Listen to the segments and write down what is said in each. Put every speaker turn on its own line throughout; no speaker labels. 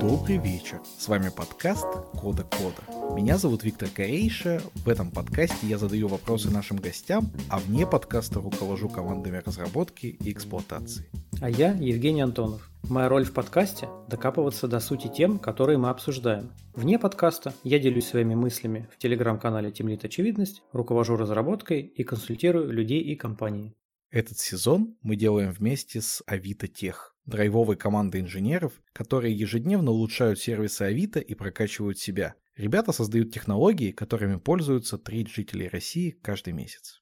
Добрый вечер. С вами подкаст Кода Кода. Меня зовут Виктор Корейша. В этом подкасте я задаю вопросы нашим гостям, а вне подкаста руковожу командами разработки и эксплуатации.
А я Евгений Антонов. Моя роль в подкасте – докапываться до сути тем, которые мы обсуждаем. Вне подкаста я делюсь своими мыслями в телеграм-канале Темлит Очевидность, руковожу разработкой и консультирую людей и компании.
Этот сезон мы делаем вместе с Авито Тех, драйвовой командой инженеров, которые ежедневно улучшают сервисы Авито и прокачивают себя. Ребята создают технологии, которыми пользуются треть жителей России каждый месяц.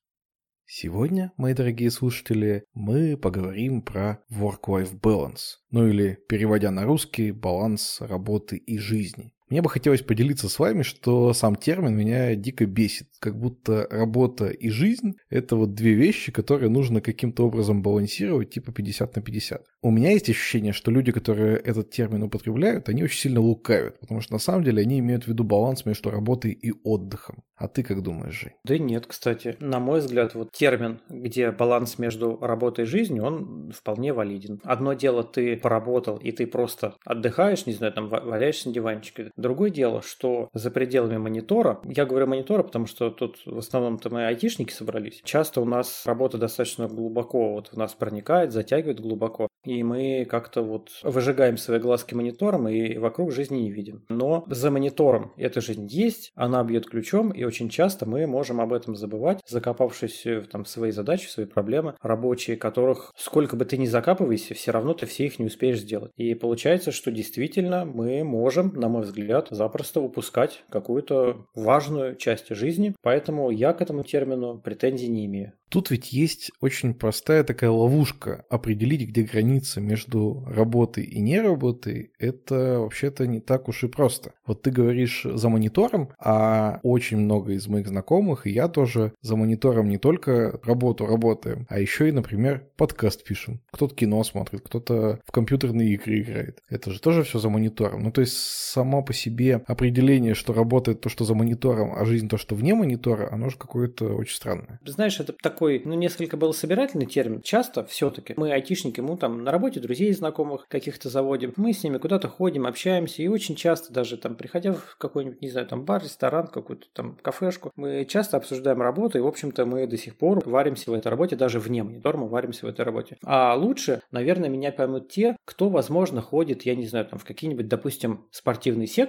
Сегодня, мои дорогие слушатели, мы поговорим про work-life balance, ну или, переводя на русский, баланс работы и жизни. Мне бы хотелось поделиться с вами, что сам термин меня дико бесит. Как будто работа и жизнь – это вот две вещи, которые нужно каким-то образом балансировать, типа 50 на 50. У меня есть ощущение, что люди, которые этот термин употребляют, они очень сильно лукавят, потому что на самом деле они имеют в виду баланс между работой и отдыхом. А ты как думаешь, Жень?
Да нет, кстати. На мой взгляд, вот термин, где баланс между работой и жизнью, он вполне валиден. Одно дело, ты поработал, и ты просто отдыхаешь, не знаю, там валяешься на диванчике. Другое дело, что за пределами монитора, я говорю монитора, потому что тут в основном-то мы айтишники собрались, часто у нас работа достаточно глубоко вот в нас проникает, затягивает глубоко, и мы как-то вот выжигаем свои глазки монитором и вокруг жизни не видим. Но за монитором эта жизнь есть, она бьет ключом, и очень часто мы можем об этом забывать, закопавшись в там, свои задачи, свои проблемы рабочие, которых сколько бы ты ни закапывайся, все равно ты все их не успеешь сделать. И получается, что действительно мы можем, на мой взгляд, запросто упускать какую-то важную часть жизни, поэтому я к этому термину претензий не имею.
Тут ведь есть очень простая такая ловушка. Определить, где граница между работой и неработой, это вообще-то не так уж и просто. Вот ты говоришь за монитором, а очень много из моих знакомых, и я тоже за монитором не только работу работаем, а еще и, например, подкаст пишем. Кто-то кино смотрит, кто-то в компьютерные игры играет. Это же тоже все за монитором. Ну, то есть само по себе определение, что работает то, что за монитором, а жизнь то, что вне монитора, оно же какое-то очень странное.
Знаешь, это такой, ну, несколько был собирательный термин. Часто все-таки мы айтишники, мы там на работе друзей знакомых каких-то заводим, мы с ними куда-то ходим, общаемся, и очень часто даже там, приходя в какой-нибудь, не знаю, там бар, ресторан, какую-то там кафешку, мы часто обсуждаем работу, и, в общем-то, мы до сих пор варимся в этой работе, даже вне монитора мы варимся в этой работе. А лучше, наверное, меня поймут те, кто, возможно, ходит, я не знаю, там в какие-нибудь, допустим, спортивные секции,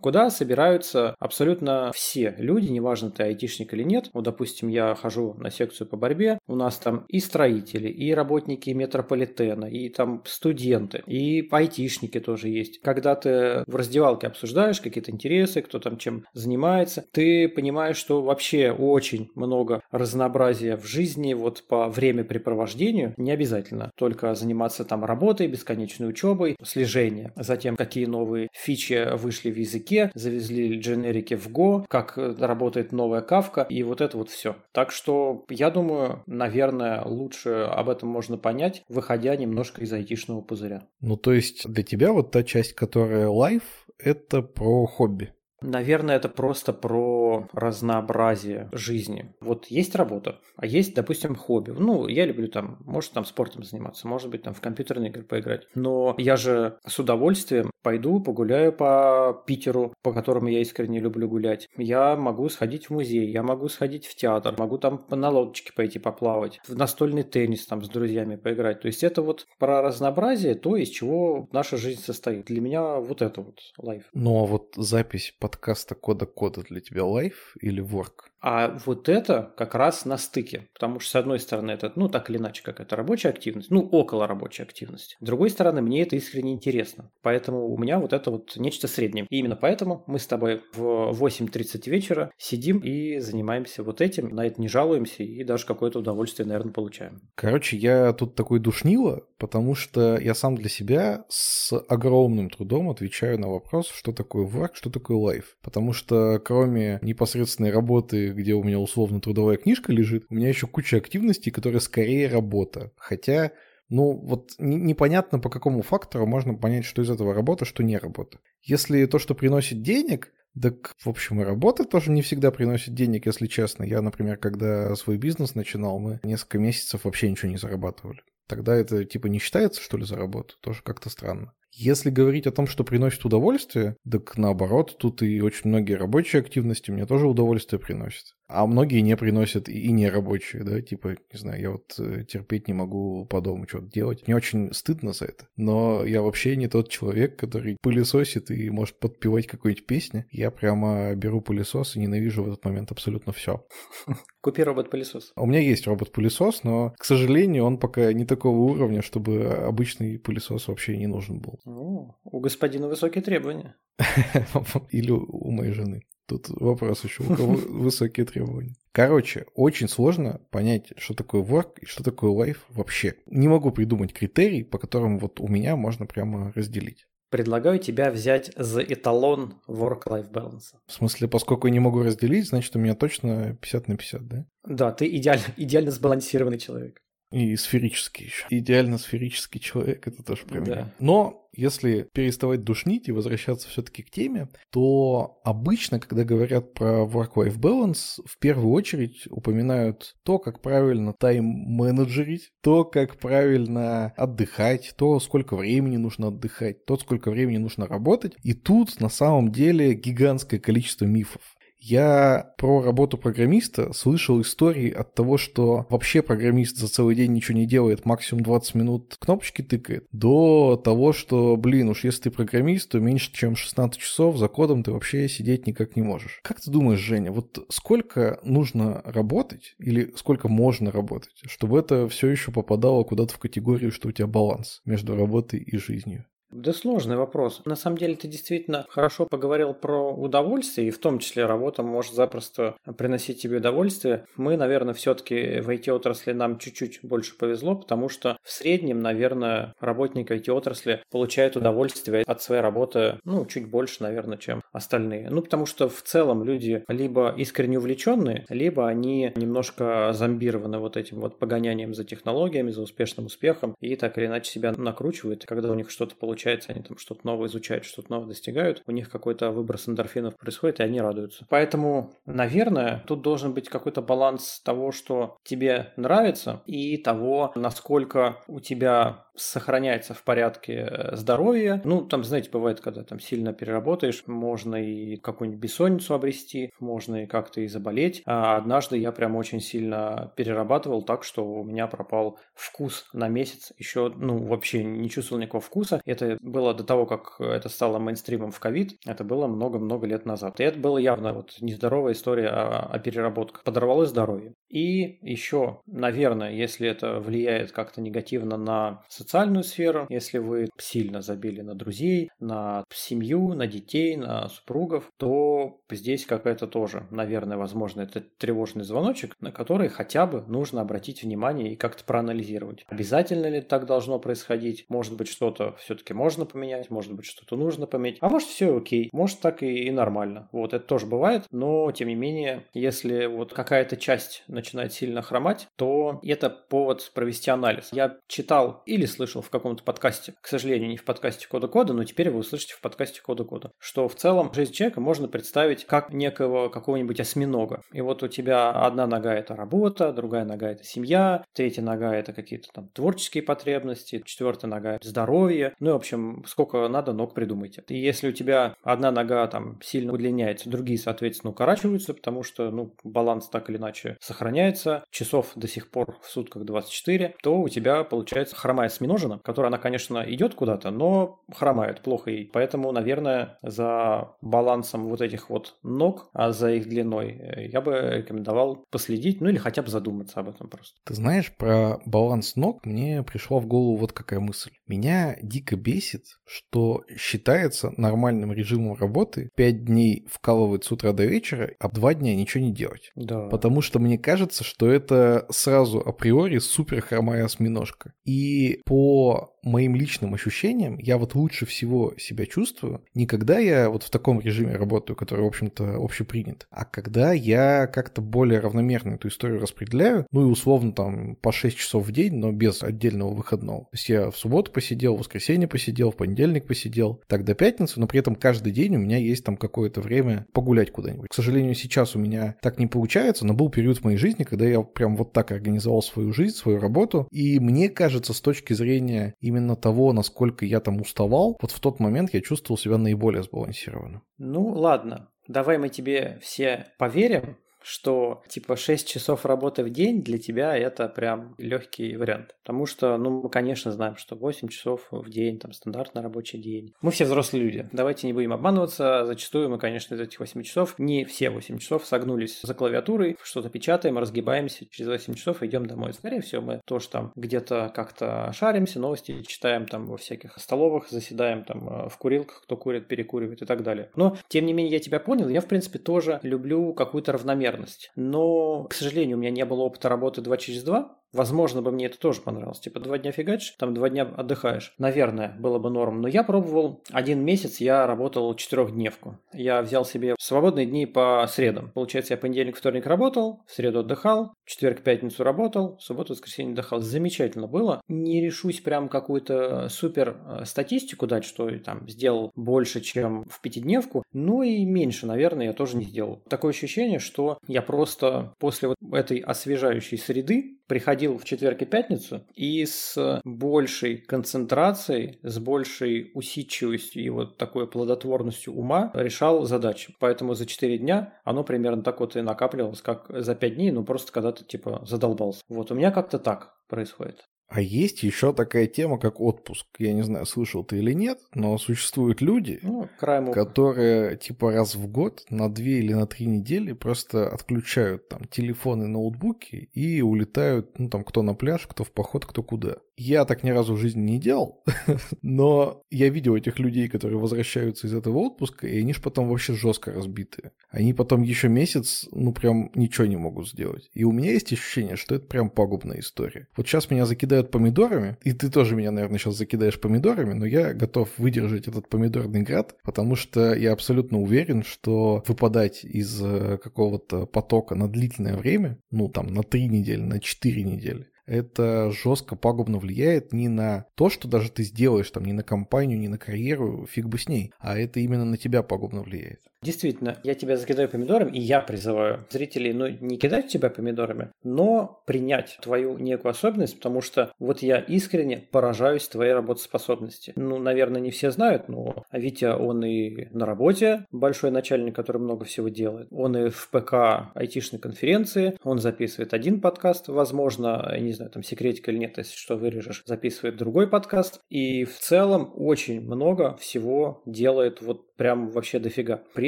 куда собираются абсолютно все люди, неважно, ты айтишник или нет. Вот, допустим, я хожу на секцию по борьбе. У нас там и строители, и работники метрополитена, и там студенты, и айтишники тоже есть. Когда ты в раздевалке обсуждаешь какие-то интересы, кто там чем занимается, ты понимаешь, что вообще очень много разнообразия в жизни вот по времяпрепровождению. Не обязательно только заниматься там работой, бесконечной учебой, слежение. Затем, какие новые фичи вышли в языке, завезли дженерики в Go, как работает новая кавка, и вот это вот все. Так что я думаю, наверное, лучше об этом можно понять, выходя немножко из айтишного пузыря.
Ну, то есть для тебя вот та часть, которая лайф, это про хобби.
Наверное, это просто про разнообразие жизни. Вот есть работа, а есть, допустим, хобби. Ну, я люблю там, может, там спортом заниматься, может быть, там в компьютерные игры поиграть. Но я же с удовольствием пойду погуляю по Питеру, по которому я искренне люблю гулять. Я могу сходить в музей, я могу сходить в театр, могу там на лодочке пойти поплавать, в настольный теннис там с друзьями поиграть. То есть это вот про разнообразие, то, из чего наша жизнь состоит. Для меня вот это вот лайф.
Ну, а вот запись подкаста кода-кода для тебя лайф или ворк?
А вот это как раз на стыке. Потому что, с одной стороны, это, ну, так или иначе, какая-то рабочая активность, ну, около рабочей активности. С другой стороны, мне это искренне интересно. Поэтому у меня вот это вот нечто среднее. И именно поэтому мы с тобой в 8.30 вечера сидим и занимаемся вот этим, на это не жалуемся и даже какое-то удовольствие, наверное, получаем.
Короче, я тут такой душнило, потому что я сам для себя с огромным трудом отвечаю на вопрос, что такое work, что такое life. Потому что кроме непосредственной работы где у меня условно трудовая книжка лежит, у меня еще куча активностей, которые скорее работа. Хотя ну, вот непонятно по какому фактору можно понять, что из этого работа, что не работа. Если то, что приносит денег, Так, в общем, и работа тоже не всегда приносит денег, если честно. Я, например, когда свой бизнес начинал, мы несколько месяцев вообще ничего не зарабатывали. Тогда это типа не считается, что ли, за работу? Тоже как-то странно. Если говорить о том, что приносит удовольствие, так наоборот, тут и очень многие рабочие активности мне тоже удовольствие приносят. А многие не приносят и не рабочие, да, типа, не знаю, я вот э, терпеть не могу по дому что-то делать. Мне очень стыдно за это. Но я вообще не тот человек, который пылесосит и может подпевать какую-нибудь песню. Я прямо беру пылесос и ненавижу в этот момент абсолютно все.
Купи робот-пылесос.
У меня есть робот-пылесос, но, к сожалению, он пока не такого уровня, чтобы обычный пылесос вообще не нужен был.
О, у господина высокие требования.
Или у моей жены. Тут вопрос еще, у кого высокие требования. Короче, очень сложно понять, что такое work и что такое life вообще. Не могу придумать критерий, по которым вот у меня можно прямо разделить.
Предлагаю тебя взять за эталон work-life balance.
В смысле, поскольку я не могу разделить, значит, у меня точно 50 на 50, да?
Да, ты идеально, идеально сбалансированный человек.
И сферический еще. Идеально сферический человек, это тоже про да. Но если переставать душнить и возвращаться все-таки к теме, то обычно, когда говорят про work-life balance, в первую очередь упоминают то, как правильно тайм-менеджерить, то, как правильно отдыхать, то, сколько времени нужно отдыхать, то, сколько времени нужно работать. И тут на самом деле гигантское количество мифов. Я про работу программиста слышал истории от того, что вообще программист за целый день ничего не делает, максимум 20 минут кнопочки тыкает, до того, что, блин, уж если ты программист, то меньше чем 16 часов за кодом ты вообще сидеть никак не можешь. Как ты думаешь, Женя, вот сколько нужно работать или сколько можно работать, чтобы это все еще попадало куда-то в категорию, что у тебя баланс между работой и жизнью?
Да сложный вопрос. На самом деле ты действительно хорошо поговорил про удовольствие, и в том числе работа может запросто приносить тебе удовольствие. Мы, наверное, все-таки в IT-отрасли нам чуть-чуть больше повезло, потому что в среднем, наверное, работник IT-отрасли получает удовольствие от своей работы, ну, чуть больше, наверное, чем остальные. Ну, потому что в целом люди либо искренне увлеченные, либо они немножко зомбированы вот этим вот погонянием за технологиями, за успешным успехом, и так или иначе себя накручивают, когда у них что-то получается получается, они там что-то новое изучают, что-то новое достигают, у них какой-то выброс эндорфинов происходит, и они радуются. Поэтому, наверное, тут должен быть какой-то баланс того, что тебе нравится, и того, насколько у тебя сохраняется в порядке э, здоровье. Ну, там, знаете, бывает, когда там сильно переработаешь, можно и какую-нибудь бессонницу обрести, можно и как-то и заболеть. А однажды я прям очень сильно перерабатывал так, что у меня пропал вкус на месяц. Еще, ну, вообще не чувствовал никакого вкуса. Это было до того, как это стало мейнстримом в ковид. Это было много-много лет назад. И это была явно вот нездоровая история о, о переработках. Подорвалось здоровье. И еще, наверное, если это влияет как-то негативно на социальную сферу, если вы сильно забили на друзей, на семью, на детей, на супругов, то здесь какая-то тоже, наверное, возможно, это тревожный звоночек, на который хотя бы нужно обратить внимание и как-то проанализировать. Обязательно ли так должно происходить? Может быть, что-то все-таки можно поменять, может быть, что-то нужно поменять, а может, все окей, может, так и нормально. Вот, это тоже бывает, но, тем не менее, если вот какая-то часть начинает сильно хромать, то это повод провести анализ. Я читал или слышал в каком-то подкасте, к сожалению, не в подкасте Кода Кода, но теперь вы услышите в подкасте Кода Кода, что в целом жизнь человека можно представить как некого какого-нибудь осьминога. И вот у тебя одна нога это работа, другая нога это семья, третья нога это какие-то там творческие потребности, четвертая нога это здоровье. Ну и, в общем, сколько надо ног придумайте. И если у тебя одна нога там сильно удлиняется, другие, соответственно, укорачиваются, потому что, ну, баланс так или иначе сохраняется, часов до сих пор в сутках 24, то у тебя получается хромая смена осьминожина, которая, она, конечно, идет куда-то, но хромает плохо ей. Поэтому, наверное, за балансом вот этих вот ног, а за их длиной, э, я бы рекомендовал последить, ну или хотя бы задуматься об этом просто.
Ты знаешь, про баланс ног мне пришла в голову вот какая мысль. Меня дико бесит, что считается нормальным режимом работы 5 дней вкалывать с утра до вечера, а 2 дня ничего не делать.
Да.
Потому что мне кажется, кажется, что это сразу априори супер хромая осьминожка. И по моим личным ощущениям, я вот лучше всего себя чувствую не когда я вот в таком режиме работаю, который, в общем-то, общепринят, а когда я как-то более равномерно эту историю распределяю, ну и условно там по 6 часов в день, но без отдельного выходного. То есть я в субботу посидел, в воскресенье посидел, в понедельник посидел, так до пятницы, но при этом каждый день у меня есть там какое-то время погулять куда-нибудь. К сожалению, сейчас у меня так не получается, но был период в моей жизни, когда я прям вот так организовал свою жизнь, свою работу, и мне кажется, с точки зрения именно того, насколько я там уставал, вот в тот момент я чувствовал себя наиболее сбалансированным.
Ну, ладно, давай мы тебе все поверим, что типа 6 часов работы в день для тебя это прям легкий вариант. Потому что, ну, мы, конечно, знаем, что 8 часов в день, там, стандартный рабочий день. Мы все взрослые люди. Давайте не будем обманываться. Зачастую мы, конечно, из этих 8 часов, не все 8 часов согнулись за клавиатурой, что-то печатаем, разгибаемся, через 8 часов идем домой. Скорее всего, мы тоже там где-то как-то шаримся, новости читаем там во всяких столовых, заседаем там э, в курилках, кто курит, перекуривает и так далее. Но, тем не менее, я тебя понял. Я, в принципе, тоже люблю какую-то равномерность. Но, к сожалению, у меня не было опыта работы 2 через 2, Возможно, бы мне это тоже понравилось. Типа два дня фигачишь, там два дня отдыхаешь. Наверное, было бы норм. Но я пробовал один месяц, я работал четырехдневку. Я взял себе свободные дни по средам. Получается, я понедельник, вторник работал, в среду отдыхал, четверг, пятницу работал, в субботу, воскресенье отдыхал. Замечательно было. Не решусь прям какую-то супер э, статистику дать, что там сделал больше, чем в пятидневку. Ну и меньше, наверное, я тоже не сделал. Такое ощущение, что я просто после вот этой освежающей среды приходил в четверг и пятницу и с большей концентрацией, с большей усидчивостью и вот такой плодотворностью ума решал задачи. Поэтому за 4 дня оно примерно так вот и накапливалось, как за 5 дней, ну просто когда ты типа задолбался. Вот у меня как-то так происходит.
А есть еще такая тема, как отпуск. Я не знаю, слышал ты или нет, но существуют люди, ну, которые типа раз в год на две или на три недели просто отключают там телефоны, ноутбуки и улетают, ну там кто на пляж, кто в поход, кто куда. Я так ни разу в жизни не делал, но я видел этих людей, которые возвращаются из этого отпуска, и они же потом вообще жестко разбитые. Они потом еще месяц, ну прям ничего не могут сделать. И у меня есть ощущение, что это прям пагубная история. Вот сейчас меня закидают помидорами, и ты тоже меня, наверное, сейчас закидаешь помидорами, но я готов выдержать этот помидорный град, потому что я абсолютно уверен, что выпадать из э, какого-то потока на длительное время, ну там на три недели, на четыре недели, это жестко пагубно влияет не на то, что даже ты сделаешь, там, не на компанию, не на карьеру, фиг бы с ней, а это именно на тебя пагубно влияет.
Действительно, я тебя закидаю помидорами, и я призываю зрителей, ну, не кидать тебя помидорами, но принять твою некую особенность, потому что вот я искренне поражаюсь твоей работоспособности. Ну, наверное, не все знают, но Витя, он и на работе большой начальник, который много всего делает. Он и в ПК айтишной конференции, он записывает один подкаст, возможно, не знаю, там секретик или нет, если что вырежешь, записывает другой подкаст. И в целом очень много всего делает вот прям вообще дофига. При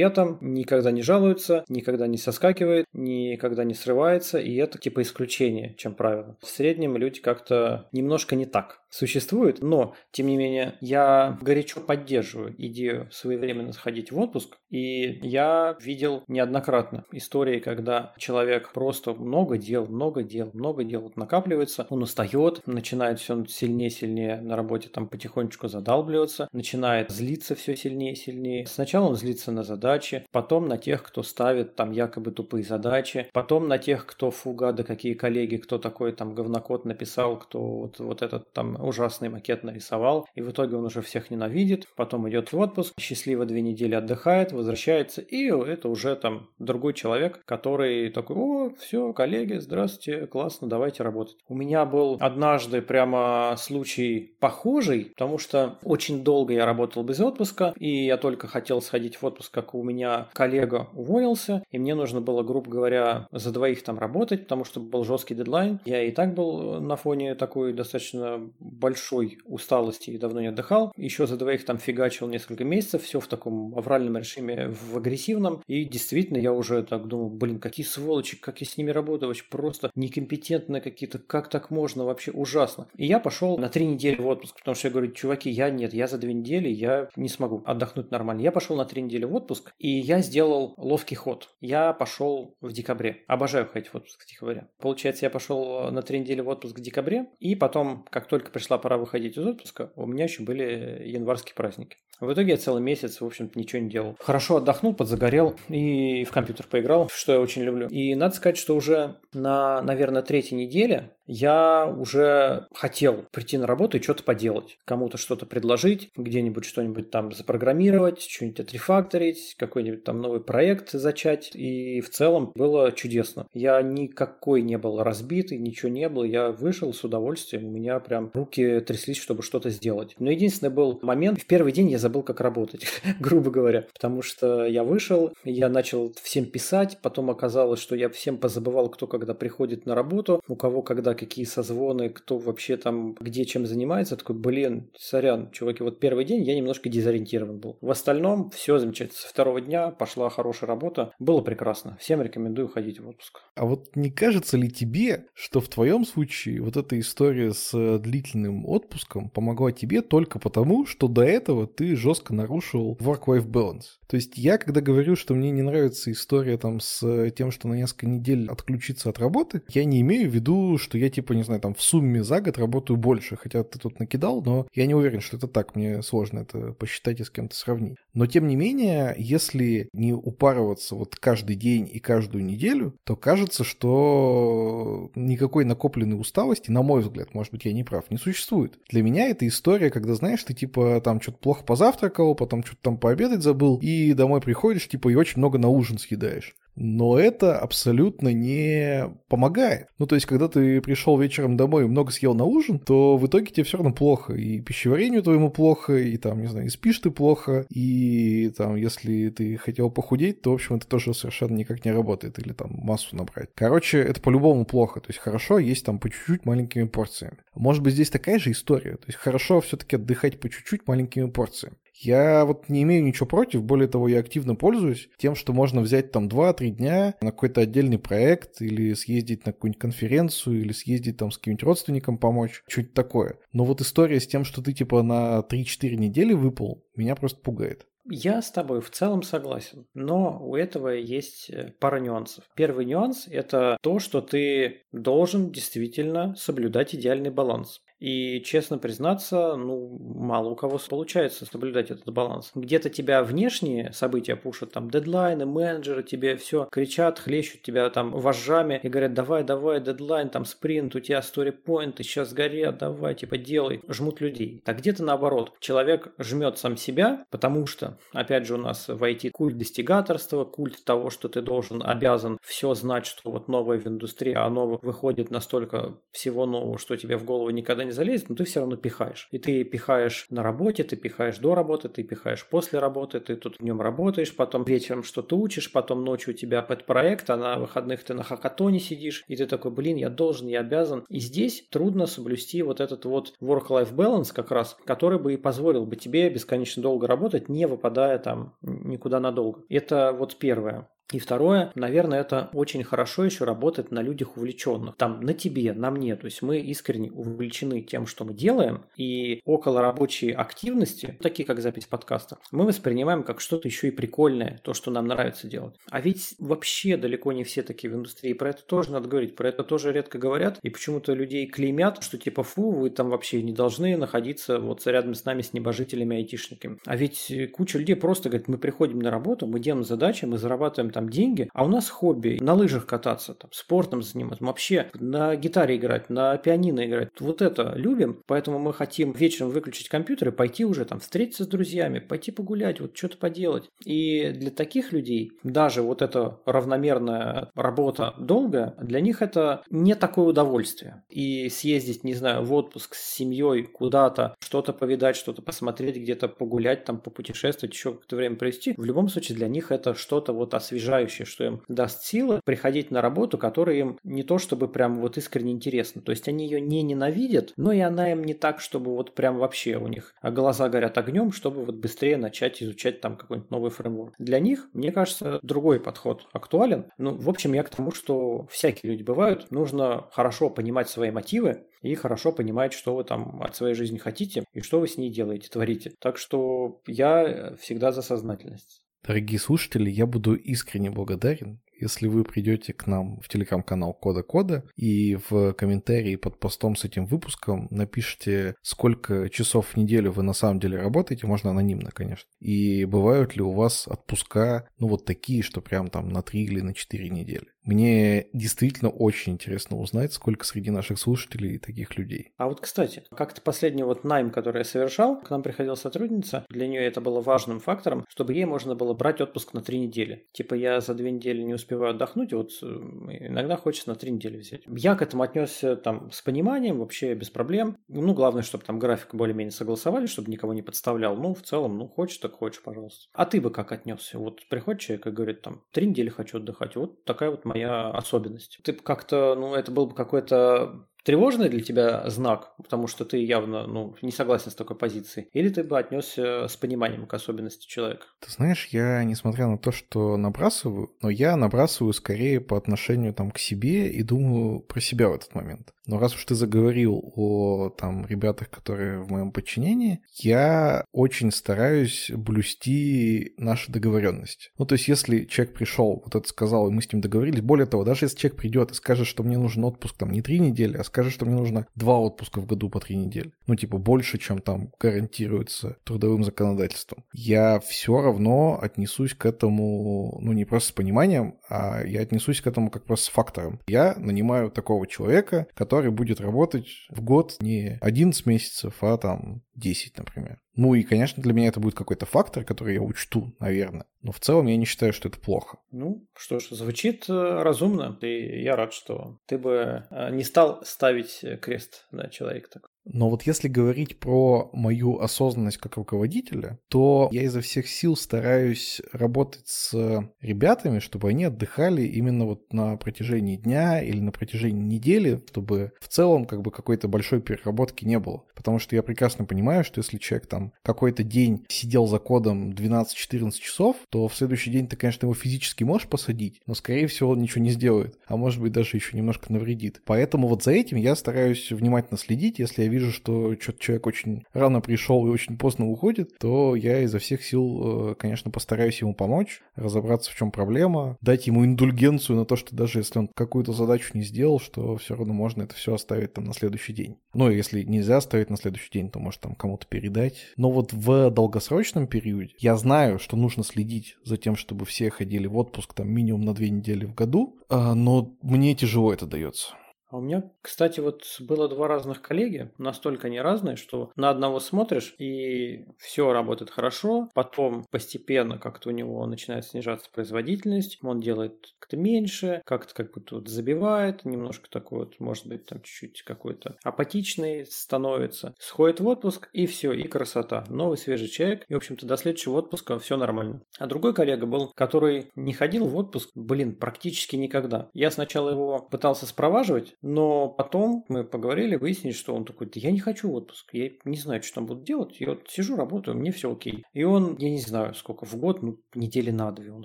этом никогда не жалуется, никогда не соскакивает, никогда не срывается, и это типа исключение, чем правило. В среднем люди как-то немножко не так существуют, но, тем не менее, я горячо поддерживаю идею своевременно сходить в отпуск, и я видел неоднократно истории, когда человек просто много дел, много дел, много дел вот накапливается, он устает, начинает все сильнее-сильнее на работе там потихонечку задалбливаться, начинает злиться все сильнее сильнее. Сначала он злится на задачи, потом на тех, кто ставит там якобы тупые задачи, потом на тех, кто фуга, да какие коллеги, кто такой там говнокод написал, кто вот, вот этот там ужасный макет нарисовал, и в итоге он уже всех ненавидит, потом идет в отпуск, счастливо две недели отдыхает, возвращается, и это уже там другой человек, который такой, о, все, коллеги, здравствуйте, классно, давайте работать. У меня был однажды прямо случай похожий, потому что очень долго я работал без отпуска, и я только хотел сходить в отпуск, как у меня коллега уволился, и мне нужно было, грубо говоря, за двоих там работать, потому что был жесткий дедлайн. Я и так был на фоне такой достаточно большой усталости и давно не отдыхал. Еще за двоих там фигачил несколько месяцев, все в таком авральном режиме, в агрессивном. И действительно, я уже так думал, блин, какие сволочи, как я с ними работаю, вообще просто некомпетентные какие-то, как так можно, вообще ужасно. И я пошел на три недели в отпуск, потому что я говорю, чуваки, я нет, я за две недели, я не смогу отдохнуть нормально. Я пошел на три недели в отпуск, и я сделал ловкий ход. Я пошел в декабре. Обожаю ходить в отпуск, кстати говоря. Получается, я пошел на три недели в отпуск в декабре, и потом, как только пришла пора выходить из отпуска, у меня еще были январские праздники. В итоге я целый месяц, в общем-то, ничего не делал. Хорошо отдохнул, подзагорел и в компьютер поиграл, что я очень люблю. И надо сказать, что уже на, наверное, третьей неделе я уже хотел прийти на работу и что-то поделать. Кому-то что-то предложить, где-нибудь что-нибудь там запрограммировать, что-нибудь отрефакторить, какой-нибудь там новый проект зачать. И в целом было чудесно. Я никакой не был разбитый, ничего не было. Я вышел с удовольствием. У меня прям руки тряслись, чтобы что-то сделать. Но единственный был момент. В первый день я забыл, как работать, грубо говоря. Потому что я вышел, я начал всем писать. Потом оказалось, что я всем позабывал, кто когда приходит на работу, у кого когда какие созвоны, кто вообще там где чем занимается. Такой, блин, сорян, чуваки, вот первый день я немножко дезориентирован был. В остальном все замечательно. Со второго дня пошла хорошая работа. Было прекрасно. Всем рекомендую ходить в отпуск.
А вот не кажется ли тебе, что в твоем случае вот эта история с э, длительным отпуском помогла тебе только потому, что до этого ты жестко нарушил work-life balance? То есть я, когда говорю, что мне не нравится история там с тем, что на несколько недель отключиться от работы, я не имею в виду, что я типа, не знаю, там в сумме за год работаю больше, хотя ты тут накидал, но я не уверен, что это так, мне сложно это посчитать и с кем-то сравнить. Но тем не менее, если не упарываться вот каждый день и каждую неделю, то кажется, что никакой накопленной усталости, на мой взгляд, может быть, я не прав, не существует. Для меня это история, когда, знаешь, ты типа там что-то плохо позавтракал, потом что-то там пообедать забыл, и домой приходишь, типа, и очень много на ужин съедаешь но это абсолютно не помогает. Ну, то есть, когда ты пришел вечером домой и много съел на ужин, то в итоге тебе все равно плохо. И пищеварению твоему плохо, и там, не знаю, и спишь ты плохо, и там, если ты хотел похудеть, то, в общем, это тоже совершенно никак не работает, или там массу набрать. Короче, это по-любому плохо. То есть, хорошо есть там по чуть-чуть маленькими порциями. Может быть, здесь такая же история. То есть, хорошо все-таки отдыхать по чуть-чуть маленькими порциями. Я вот не имею ничего против, более того, я активно пользуюсь тем, что можно взять там 2-3 дня на какой-то отдельный проект или съездить на какую-нибудь конференцию или съездить там с каким-нибудь родственником помочь, что-нибудь такое. Но вот история с тем, что ты типа на 3-4 недели выпал, меня просто пугает.
Я с тобой в целом согласен, но у этого есть э, пара нюансов. Первый нюанс – это то, что ты должен действительно соблюдать идеальный баланс. И, честно признаться, ну, мало у кого получается соблюдать этот баланс. Где-то тебя внешние события пушат, там, дедлайны, менеджеры тебе все кричат, хлещут тебя там вожжами и говорят, давай, давай, дедлайн, там, спринт, у тебя сторипоинты сейчас горят, давай, типа, делай. Жмут людей. Так где-то наоборот. Человек жмет сам себя, потому что, опять же, у нас в IT культ достигаторства, культ того, что ты должен, обязан все знать, что вот новое в индустрии, а оно выходит настолько всего нового, что тебе в голову никогда не не залезет, но ты все равно пихаешь. И ты пихаешь на работе, ты пихаешь до работы, ты пихаешь после работы, ты тут в нем работаешь, потом вечером что-то учишь, потом ночью у тебя подпроект, а на выходных ты на хакатоне сидишь, и ты такой, блин, я должен, я обязан. И здесь трудно соблюсти вот этот вот work-life balance как раз, который бы и позволил бы тебе бесконечно долго работать, не выпадая там никуда надолго. Это вот первое. И второе, наверное, это очень хорошо еще работает на людях увлеченных. Там на тебе, на мне. То есть мы искренне увлечены тем, что мы делаем. И около рабочей активности, такие как запись подкаста, мы воспринимаем как что-то еще и прикольное, то, что нам нравится делать. А ведь вообще далеко не все такие в индустрии. Про это тоже надо говорить. Про это тоже редко говорят. И почему-то людей клеймят, что типа фу, вы там вообще не должны находиться вот рядом с нами, с небожителями, айтишниками. А ведь куча людей просто говорит, мы приходим на работу, мы делаем задачи, мы зарабатываем там там деньги, а у нас хобби на лыжах кататься, там, спортом заниматься, вообще на гитаре играть, на пианино играть. Вот это любим, поэтому мы хотим вечером выключить компьютер и пойти уже там встретиться с друзьями, пойти погулять, вот что-то поделать. И для таких людей даже вот эта равномерная работа долгая, для них это не такое удовольствие. И съездить, не знаю, в отпуск с семьей куда-то, что-то повидать, что-то посмотреть, где-то погулять, там попутешествовать, еще какое-то время провести, в любом случае для них это что-то вот освежающее заряжающее, что им даст силы приходить на работу, которая им не то чтобы прям вот искренне интересна. То есть они ее не ненавидят, но и она им не так, чтобы вот прям вообще у них глаза горят огнем, чтобы вот быстрее начать изучать там какой-нибудь новый фреймворк. Для них, мне кажется, другой подход актуален. Ну, в общем, я к тому, что всякие люди бывают. Нужно хорошо понимать свои мотивы, и хорошо понимать, что вы там от своей жизни хотите и что вы с ней делаете, творите. Так что я всегда за сознательность.
Дорогие слушатели, я буду искренне благодарен, если вы придете к нам в телеграм-канал Кода Кода и в комментарии под постом с этим выпуском напишите, сколько часов в неделю вы на самом деле работаете, можно анонимно, конечно. И бывают ли у вас отпуска, ну вот такие, что прям там на 3 или на 4 недели. Мне действительно очень интересно узнать, сколько среди наших слушателей таких людей.
А вот, кстати, как-то последний вот найм, который я совершал, к нам приходила сотрудница, для нее это было важным фактором, чтобы ей можно было брать отпуск на три недели. Типа я за две недели не успеваю отдохнуть, вот э, иногда хочется на три недели взять. Я к этому отнесся там с пониманием, вообще без проблем. Ну, главное, чтобы там график более-менее согласовали, чтобы никого не подставлял. Ну, в целом, ну, хочешь, так хочешь, пожалуйста. А ты бы как отнесся? Вот приходит человек и говорит там, три недели хочу отдыхать. Вот такая вот моя особенность. Ты как-то, ну, это был бы какой-то тревожный для тебя знак, потому что ты явно ну, не согласен с такой позицией, или ты бы отнесся с пониманием к особенности человека?
Ты знаешь, я, несмотря на то, что набрасываю, но я набрасываю скорее по отношению там, к себе и думаю про себя в этот момент. Но раз уж ты заговорил о там ребятах, которые в моем подчинении, я очень стараюсь блюсти наши договоренности. Ну, то есть, если человек пришел, вот это сказал, и мы с ним договорились, более того, даже если человек придет и скажет, что мне нужен отпуск там не три недели, а скажет, что мне нужно два отпуска в году по три недели. Ну, типа, больше, чем там гарантируется трудовым законодательством. Я все равно отнесусь к этому, ну, не просто с пониманием, а я отнесусь к этому как просто с фактором. Я нанимаю такого человека, который будет работать в год не 11 месяцев, а там 10, например. Ну и, конечно, для меня это будет какой-то фактор, который я учту, наверное. Но в целом я не считаю, что это плохо.
Ну, что ж, звучит э, разумно. И я рад, что ты бы э, не стал ставить крест на человека так.
Но вот если говорить про мою осознанность как руководителя, то я изо всех сил стараюсь работать с ребятами, чтобы они отдыхали именно вот на протяжении дня или на протяжении недели, чтобы в целом как бы какой-то большой переработки не было. Потому что я прекрасно понимаю, что если человек там какой-то день сидел за кодом 12-14 часов, то в следующий день ты, конечно, его физически можешь посадить, но, скорее всего, он ничего не сделает, а может быть даже еще немножко навредит. Поэтому вот за этим я стараюсь внимательно следить, если я вижу, что что-то человек очень рано пришел и очень поздно уходит, то я изо всех сил, э, конечно, постараюсь ему помочь, разобраться, в чем проблема, дать ему индульгенцию на то, что даже если он какую-то задачу не сделал, что все равно можно это все оставить там на следующий день. Ну, если нельзя оставить на следующий день, то может там кому-то передать. Но вот в долгосрочном периоде я знаю, что нужно следить за тем, чтобы все ходили в отпуск там минимум на две недели в году, а, но мне тяжело это дается.
А у меня, кстати, вот было два разных коллеги, настолько не разные, что на одного смотришь, и все работает хорошо, потом постепенно как-то у него начинает снижаться производительность, он делает как-то меньше, как-то как будто вот забивает, немножко такой вот, может быть, там чуть-чуть какой-то апатичный становится, сходит в отпуск, и все, и красота. Новый свежий человек, и, в общем-то, до следующего отпуска все нормально. А другой коллега был, который не ходил в отпуск, блин, практически никогда. Я сначала его пытался спроваживать, но потом мы поговорили, выяснили, что он такой, да я не хочу отпуск, я не знаю, что там буду делать, я вот сижу, работаю, мне все окей. И он, я не знаю, сколько в год, ну, недели на две он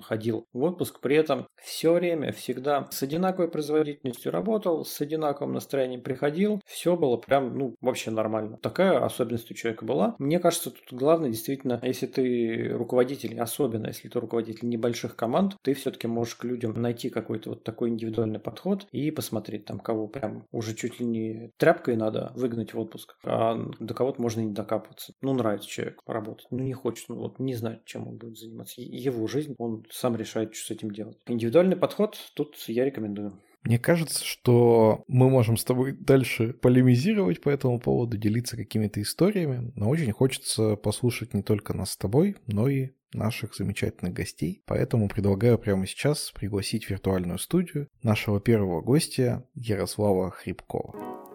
ходил в отпуск, при этом все время, всегда с одинаковой производительностью работал, с одинаковым настроением приходил, все было прям, ну, вообще нормально. Такая особенность у человека была. Мне кажется, тут главное действительно, если ты руководитель, особенно если ты руководитель небольших команд, ты все-таки можешь к людям найти какой-то вот такой индивидуальный подход и посмотреть там, кого прям уже чуть ли не тряпкой надо выгнать в отпуск, а до кого-то можно и не докапываться. Ну, нравится человек работать, ну, не хочет, ну, вот не знает, чем он будет заниматься. Его жизнь, он сам решает, что с этим делать. Индивидуальный подход тут я рекомендую.
Мне кажется, что мы можем с тобой дальше полемизировать по этому поводу, делиться какими-то историями, но очень хочется послушать не только нас с тобой, но и наших замечательных гостей. Поэтому предлагаю прямо сейчас пригласить в виртуальную студию нашего первого гостя Ярослава Хребкова.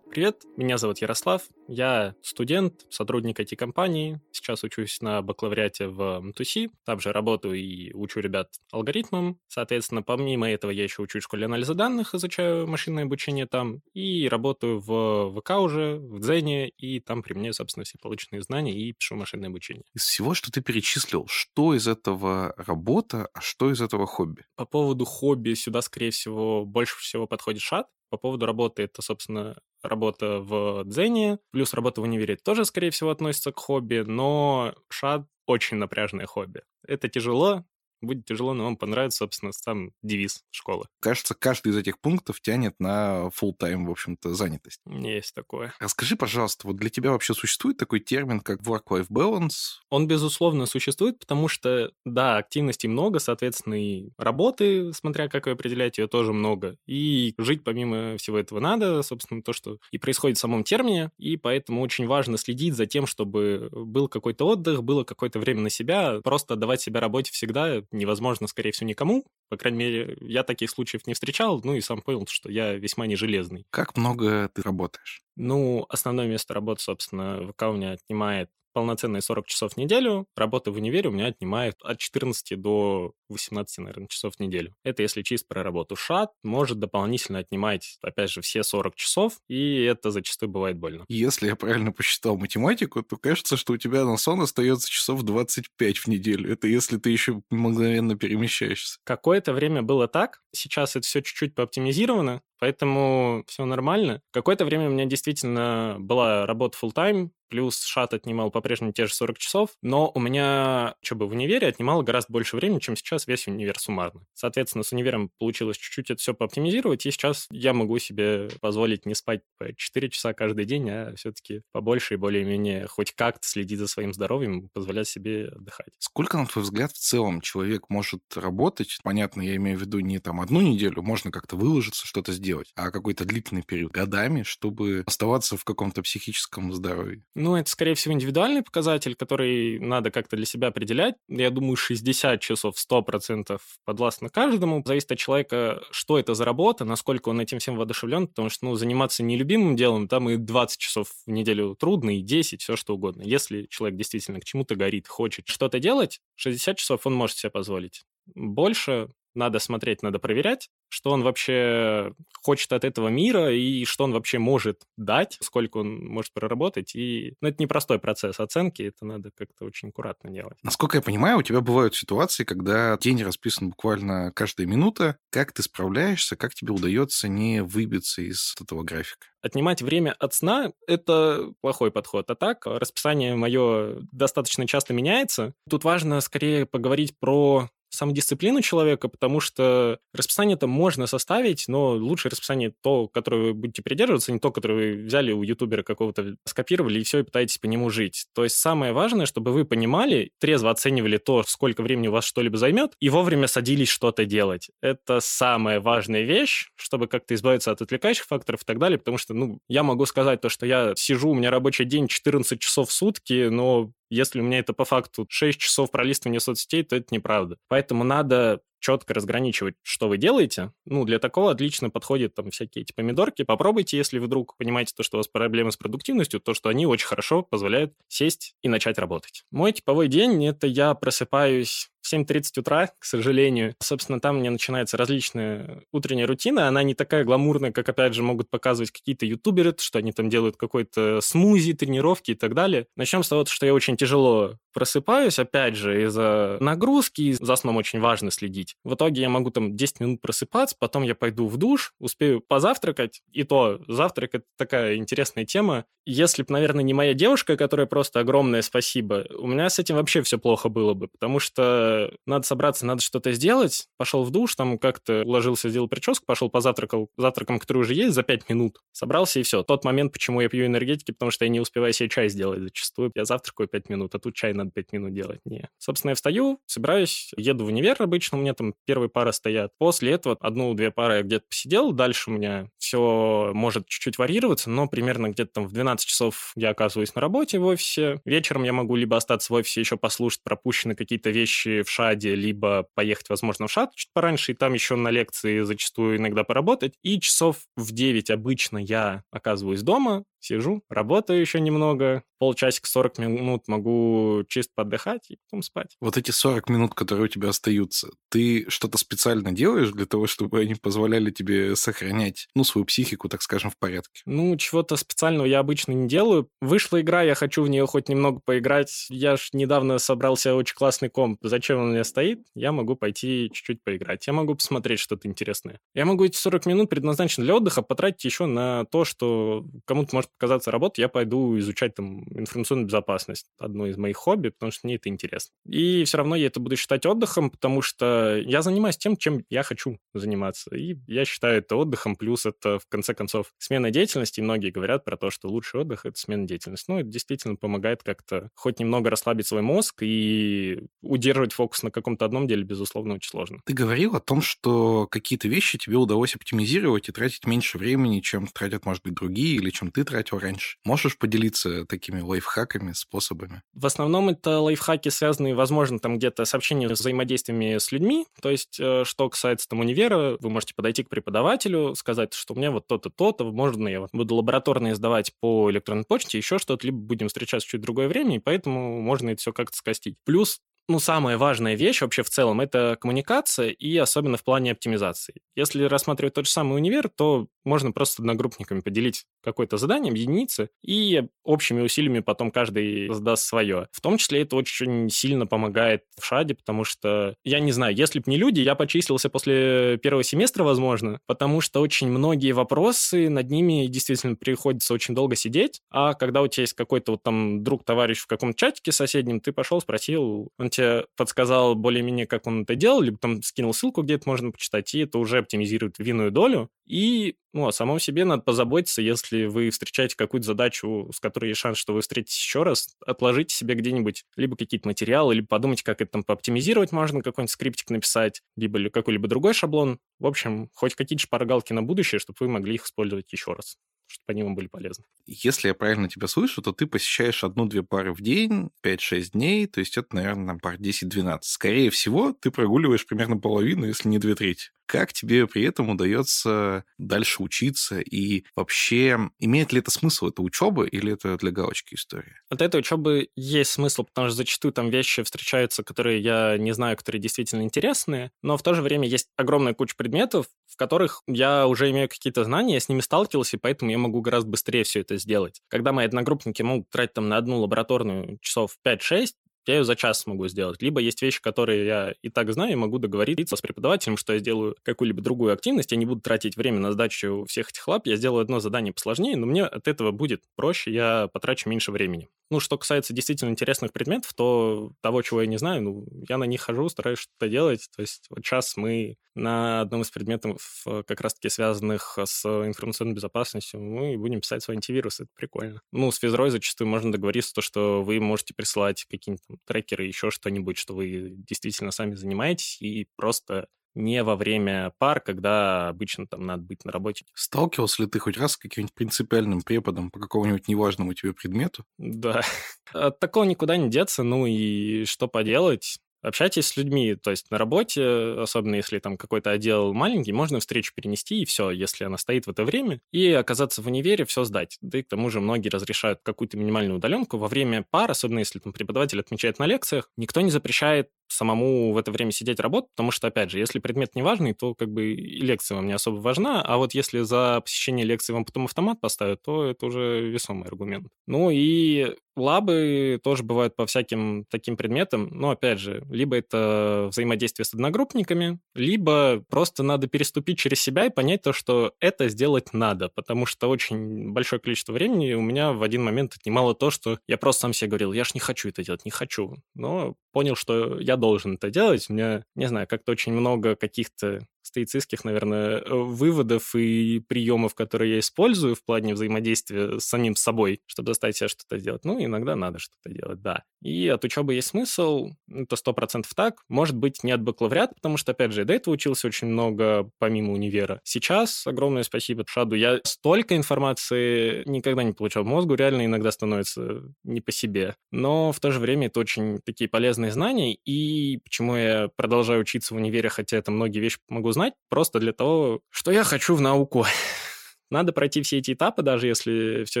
Привет, меня зовут Ярослав, я студент, сотрудник IT-компании, сейчас учусь на бакалавриате в МТУСИ, также работаю и учу ребят алгоритмам, соответственно, помимо этого я еще учу в школе анализа данных, изучаю машинное обучение там, и работаю в ВК уже, в Дзене, и там применяю, собственно, все полученные знания и пишу машинное обучение.
Из всего, что ты перечислил, что из этого работа, а что из этого хобби?
По поводу хобби сюда, скорее всего, больше всего подходит шат, по поводу работы, это, собственно, работа в Дзене, плюс работа в универе тоже, скорее всего, относится к хобби, но шат очень напряжное хобби. Это тяжело, будет тяжело, но вам понравится, собственно, сам девиз школы.
Кажется, каждый из этих пунктов тянет на full тайм в общем-то, занятость.
Есть такое.
Расскажи, пожалуйста, вот для тебя вообще существует такой термин, как work-life balance?
Он, безусловно, существует, потому что, да, активностей много, соответственно, и работы, смотря как вы определяете, ее тоже много. И жить помимо всего этого надо, собственно, то, что и происходит в самом термине, и поэтому очень важно следить за тем, чтобы был какой-то отдых, было какое-то время на себя, просто отдавать себя работе всегда невозможно, скорее всего, никому. По крайней мере, я таких случаев не встречал, ну и сам понял, что я весьма не железный.
Как много ты работаешь?
Ну, основное место работы, собственно, ВК у меня отнимает полноценные 40 часов в неделю. Работа в универе у меня отнимает от 14 до 18, наверное, часов в неделю. Это если чисто про работу. Шат может дополнительно отнимать, опять же, все 40 часов, и это зачастую бывает больно.
Если я правильно посчитал математику, то кажется, что у тебя на сон остается часов 25 в неделю. Это если ты еще мгновенно перемещаешься.
Какое-то время было так. Сейчас это все чуть-чуть пооптимизировано, поэтому все нормально. Какое-то время у меня действительно была работа full time плюс шат отнимал по-прежнему те же 40 часов, но у меня учеба в универе отнимала гораздо больше времени, чем сейчас весь универ суммарно. Соответственно, с универом получилось чуть-чуть это все пооптимизировать, и сейчас я могу себе позволить не спать по 4 часа каждый день, а все-таки побольше и более-менее хоть как-то следить за своим здоровьем, позволять себе отдыхать.
Сколько, на твой взгляд, в целом человек может работать? Понятно, я имею в виду не там одну неделю, можно как-то выложиться, что-то сделать, а какой-то длительный период, годами, чтобы оставаться в каком-то психическом здоровье.
Ну, это, скорее всего, индивидуальный показатель, который надо как-то для себя определять. Я думаю, 60 часов 100% подвластно каждому. Зависит от человека, что это за работа, насколько он этим всем воодушевлен, потому что, ну, заниматься нелюбимым делом, там и 20 часов в неделю трудно, и 10, все что угодно. Если человек действительно к чему-то горит, хочет что-то делать, 60 часов он может себе позволить. Больше надо смотреть, надо проверять, что он вообще хочет от этого мира и что он вообще может дать, сколько он может проработать. И ну, это непростой процесс оценки, это надо как-то очень аккуратно делать.
Насколько я понимаю, у тебя бывают ситуации, когда день расписан буквально каждая минута. Как ты справляешься, как тебе удается не выбиться из этого графика?
Отнимать время от сна – это плохой подход. А так, расписание мое достаточно часто меняется. Тут важно скорее поговорить про самодисциплину человека, потому что расписание-то можно составить, но лучше расписание то, которое вы будете придерживаться, не то, которое вы взяли у ютубера какого-то, скопировали и все, и пытаетесь по нему жить. То есть самое важное, чтобы вы понимали, трезво оценивали то, сколько времени у вас что-либо займет, и вовремя садились что-то делать. Это самая важная вещь, чтобы как-то избавиться от отвлекающих факторов и так далее, потому что, ну, я могу сказать то, что я сижу, у меня рабочий день 14 часов в сутки, но если у меня это по факту 6 часов пролистывания соцсетей, то это неправда. Поэтому надо четко разграничивать, что вы делаете. Ну, для такого отлично подходят там всякие эти помидорки. Попробуйте, если вдруг понимаете то, что у вас проблемы с продуктивностью, то, что они очень хорошо позволяют сесть и начать работать. Мой типовой день — это я просыпаюсь в 7.30 утра, к сожалению. Собственно, там меня начинается различная утренняя рутина. Она не такая гламурная, как, опять же, могут показывать какие-то ютуберы, что они там делают какой-то смузи, тренировки и так далее. Начнем с того, что я очень тяжело просыпаюсь, опять же, из-за нагрузки, и за сном очень важно следить. В итоге я могу там 10 минут просыпаться, потом я пойду в душ, успею позавтракать, и то завтрак — это такая интересная тема. Если бы, наверное, не моя девушка, которая просто огромное спасибо, у меня с этим вообще все плохо было бы, потому что надо собраться, надо что-то сделать, пошел в душ, там как-то уложился, сделал прическу, пошел позавтракал завтраком, который уже есть, за 5 минут, собрался и все. Тот момент, почему я пью энергетики, потому что я не успеваю себе чай сделать зачастую. Я завтракаю 5 минут, а тут чай надо 5 минут делать. Не. Собственно, я встаю, собираюсь, еду в универ обычно, у меня там первые пары стоят. После этого одну-две пары я где-то посидел, дальше у меня все может чуть-чуть варьироваться, но примерно где-то там в 12 часов я оказываюсь на работе в офисе. Вечером я могу либо остаться в офисе, еще послушать пропущенные какие-то вещи в шаде, либо поехать, возможно, в шат чуть пораньше, и там еще на лекции зачастую иногда поработать. И часов в 9 обычно я оказываюсь дома, сижу, работаю еще немного, полчасика 40 минут могу чисто подыхать и потом спать.
Вот эти 40 минут, которые у тебя остаются, ты что-то специально делаешь для того, чтобы они позволяли тебе сохранять, ну, свою психику, так скажем, в порядке?
Ну, чего-то специального я обычно не делаю. Вышла игра, я хочу в нее хоть немного поиграть. Я ж недавно собрался очень классный комп. Зачем он у меня стоит? Я могу пойти чуть-чуть поиграть. Я могу посмотреть что-то интересное. Я могу эти 40 минут, предназначенные для отдыха, потратить еще на то, что кому-то может показаться работа. Я пойду изучать там информационную безопасность. Одно из моих хобби, потому что мне это интересно. И все равно я это буду считать отдыхом, потому что я занимаюсь тем, чем я хочу заниматься. И я считаю это отдыхом, плюс это, в конце концов, смена деятельности. И многие говорят про то, что лучший отдых — это смена деятельности. Ну, это действительно помогает как-то хоть немного расслабить свой мозг и удерживать фокус на каком-то одном деле, безусловно, очень сложно.
Ты говорил о том, что какие-то вещи тебе удалось оптимизировать и тратить меньше времени, чем тратят, может быть, другие или чем ты тратил раньше. Можешь поделиться такими лайфхаками, способами?
В основном это лайфхаки, связанные, возможно, там где-то с общением, с взаимодействиями с людьми. То есть, э, что касается там универа, вы можете подойти к преподавателю, сказать, что у меня вот то-то, то-то, можно я вот буду лабораторные сдавать по электронной почте, еще что-то, либо будем встречаться чуть другое время, и поэтому можно это все как-то скостить. Плюс ну, самая важная вещь вообще в целом – это коммуникация, и особенно в плане оптимизации. Если рассматривать тот же самый универ, то можно просто одногруппниками поделить какое-то задание, объединиться, и общими усилиями потом каждый сдаст свое. В том числе это очень сильно помогает в ШАДе, потому что, я не знаю, если бы не люди, я почислился после первого семестра, возможно, потому что очень многие вопросы, над ними действительно приходится очень долго сидеть, а когда у тебя есть какой-то вот там друг, товарищ в каком-то чатике соседнем, ты пошел, спросил, он тебе подсказал более-менее, как он это делал, либо там скинул ссылку, где это можно почитать, и это уже оптимизирует винную долю. И ну, о самом себе надо позаботиться, если вы встречаете какую-то задачу, с которой есть шанс, что вы встретитесь еще раз, отложите себе где-нибудь либо какие-то материалы, либо подумайте, как это там пооптимизировать можно, какой-нибудь скриптик написать, либо какой-либо другой шаблон. В общем, хоть какие-то шпаргалки на будущее, чтобы вы могли их использовать еще раз чтобы они вам были полезны.
Если я правильно тебя слышу, то ты посещаешь одну-две пары в день, 5-6 дней, то есть это, наверное, там пар 10-12. Скорее всего, ты прогуливаешь примерно половину, если не две трети. Как тебе при этом удается дальше учиться? И вообще, имеет ли это смысл, это учеба или это для галочки история?
От этой учебы есть смысл, потому что зачастую там вещи встречаются, которые я не знаю, которые действительно интересные, но в то же время есть огромная куча предметов, в которых я уже имею какие-то знания, я с ними сталкивался, и поэтому я могу гораздо быстрее все это сделать. Когда мои одногруппники могут тратить там на одну лабораторную часов 5-6, я ее за час смогу сделать. Либо есть вещи, которые я и так знаю, и могу договориться с преподавателем, что я сделаю какую-либо другую активность, я не буду тратить время на сдачу всех этих лап, я сделаю одно задание посложнее, но мне от этого будет проще, я потрачу меньше времени. Ну, что касается действительно интересных предметов, то того, чего я не знаю, ну, я на них хожу, стараюсь что-то делать. То есть вот сейчас мы на одном из предметов, э, как раз-таки связанных с информационной безопасностью, мы будем писать свой антивирус, это прикольно. Ну, с физрой зачастую можно договориться, то, что вы можете присылать какие-нибудь трекеры, еще что-нибудь, что вы действительно сами занимаетесь, и просто не во время пар, когда обычно там надо быть на работе.
Сталкивался ли ты хоть раз с каким-нибудь принципиальным преподом по какому-нибудь неважному тебе предмету?
Да. От такого никуда не деться, ну и что поделать? Общайтесь с людьми, то есть на работе, особенно если там какой-то отдел маленький, можно встречу перенести, и все, если она стоит в это время, и оказаться в универе, все сдать. Да и к тому же многие разрешают какую-то минимальную удаленку. Во время пар, особенно если там преподаватель отмечает на лекциях, никто не запрещает самому в это время сидеть работать, потому что, опять же, если предмет не важный, то как бы и лекция вам не особо важна, а вот если за посещение лекции вам потом автомат поставят, то это уже весомый аргумент. Ну и лабы тоже бывают по всяким таким предметам, но, опять же, либо это взаимодействие с одногруппниками, либо просто надо переступить через себя и понять то, что это сделать надо, потому что очень большое количество времени у меня в один момент отнимало то, что я просто сам себе говорил, я ж не хочу это делать, не хочу. Но понял, что я должен это делать. У меня, не знаю, как-то очень много каких-то стоицистских, наверное, э, выводов и приемов, которые я использую в плане взаимодействия с самим собой, чтобы заставить себя что-то делать. Ну, иногда надо что-то делать, да. И от учебы есть смысл, это сто процентов так. Может быть, не от бакалавриата, потому что, опять же, до этого учился очень много помимо универа. Сейчас огромное спасибо Шаду. Я столько информации никогда не получал. Мозгу реально иногда становится не по себе. Но в то же время это очень такие полезные знания. И почему я продолжаю учиться в универе, хотя это многие вещи могу знать, просто для того, что я хочу в науку. надо пройти все эти этапы, даже если все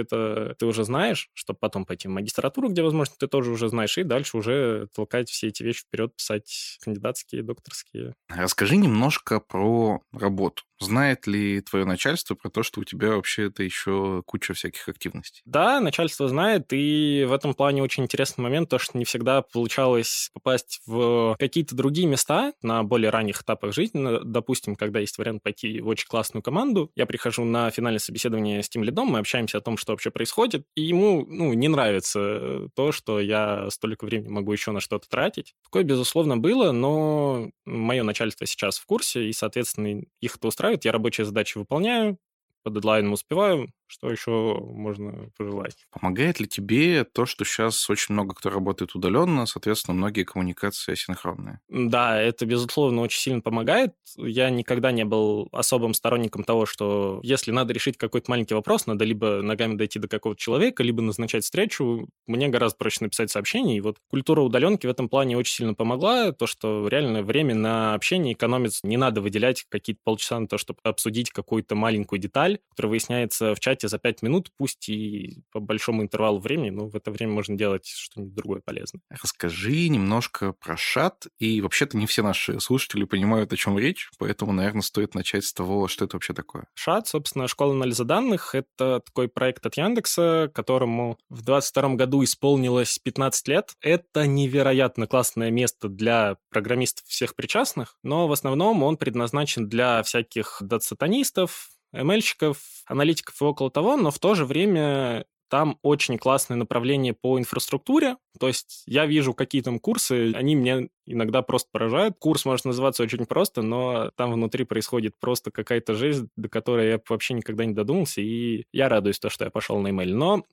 это ты уже знаешь, чтобы потом пойти в магистратуру, где, возможно, ты тоже уже знаешь, и дальше уже толкать все эти вещи вперед, писать кандидатские, докторские.
Расскажи немножко про работу. Знает ли твое начальство про то, что у тебя вообще это еще куча всяких активностей?
Да, начальство знает, и в этом плане очень интересный момент, то, что не всегда получалось попасть в какие-то другие места на более ранних этапах жизни. Допустим, когда есть вариант пойти в очень классную команду, я прихожу на финальное собеседование с тем лидом, мы общаемся о том, что вообще происходит, и ему ну, не нравится то, что я столько времени могу еще на что-то тратить. Такое, безусловно, было, но мое начальство сейчас в курсе, и, соответственно, их это устраивает устраивает, я рабочие задачи выполняю, по дедлайнам успеваю, что еще можно пожелать?
Помогает ли тебе то, что сейчас очень много кто работает удаленно, соответственно, многие коммуникации асинхронные?
Да, это, безусловно, очень сильно помогает. Я никогда не был особым сторонником того, что если надо решить какой-то маленький вопрос, надо либо ногами дойти до какого-то человека, либо назначать встречу. Мне гораздо проще написать сообщение. И вот культура удаленки в этом плане очень сильно помогла. То, что реально время на общение экономится. Не надо выделять какие-то полчаса на то, чтобы обсудить какую-то маленькую деталь, которая выясняется в чате чате за 5 минут, пусть и по большому интервалу времени, но в это время можно делать что-нибудь другое полезное.
Расскажи немножко про шат. И вообще-то не все наши слушатели понимают, о чем речь, поэтому, наверное, стоит начать с того, что это вообще такое.
Шат, собственно, школа анализа данных, это такой проект от Яндекса, которому в 22 году исполнилось 15 лет. Это невероятно классное место для программистов всех причастных, но в основном он предназначен для всяких датсатанистов, ML-щиков, аналитиков и около того, но в то же время там очень классное направление по инфраструктуре. То есть я вижу какие там курсы, они меня иногда просто поражают. Курс может называться очень просто, но там внутри происходит просто какая-то жизнь, до которой я вообще никогда не додумался, и я радуюсь то, что я пошел на email. Но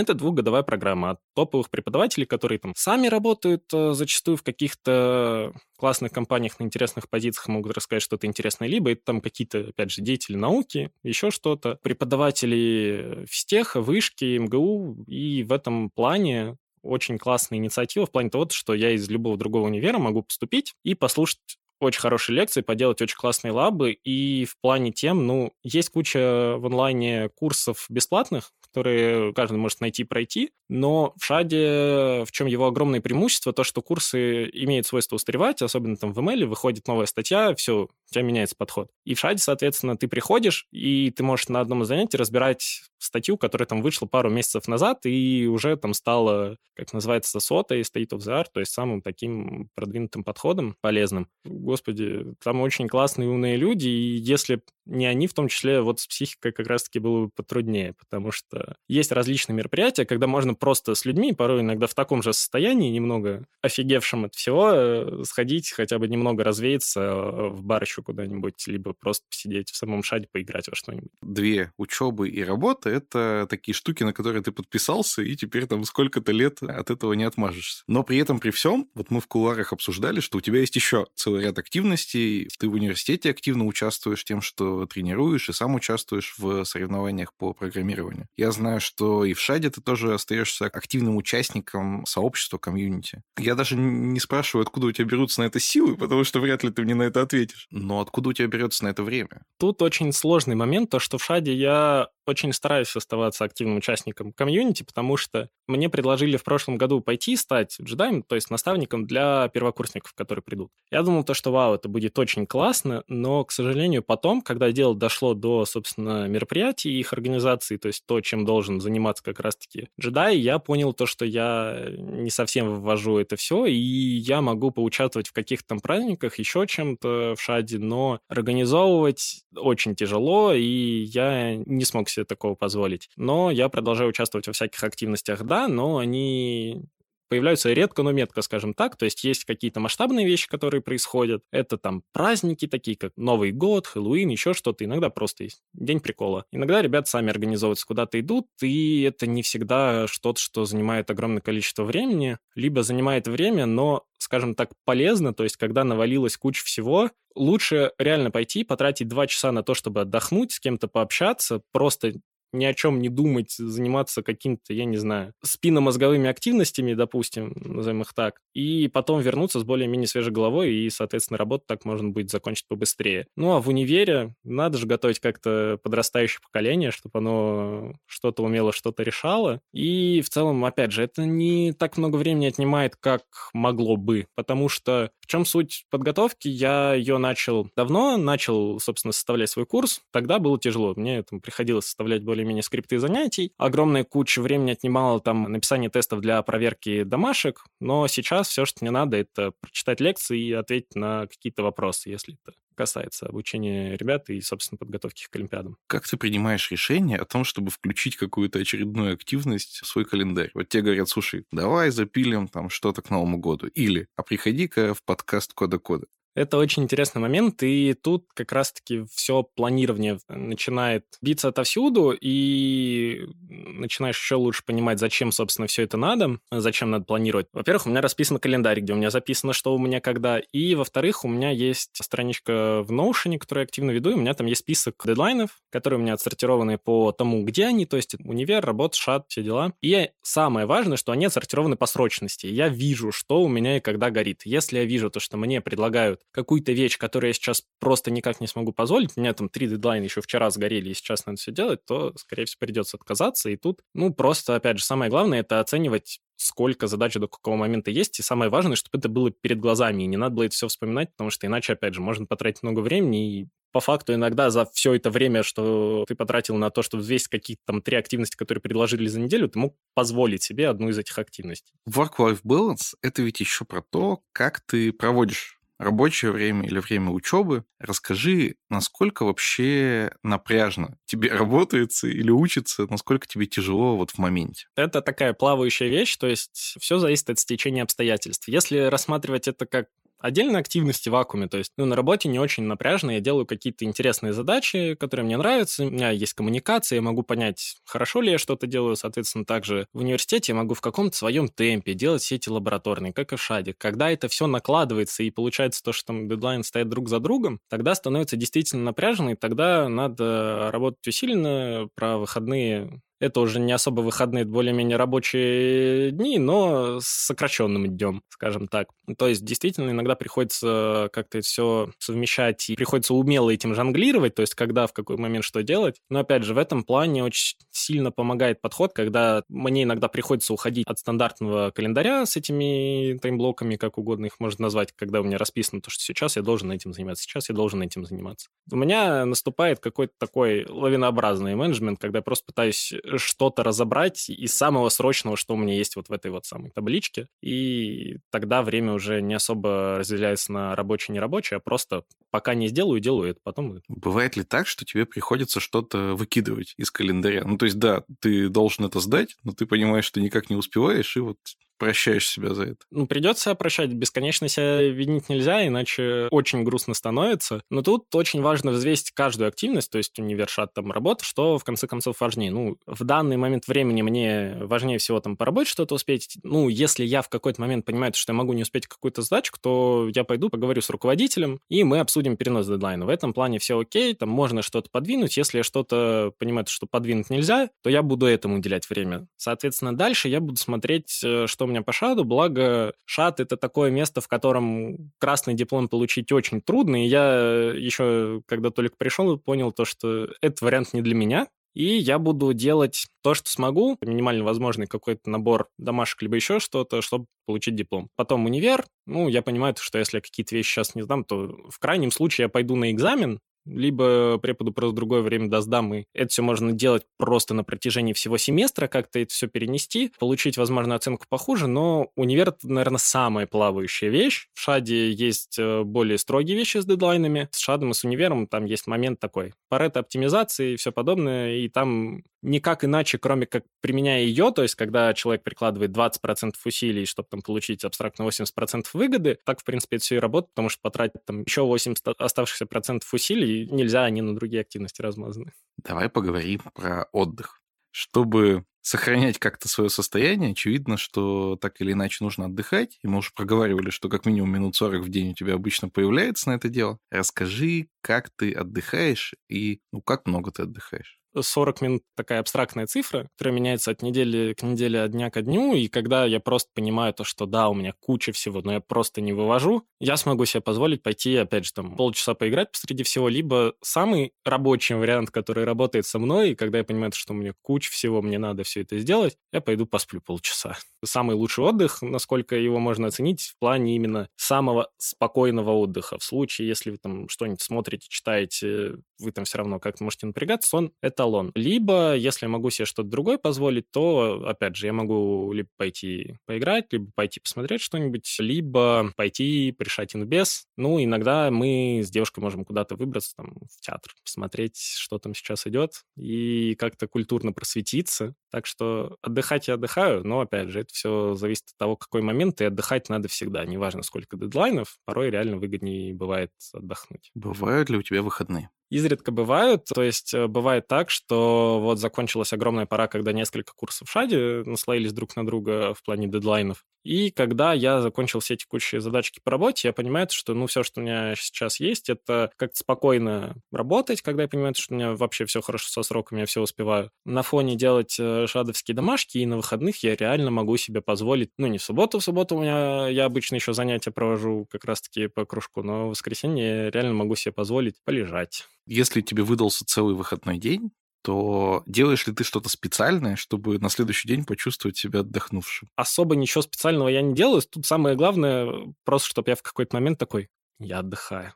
это двухгодовая программа от топовых преподавателей, которые там сами работают э, зачастую в каких-то классных компаниях на интересных позициях, могут рассказать что-то интересное, либо это там какие-то, опять же, деятели науки, еще что-то, преподаватели физтеха, вышки, МГУ, и в этом плане очень классная инициатива в плане того, что я из любого другого универа могу поступить и послушать очень хорошие лекции, поделать очень классные лабы, и в плане тем, ну, есть куча в онлайне курсов бесплатных, которые каждый может найти и пройти, но в Шаде в чем его огромное преимущество, то, что курсы имеют свойство устаревать, особенно там в ML выходит новая статья, все, у тебя меняется подход. И в Шаде, соответственно, ты приходишь, и ты можешь на одном занятии разбирать статью, которая там вышла пару месяцев назад, и уже там стала, как называется, сотой, state of the art, то есть самым таким продвинутым подходом, полезным. Господи, там очень классные умные люди, и если не они, в том числе, вот с психикой как раз-таки было бы потруднее, потому что есть различные мероприятия, когда можно просто с людьми, порой иногда в таком же состоянии, немного офигевшим от всего, э, сходить, хотя бы немного развеяться э, в бар еще куда-нибудь, либо просто посидеть в самом шаде, поиграть во что-нибудь.
Две учебы и работа — это такие штуки, на которые ты подписался, и теперь там сколько-то лет от этого не отмажешься. Но при этом, при всем, вот мы в кулуарах обсуждали, что у тебя есть еще целый ряд активностей, ты в университете активно участвуешь тем, что тренируешь и сам участвуешь в соревнованиях по программированию. Я знаю, что и в Шаде ты тоже остаешься активным участником сообщества, комьюнити. Я даже не спрашиваю, откуда у тебя берутся на это силы, потому что вряд ли ты мне на это ответишь. Но откуда у тебя берется на это время?
Тут очень сложный момент, то, что в Шаде я очень стараюсь оставаться активным участником комьюнити, потому что мне предложили в прошлом году пойти стать джедаем, то есть наставником для первокурсников, которые придут. Я думал то, что вау, это будет очень классно, но, к сожалению, потом, когда дело дошло до, собственно, мероприятий и их организации, то есть то, чем должен заниматься как раз-таки джедай, я понял то, что я не совсем ввожу это все, и я могу поучаствовать в каких-то там праздниках, еще чем-то в шаде, но организовывать очень тяжело, и я не смог себе такого позволить. Но я продолжаю участвовать во всяких активностях, да, но они появляются редко, но метко, скажем так. То есть есть какие-то масштабные вещи, которые происходят. Это там праздники такие, как Новый год, Хэллоуин, еще что-то. Иногда просто есть день прикола. Иногда ребята сами организовываются, куда-то идут, и это не всегда что-то, что занимает огромное количество времени. Либо занимает время, но, скажем так, полезно. То есть когда навалилась куча всего, лучше реально пойти, потратить два часа на то, чтобы отдохнуть, с кем-то пообщаться, просто ни о чем не думать, заниматься каким-то, я не знаю, спинномозговыми активностями, допустим, назовем их так, и потом вернуться с более-менее свежей головой, и, соответственно, работу так можно будет закончить побыстрее. Ну, а в универе надо же готовить как-то подрастающее поколение, чтобы оно что-то умело, что-то решало. И в целом, опять же, это не так много времени отнимает, как могло бы, потому что в чем суть подготовки? Я ее начал давно, начал, собственно, составлять свой курс. Тогда было тяжело. Мне там приходилось составлять более-менее скрипты занятий. Огромная куча времени отнимала там написание тестов для проверки домашек. Но сейчас все, что мне надо, это прочитать лекции и ответить на какие-то вопросы, если это касается обучения ребят и, собственно, подготовки к Олимпиадам.
Как ты принимаешь решение о том, чтобы включить какую-то очередную активность в свой календарь? Вот тебе говорят, слушай, давай запилим там что-то к Новому году. Или, а приходи-ка в подкаст Кода-Кода.
Это очень интересный момент, и тут как раз-таки все планирование начинает биться отовсюду, и начинаешь еще лучше понимать, зачем, собственно, все это надо, зачем надо планировать. Во-первых, у меня расписан календарь, где у меня записано, что у меня когда, и, во-вторых, у меня есть страничка в Notion, которую я активно веду, и у меня там есть список дедлайнов, которые у меня отсортированы по тому, где они, то есть универ, работа, шат, все дела. И самое важное, что они отсортированы по срочности. Я вижу, что у меня и когда горит. Если я вижу то, что мне предлагают какую-то вещь, которую я сейчас просто никак не смогу позволить, у меня там три дедлайна еще вчера сгорели, и сейчас надо все делать, то, скорее всего, придется отказаться. И тут, ну, просто, опять же, самое главное — это оценивать сколько задач до какого момента есть, и самое важное, чтобы это было перед глазами, и не надо было это все вспоминать, потому что иначе, опять же, можно потратить много времени, и по факту иногда за все это время, что ты потратил на то, чтобы взвесить какие-то там три активности, которые предложили за неделю, ты мог позволить себе одну из этих активностей.
Work-life balance — это ведь еще про то, как ты проводишь рабочее время или время учебы. Расскажи, насколько вообще напряжно тебе работается или учится, насколько тебе тяжело вот в моменте.
Это такая плавающая вещь, то есть все зависит от стечения обстоятельств. Если рассматривать это как отдельно активности в вакууме, то есть ну, на работе не очень напряжно, я делаю какие-то интересные задачи, которые мне нравятся, у меня есть коммуникация, я могу понять, хорошо ли я что-то делаю, соответственно, также в университете я могу в каком-то своем темпе делать все эти лабораторные, как и в шаде. Когда это все накладывается и получается то, что там дедлайн стоит друг за другом, тогда становится действительно напряжно, и тогда надо работать усиленно, про выходные это уже не особо выходные, это более-менее рабочие дни, но с сокращенным днем, скажем так. То есть действительно иногда приходится как-то все совмещать и приходится умело этим жонглировать, то есть когда, в какой момент что делать. Но опять же, в этом плане очень сильно помогает подход, когда мне иногда приходится уходить от стандартного календаря с этими таймблоками, как угодно их можно назвать, когда у меня расписано то, что сейчас я должен этим заниматься, сейчас я должен этим заниматься. У меня наступает какой-то такой лавинообразный менеджмент, когда я просто пытаюсь что-то разобрать из самого срочного, что у меня есть вот в этой вот самой табличке. И тогда время уже не особо разделяется на рабочее и нерабочее, а просто пока не сделаю, делаю это, потом...
Бывает ли так, что тебе приходится что-то выкидывать из календаря? Ну, то есть, да, ты должен это сдать, но ты понимаешь, что никак не успеваешь, и вот прощаешь себя за это?
Ну, придется прощать. Бесконечно себя винить нельзя, иначе очень грустно становится. Но тут очень важно взвесить каждую активность, то есть универшат там работа, что в конце концов важнее. Ну, в данный момент времени мне важнее всего там по работе что-то успеть. Ну, если я в какой-то момент понимаю, что я могу не успеть какую-то задачку, то я пойду поговорю с руководителем, и мы обсудим перенос дедлайна. В этом плане все окей, там можно что-то подвинуть. Если я что-то понимаю, что подвинуть нельзя, то я буду этому уделять время. Соответственно, дальше я буду смотреть, э, что у меня по шаду, благо шат — это такое место, в котором красный диплом получить очень трудно, и я еще, когда только пришел, понял то, что этот вариант не для меня, и я буду делать то, что смогу, минимально возможный какой-то набор домашек, либо еще что-то, чтобы получить диплом. Потом универ, ну, я понимаю, что если я какие-то вещи сейчас не сдам, то в крайнем случае я пойду на экзамен, либо преподу просто другое время доздам, и это все можно делать просто на протяжении всего семестра, как-то это все перенести, получить, возможно, оценку похуже, но универ, это, наверное, самая плавающая вещь. В ШАДе есть э, более строгие вещи с дедлайнами. С ШАДом и с универом там есть момент такой. Парето оптимизации и все подобное, и там никак иначе, кроме как применяя ее, то есть когда человек прикладывает 20% усилий, чтобы там получить абстрактно 80% выгоды, так, в принципе, это все и работает, потому что потратить там еще 80 оставшихся процентов усилий нельзя, они на другие активности размазаны.
Давай поговорим про отдых. Чтобы сохранять как-то свое состояние, очевидно, что так или иначе нужно отдыхать. И мы уже проговаривали, что как минимум минут 40 в день у тебя обычно появляется на это дело. Расскажи, как ты отдыхаешь и ну как много ты отдыхаешь.
40 минут такая абстрактная цифра, которая меняется от недели к неделе, от дня к дню, и когда я просто понимаю то, что да, у меня куча всего, но я просто не вывожу, я смогу себе позволить пойти, опять же, там, полчаса поиграть посреди всего, либо самый рабочий вариант, который работает со мной, и когда я понимаю, что у меня куча всего, мне надо все это сделать, я пойду посплю полчаса. Самый лучший отдых, насколько его можно оценить, в плане именно самого спокойного отдыха. В случае, если вы там что-нибудь смотрите, читаете, вы там все равно как-то можете напрягаться, сон — эталон. Либо, если могу себе что-то другое позволить, то, опять же, я могу либо пойти поиграть, либо пойти посмотреть что-нибудь, либо пойти порешать инбес. Ну, иногда мы с девушкой можем куда-то выбраться, там, в театр, посмотреть, что там сейчас идет, и как-то культурно просветиться. Так что отдыхать я отдыхаю, но, опять же, это все зависит от того, какой момент, и отдыхать надо всегда. Неважно, сколько дедлайнов, порой реально выгоднее бывает отдохнуть.
Бывают ли у тебя выходные?
Изредка бывают. То есть э, бывает так, что вот закончилась огромная пора, когда несколько курсов в шаде наслоились друг на друга в плане дедлайнов. И когда я закончил все текущие задачки по работе, я понимаю, что ну все, что у меня сейчас есть, это как-то спокойно работать, когда я понимаю, что у меня вообще все хорошо со сроками, я все успеваю. На фоне делать э, шадовские домашки, и на выходных я реально могу себе позволить, ну не в субботу, в субботу у меня, я обычно еще занятия провожу как раз-таки по кружку, но в воскресенье я реально могу себе позволить полежать.
Если тебе выдался целый выходной день, то делаешь ли ты что-то специальное, чтобы на следующий день почувствовать себя отдохнувшим?
Особо ничего специального я не делаю. Тут самое главное, просто чтобы я в какой-то момент такой, я отдыхаю.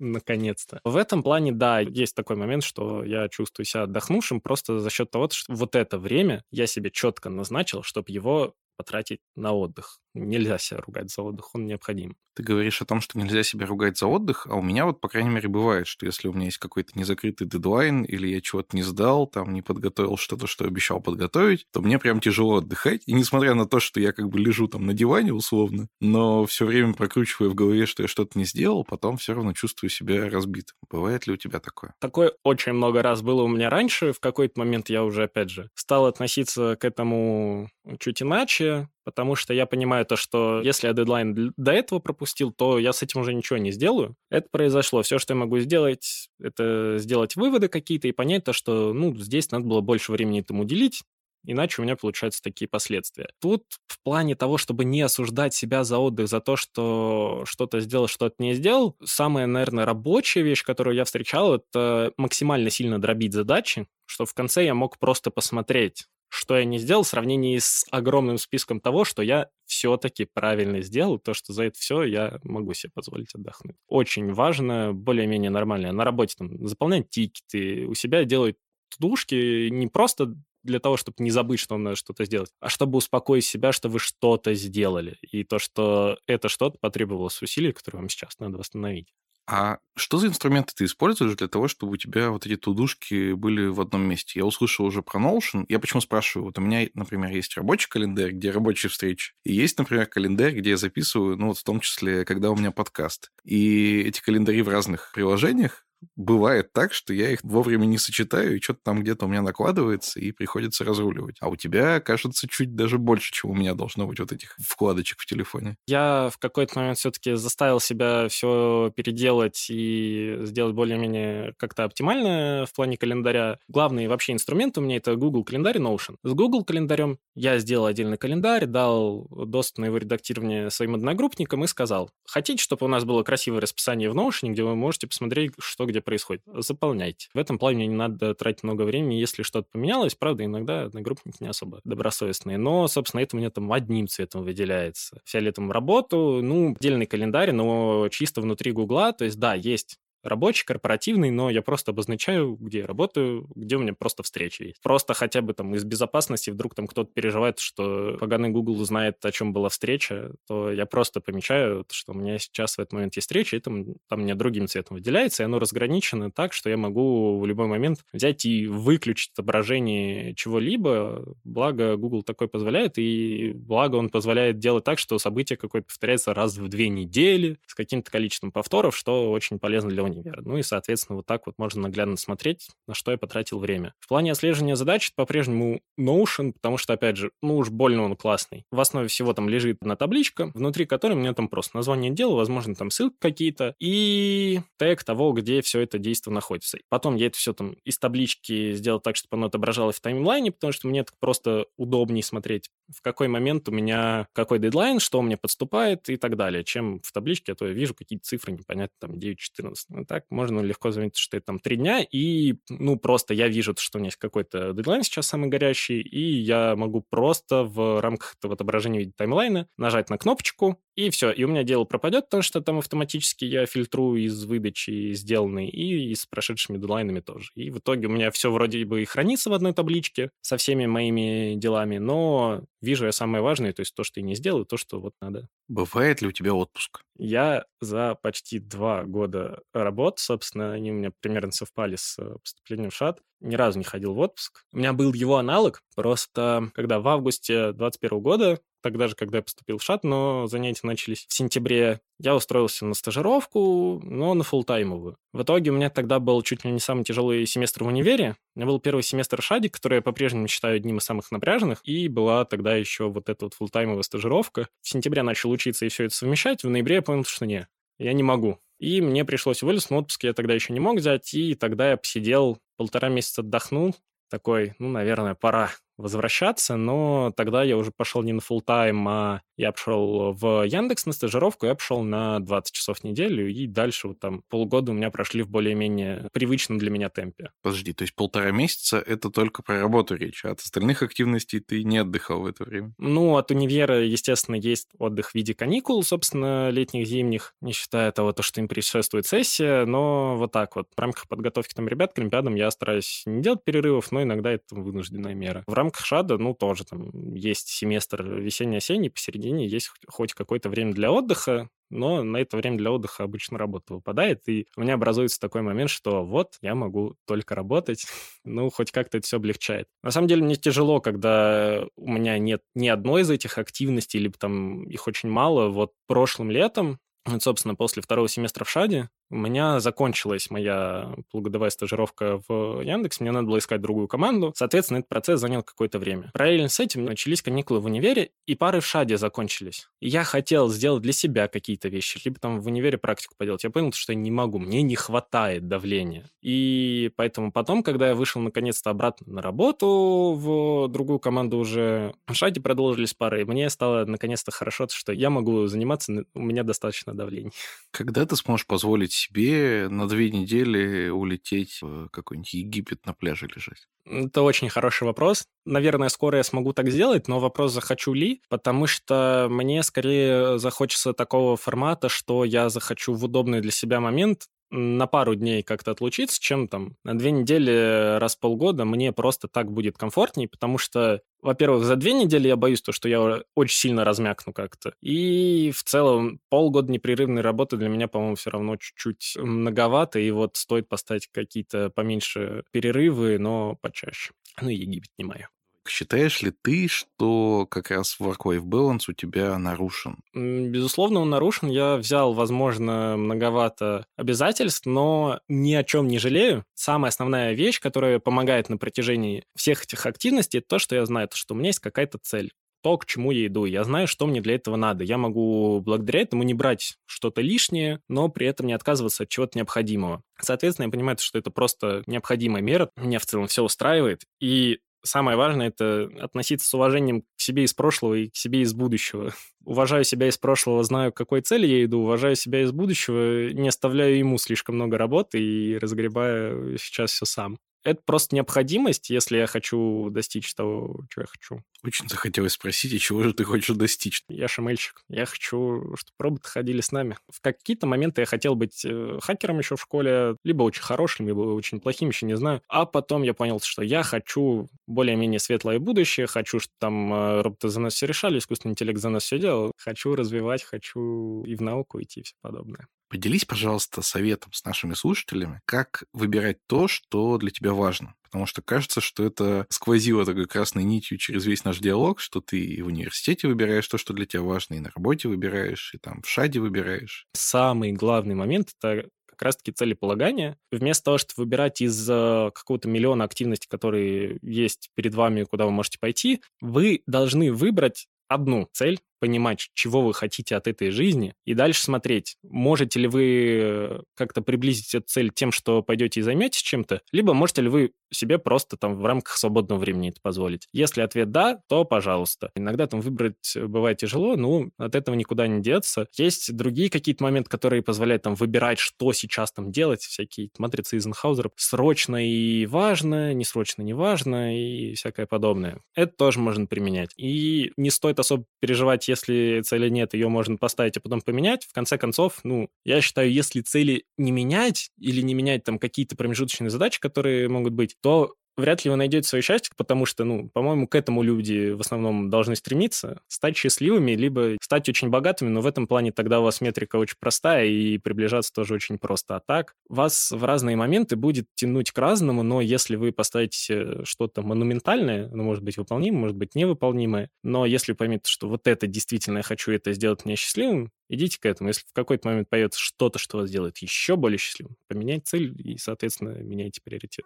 Наконец-то. В этом плане, да, есть такой момент, что я чувствую себя отдохнувшим просто за счет того, что вот это время я себе четко назначил, чтобы его потратить на отдых. Нельзя себя ругать за отдых, он необходим.
Ты говоришь о том, что нельзя себя ругать за отдых, а у меня вот, по крайней мере, бывает, что если у меня есть какой-то незакрытый дедлайн, или я чего-то не сдал, там, не подготовил что-то, что обещал подготовить, то мне прям тяжело отдыхать. И несмотря на то, что я как бы лежу там на диване условно, но все время прокручиваю в голове, что я что-то не сделал, потом все равно чувствую себя разбитым. Бывает ли у тебя такое?
Такое очень много раз было у меня раньше. В какой-то момент я уже, опять же, стал относиться к этому чуть иначе, потому что я понимаю то, что если я дедлайн до этого пропустил, то я с этим уже ничего не сделаю. Это произошло. Все, что я могу сделать, это сделать выводы какие-то и понять то, что, ну, здесь надо было больше времени этому уделить, Иначе у меня получаются такие последствия. Тут в плане того, чтобы не осуждать себя за отдых, за то, что что-то сделал, что-то не сделал, самая, наверное, рабочая вещь, которую я встречал, это максимально сильно дробить задачи, что в конце я мог просто посмотреть, что я не сделал в сравнении с огромным списком того, что я все-таки правильно сделал, то, что за это все я могу себе позволить отдохнуть. Очень важно, более-менее нормально, на работе там заполнять тикеты, у себя делать тудушки не просто для того, чтобы не забыть, что надо что-то сделать, а чтобы успокоить себя, что вы что-то сделали, и то, что это что-то потребовалось усилий, которые вам сейчас надо восстановить.
А что за инструменты ты используешь для того, чтобы у тебя вот эти тудушки были в одном месте? Я услышал уже про Notion. Я почему спрашиваю? Вот у меня, например, есть рабочий календарь, где рабочие встречи. И есть, например, календарь, где я записываю, ну вот в том числе, когда у меня подкаст. И эти календари в разных приложениях, бывает так, что я их вовремя не сочетаю, и что-то там где-то у меня накладывается, и приходится разруливать. А у тебя, кажется, чуть даже больше, чем у меня должно быть вот этих вкладочек в телефоне.
Я в какой-то момент все-таки заставил себя все переделать и сделать более-менее как-то оптимально в плане календаря. Главный вообще инструмент у меня это Google календарь Notion. С Google календарем я сделал отдельный календарь, дал доступ на его редактирование своим одногруппникам и сказал, хотите, чтобы у нас было красивое расписание в Notion, где вы можете посмотреть, что где происходит. Заполняйте. В этом плане не надо тратить много времени, если что-то поменялось. Правда, иногда одногруппники не особо добросовестные. Но, собственно, это у меня там одним цветом выделяется. Вся летом работу, ну, отдельный календарь, но чисто внутри Гугла. То есть, да, есть рабочий, корпоративный, но я просто обозначаю, где я работаю, где у меня просто встречи есть. Просто хотя бы там из безопасности вдруг там кто-то переживает, что поганый Google знает, о чем была встреча, то я просто помечаю, что у меня сейчас в этот момент есть встреча, и там, там мне другим цветом выделяется, и оно разграничено так, что я могу в любой момент взять и выключить отображение чего-либо, благо Google такой позволяет, и благо он позволяет делать так, что событие какое-то повторяется раз в две недели с каким-то количеством повторов, что очень полезно для универа. Ну и, соответственно, вот так вот можно наглядно смотреть, на что я потратил время. В плане отслеживания задач по-прежнему Notion, потому что, опять же, ну уж больно он классный. В основе всего там лежит одна табличка, внутри которой у меня там просто название дела, возможно, там ссылки какие-то и тег того, где все это действие находится. Потом я это все там из таблички сделал так, чтобы оно отображалось в таймлайне, потому что мне это просто удобнее смотреть, в какой момент у меня какой дедлайн, что меня подступает и так далее, чем в табличке, а то я вижу какие-то цифры непонятно, там 9-14. Так можно легко заметить, что это там 3 дня, и, ну, просто я вижу, что у меня есть какой-то дедлайн сейчас самый горящий, и я могу просто в рамках этого отображения вида таймлайна нажать на кнопочку, и все, и у меня дело пропадет, потому что там автоматически я фильтрую из выдачи сделанной и из прошедшими дедлайнами тоже. И в итоге у меня все вроде бы и хранится в одной табличке со всеми моими делами, но вижу я самое важное, то есть то, что я не сделал, и то, что вот надо.
Бывает ли у тебя отпуск?
Я за почти два года работ, собственно, они у меня примерно совпали с э, поступлением в ШАТ, ни разу не ходил в отпуск. У меня был его аналог, просто когда в августе 2021 года тогда же, когда я поступил в ШАТ, но занятия начались в сентябре. Я устроился на стажировку, но на фултаймовую. В итоге у меня тогда был чуть ли не самый тяжелый семестр в универе. У меня был первый семестр в ШАДе, который я по-прежнему считаю одним из самых напряженных, и была тогда еще вот эта вот фултаймовая стажировка. В сентябре начал учиться и все это совмещать, в ноябре я понял, что не, я не могу. И мне пришлось вылез, но отпуск я тогда еще не мог взять, и тогда я посидел, полтора месяца отдохнул, такой, ну, наверное, пора возвращаться, но тогда я уже пошел не на full тайм а я пошел в Яндекс на стажировку, я пошел на 20 часов в неделю, и дальше вот там полгода у меня прошли в более-менее привычном для меня темпе.
Подожди, то есть полтора месяца — это только про работу речь, а от остальных активностей ты не отдыхал в это время?
Ну, от универа, естественно, есть отдых в виде каникул, собственно, летних, зимних, не считая того, то, что им предшествует сессия, но вот так вот. В рамках подготовки там ребят к Олимпиадам я стараюсь не делать перерывов, но иногда это вынужденная мера. В рамках ШАДа, ну, тоже там есть семестр весенний-осенний, посередине есть хоть какое-то время для отдыха, но на это время для отдыха обычно работа выпадает, и у меня образуется такой момент, что вот, я могу только работать, ну, хоть как-то это все облегчает. На самом деле мне тяжело, когда у меня нет ни одной из этих активностей, либо там их очень мало. Вот прошлым летом, собственно, после второго семестра в ШАДе, у меня закончилась моя полугодовая стажировка в Яндекс, мне надо было искать другую команду. Соответственно, этот процесс занял какое-то время. Параллельно с этим начались каникулы в универе, и пары в ШАДе закончились. И я хотел сделать для себя какие-то вещи, либо там в универе практику поделать. Я понял, что я не могу, мне не хватает давления. И поэтому потом, когда я вышел наконец-то обратно на работу в другую команду уже, в ШАДе продолжились пары, и мне стало наконец-то хорошо, что я могу заниматься, у меня достаточно давления.
Когда ты сможешь позволить себе на две недели улететь в какой-нибудь Египет на пляже лежать?
Это очень хороший вопрос. Наверное, скоро я смогу так сделать, но вопрос, захочу ли, потому что мне скорее захочется такого формата, что я захочу в удобный для себя момент на пару дней как-то отлучиться, чем там на две недели раз в полгода мне просто так будет комфортней, потому что, во-первых, за две недели я боюсь то, что я очень сильно размякну как-то. И в целом полгода непрерывной работы для меня, по-моему, все равно чуть-чуть многовато, и вот стоит поставить какие-то поменьше перерывы, но почаще. Ну Египет не мое.
Считаешь ли ты, что как раз work-life balance у тебя нарушен?
Безусловно, он нарушен. Я взял, возможно, многовато обязательств, но ни о чем не жалею. Самая основная вещь, которая помогает на протяжении всех этих активностей, это то, что я знаю, что у меня есть какая-то цель то, к чему я иду. Я знаю, что мне для этого надо. Я могу благодаря этому не брать что-то лишнее, но при этом не отказываться от чего-то необходимого. Соответственно, я понимаю, что это просто необходимая мера. Меня в целом все устраивает. И самое важное — это относиться с уважением к себе из прошлого и к себе из будущего. Уважаю себя из прошлого, знаю, к какой цели я иду, уважаю себя из будущего, не оставляю ему слишком много работы и разгребаю сейчас все сам это просто необходимость, если я хочу достичь того, чего я хочу.
Очень захотелось спросить, и чего же ты хочешь достичь?
Я шамельщик. Я хочу, чтобы роботы ходили с нами. В какие-то моменты я хотел быть э, хакером еще в школе, либо очень хорошим, либо очень плохим, еще не знаю. А потом я понял, что я хочу более-менее светлое будущее, хочу, чтобы там э, роботы за нас все решали, искусственный интеллект за нас все делал. Хочу развивать, хочу и в науку идти и все подобное.
Поделись, пожалуйста, советом с нашими слушателями, как выбирать то, что для тебя важно. Потому что кажется, что это сквозило такой красной нитью через весь наш диалог, что ты и в университете выбираешь то, что для тебя важно, и на работе выбираешь, и там в шаде выбираешь.
Самый главный момент — это как раз-таки целеполагание. Вместо того, чтобы выбирать из э, какого-то миллиона активностей, которые есть перед вами, куда вы можете пойти, вы должны выбрать одну цель, понимать, чего вы хотите от этой жизни, и дальше смотреть, можете ли вы э, как-то приблизить эту цель тем, что пойдете и займетесь чем-то, либо можете ли вы себе просто там в рамках свободного времени это позволить. Если ответ «да», то пожалуйста. Иногда там выбрать бывает тяжело, но от этого никуда не деться. Есть другие какие-то моменты, которые позволяют там выбирать, что сейчас там делать, всякие матрицы Эйзенхаузера. Срочно и важно, не срочно не важно и всякое подобное. Это тоже можно применять. И не стоит особо переживать, если цели нет, ее можно поставить, а потом поменять. В конце концов, ну, я считаю, если цели не менять или не менять там какие-то промежуточные задачи, которые могут быть, то вряд ли вы найдете свое счастье, потому что, ну, по-моему, к этому люди в основном должны стремиться, стать счастливыми, либо стать очень богатыми, но в этом плане тогда у вас метрика очень простая, и приближаться тоже очень просто. А так, вас в разные моменты будет тянуть к разному, но если вы поставите что-то монументальное, ну, может быть, выполнимое, может быть, невыполнимое, но если вы поймете, что вот это действительно я хочу это сделать меня счастливым, идите к этому. Если в какой-то момент появится что-то, что вас сделает еще более счастливым, поменяйте цель и, соответственно, меняйте приоритет.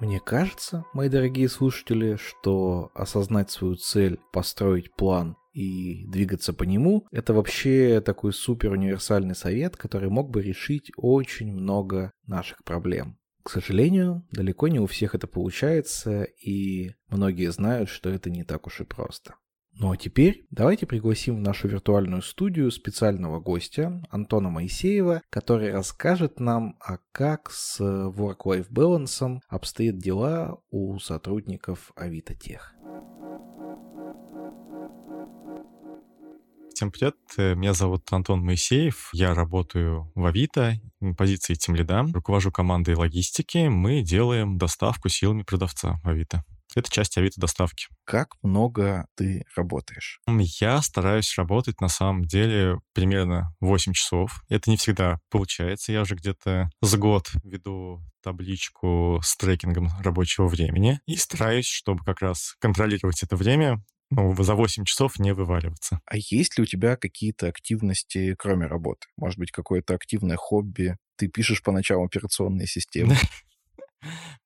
Мне кажется, мои дорогие слушатели, что осознать свою цель, построить план и двигаться по нему, это вообще такой супер универсальный совет, который мог бы решить очень много наших проблем. К сожалению, далеко не у всех это получается, и многие знают, что это не так уж и просто. Ну а теперь давайте пригласим в нашу виртуальную студию специального гостя Антона Моисеева, который расскажет нам, а как с work-life balance обстоят дела у сотрудников Авито Тех.
Всем привет, меня зовут Антон Моисеев, я работаю в Авито, на позиции тимлида, руковожу командой логистики, мы делаем доставку силами продавца Авито. Это часть Авито доставки.
Как много ты работаешь?
Я стараюсь работать на самом деле примерно 8 часов. Это не всегда получается. Я уже где-то с год веду табличку с трекингом рабочего времени и стараюсь, чтобы как раз контролировать это время, ну, за 8 часов не вываливаться.
А есть ли у тебя какие-то активности, кроме работы? Может быть, какое-то активное хобби? Ты пишешь по ночам операционные системы?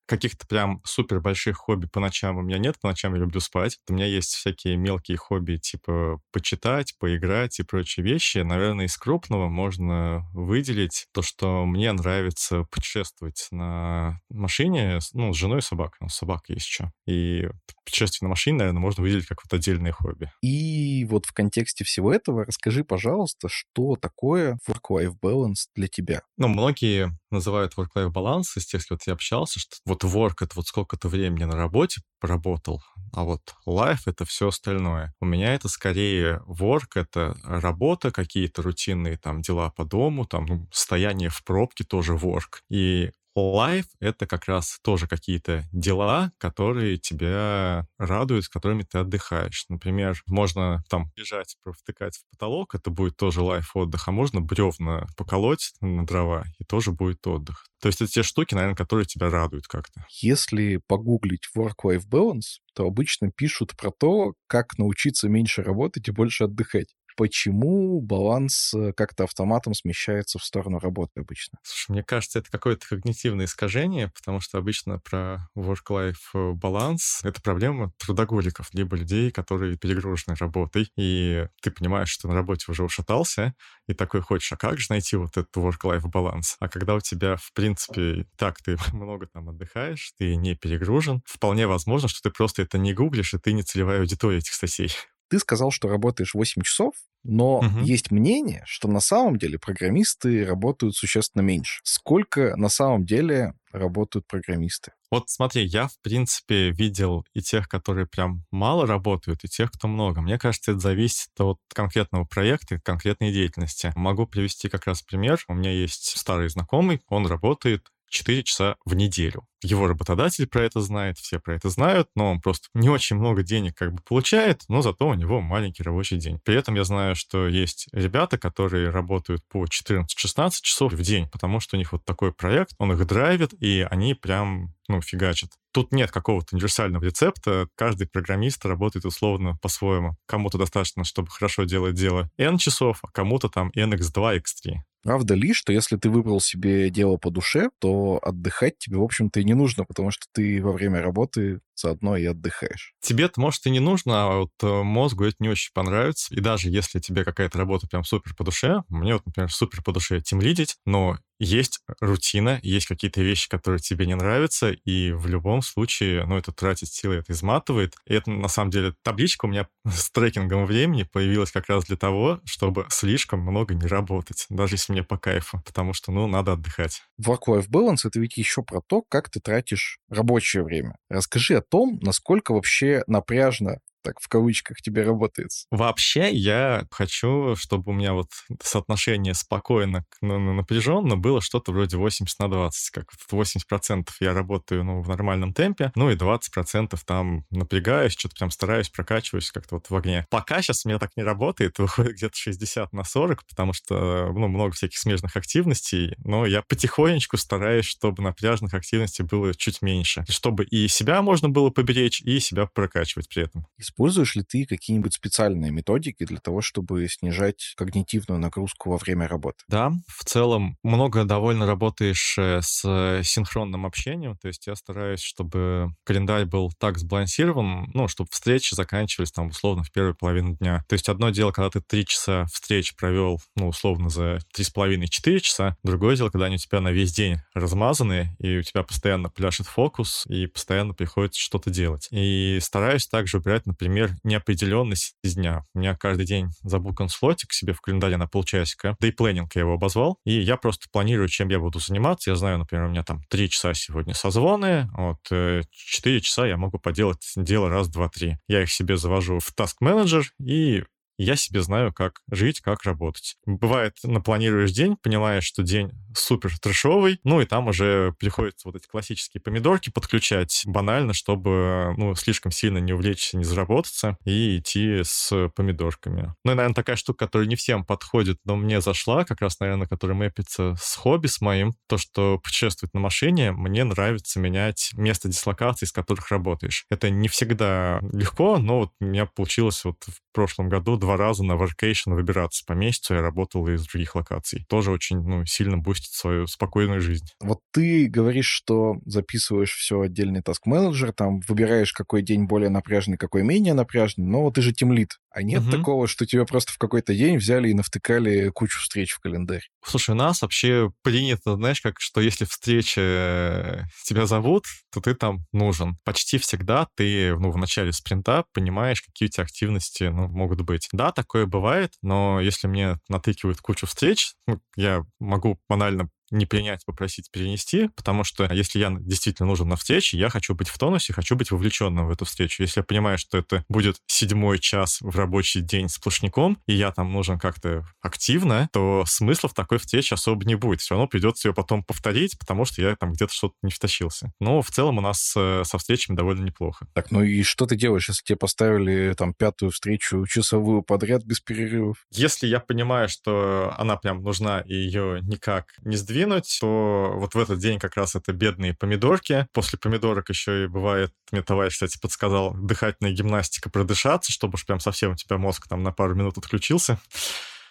Каких-то прям супер больших хобби по ночам у меня нет, по ночам я люблю спать. У меня есть всякие мелкие хобби, типа почитать, поиграть и прочие вещи. Наверное, из крупного можно выделить то, что мне нравится путешествовать на машине, ну, с женой и собакой. Ну, собака есть еще. И путешествие на машине, наверное, можно выделить как вот отдельное хобби.
И вот в контексте всего этого расскажи, пожалуйста, что такое work-life balance для тебя?
Ну, многие называют work-life balance, из тех, с кем я общался, что вот work — это вот сколько-то времени на работе поработал, а вот life — это все остальное. У меня это скорее work — это работа, какие-то рутинные там дела по дому, там ну, стояние в пробке тоже work. И Life — это как раз тоже какие-то дела, которые тебя радуют, с которыми ты отдыхаешь. Например, можно там бежать, провтыкать в потолок, это будет тоже лайф отдых, а можно бревна поколоть на дрова, и тоже будет отдых. То есть это те штуки, наверное, которые тебя радуют как-то.
Если погуглить work-life balance, то обычно пишут про то, как научиться меньше работать и больше отдыхать почему баланс э, как-то автоматом смещается в сторону работы обычно?
Слушай, мне кажется, это какое-то когнитивное искажение, потому что обычно про work-life баланс — это проблема трудоголиков, либо людей, которые перегружены работой, и ты понимаешь, что на работе уже ушатался, и такой хочешь, а как же найти вот этот work-life баланс? А когда у тебя, в принципе, так ты много там отдыхаешь, ты не перегружен, вполне возможно, что ты просто это не гуглишь, и ты не целевая аудитория этих статей.
Ты сказал, что работаешь 8 часов, но угу. есть мнение, что на самом деле программисты работают существенно меньше. Сколько на самом деле работают программисты?
Вот смотри, я, в принципе, видел и тех, которые прям мало работают, и тех, кто много. Мне кажется, это зависит от конкретного проекта, конкретной деятельности. Могу привести как раз пример. У меня есть старый знакомый, он работает 4 часа в неделю. Его работодатель про это знает, все про это знают, но он просто не очень много денег как бы получает, но зато у него маленький рабочий день. При этом я знаю, что есть ребята, которые работают по 14-16 часов в день, потому что у них вот такой проект, он их драйвит, и они прям, ну, фигачат. Тут нет какого-то универсального рецепта, каждый программист работает условно по-своему. Кому-то достаточно, чтобы хорошо делать дело N часов, а кому-то там NX2, X3.
Правда ли, что если ты выбрал себе дело по душе, то отдыхать тебе, в общем-то, и не нужно, потому что ты во время работы заодно и отдыхаешь.
Тебе-то, может, и не нужно, а вот э, мозгу это не очень понравится. И даже если тебе какая-то работа прям супер по душе, мне вот, например, супер по душе тем лидить, но есть рутина, есть какие-то вещи, которые тебе не нравятся, и в любом случае, ну, это тратит силы, это изматывает. И это, на самом деле, табличка у меня с трекингом времени появилась как раз для того, чтобы слишком много не работать, даже если мне по кайфу, потому что, ну, надо отдыхать.
Work-life balance — это ведь еще про то, как ты тратишь рабочее время. Расскажи о том, насколько вообще напряжно так в кавычках тебе работает?
Вообще я хочу, чтобы у меня вот соотношение спокойно к напряженно было что-то вроде 80 на 20. Как 80% я работаю ну, в нормальном темпе, ну и 20% там напрягаюсь, что-то прям стараюсь, прокачиваюсь как-то вот в огне. Пока сейчас у меня так не работает, выходит где-то 60 на 40, потому что ну, много всяких смежных активностей, но я потихонечку стараюсь, чтобы напряжных активностей было чуть меньше, чтобы и себя можно было поберечь, и себя прокачивать при этом.
Используешь ли ты какие-нибудь специальные методики для того, чтобы снижать когнитивную нагрузку во время работы?
Да, в целом много довольно работаешь э, с синхронным общением, то есть я стараюсь, чтобы календарь был так сбалансирован, ну, чтобы встречи заканчивались там условно в первую половину дня. То есть одно дело, когда ты три часа встреч провел, ну, условно, за три с половиной-четыре часа, другое дело, когда они у тебя на весь день размазаны, и у тебя постоянно пляшет фокус, и постоянно приходится что-то делать. И стараюсь также убирать, например, неопределенность из дня. У меня каждый день забукан слотик себе в календаре на полчасика. Да и планинг я его обозвал. И я просто планирую, чем я буду заниматься. Я знаю, например, у меня там 3 часа сегодня созвоны, вот 4 э, часа я могу поделать дело раз, два, три. Я их себе завожу в Task Manager и я себе знаю, как жить, как работать. Бывает, напланируешь день, понимаешь, что день супер трешовый, ну и там уже приходится вот эти классические помидорки подключать банально, чтобы, ну, слишком сильно не увлечься, не заработаться и идти с помидорками. Ну и, наверное, такая штука, которая не всем подходит, но мне зашла, как раз, наверное, которая мэпится с хобби с моим, то, что путешествовать на машине, мне нравится менять место дислокации, с которых работаешь. Это не всегда легко, но вот у меня получилось вот в прошлом году два раза на workation выбираться по месяцу. Я работал из других локаций. Тоже очень ну, сильно boost ит свою спокойную жизнь.
Вот ты говоришь, что записываешь все отдельный task manager, там выбираешь, какой день более напряженный, какой менее напряженный, но ты же team lead. А нет угу. такого, что тебя просто в какой-то день взяли и навтыкали кучу встреч в календарь?
Слушай, у нас вообще принято, знаешь, как, что если встреча э, тебя зовут, то ты там нужен. Почти всегда ты, ну, в начале спринта понимаешь, какие у тебя активности, ну, могут быть. Да, такое бывает, но если мне натыкивают кучу встреч, ну, я могу банально не принять, попросить перенести, потому что если я действительно нужен на встрече, я хочу быть в тонусе, хочу быть вовлеченным в эту встречу. Если я понимаю, что это будет седьмой час в рабочий день сплошняком, и я там нужен как-то активно, то смысла в такой встрече особо не будет. Все равно придется ее потом повторить, потому что я там где-то что-то не втащился. Но в целом у нас э, со встречами довольно неплохо.
Так, ну и что ты делаешь, если тебе поставили там пятую встречу часовую подряд без перерывов?
Если я понимаю, что она прям нужна, и ее никак не сдвинуть, продвинуть, то вот в этот день как раз это бедные помидорки. После помидорок еще и бывает, мне товарищ, кстати, подсказал, дыхательная гимнастика, продышаться, чтобы уж прям совсем у тебя мозг там на пару минут отключился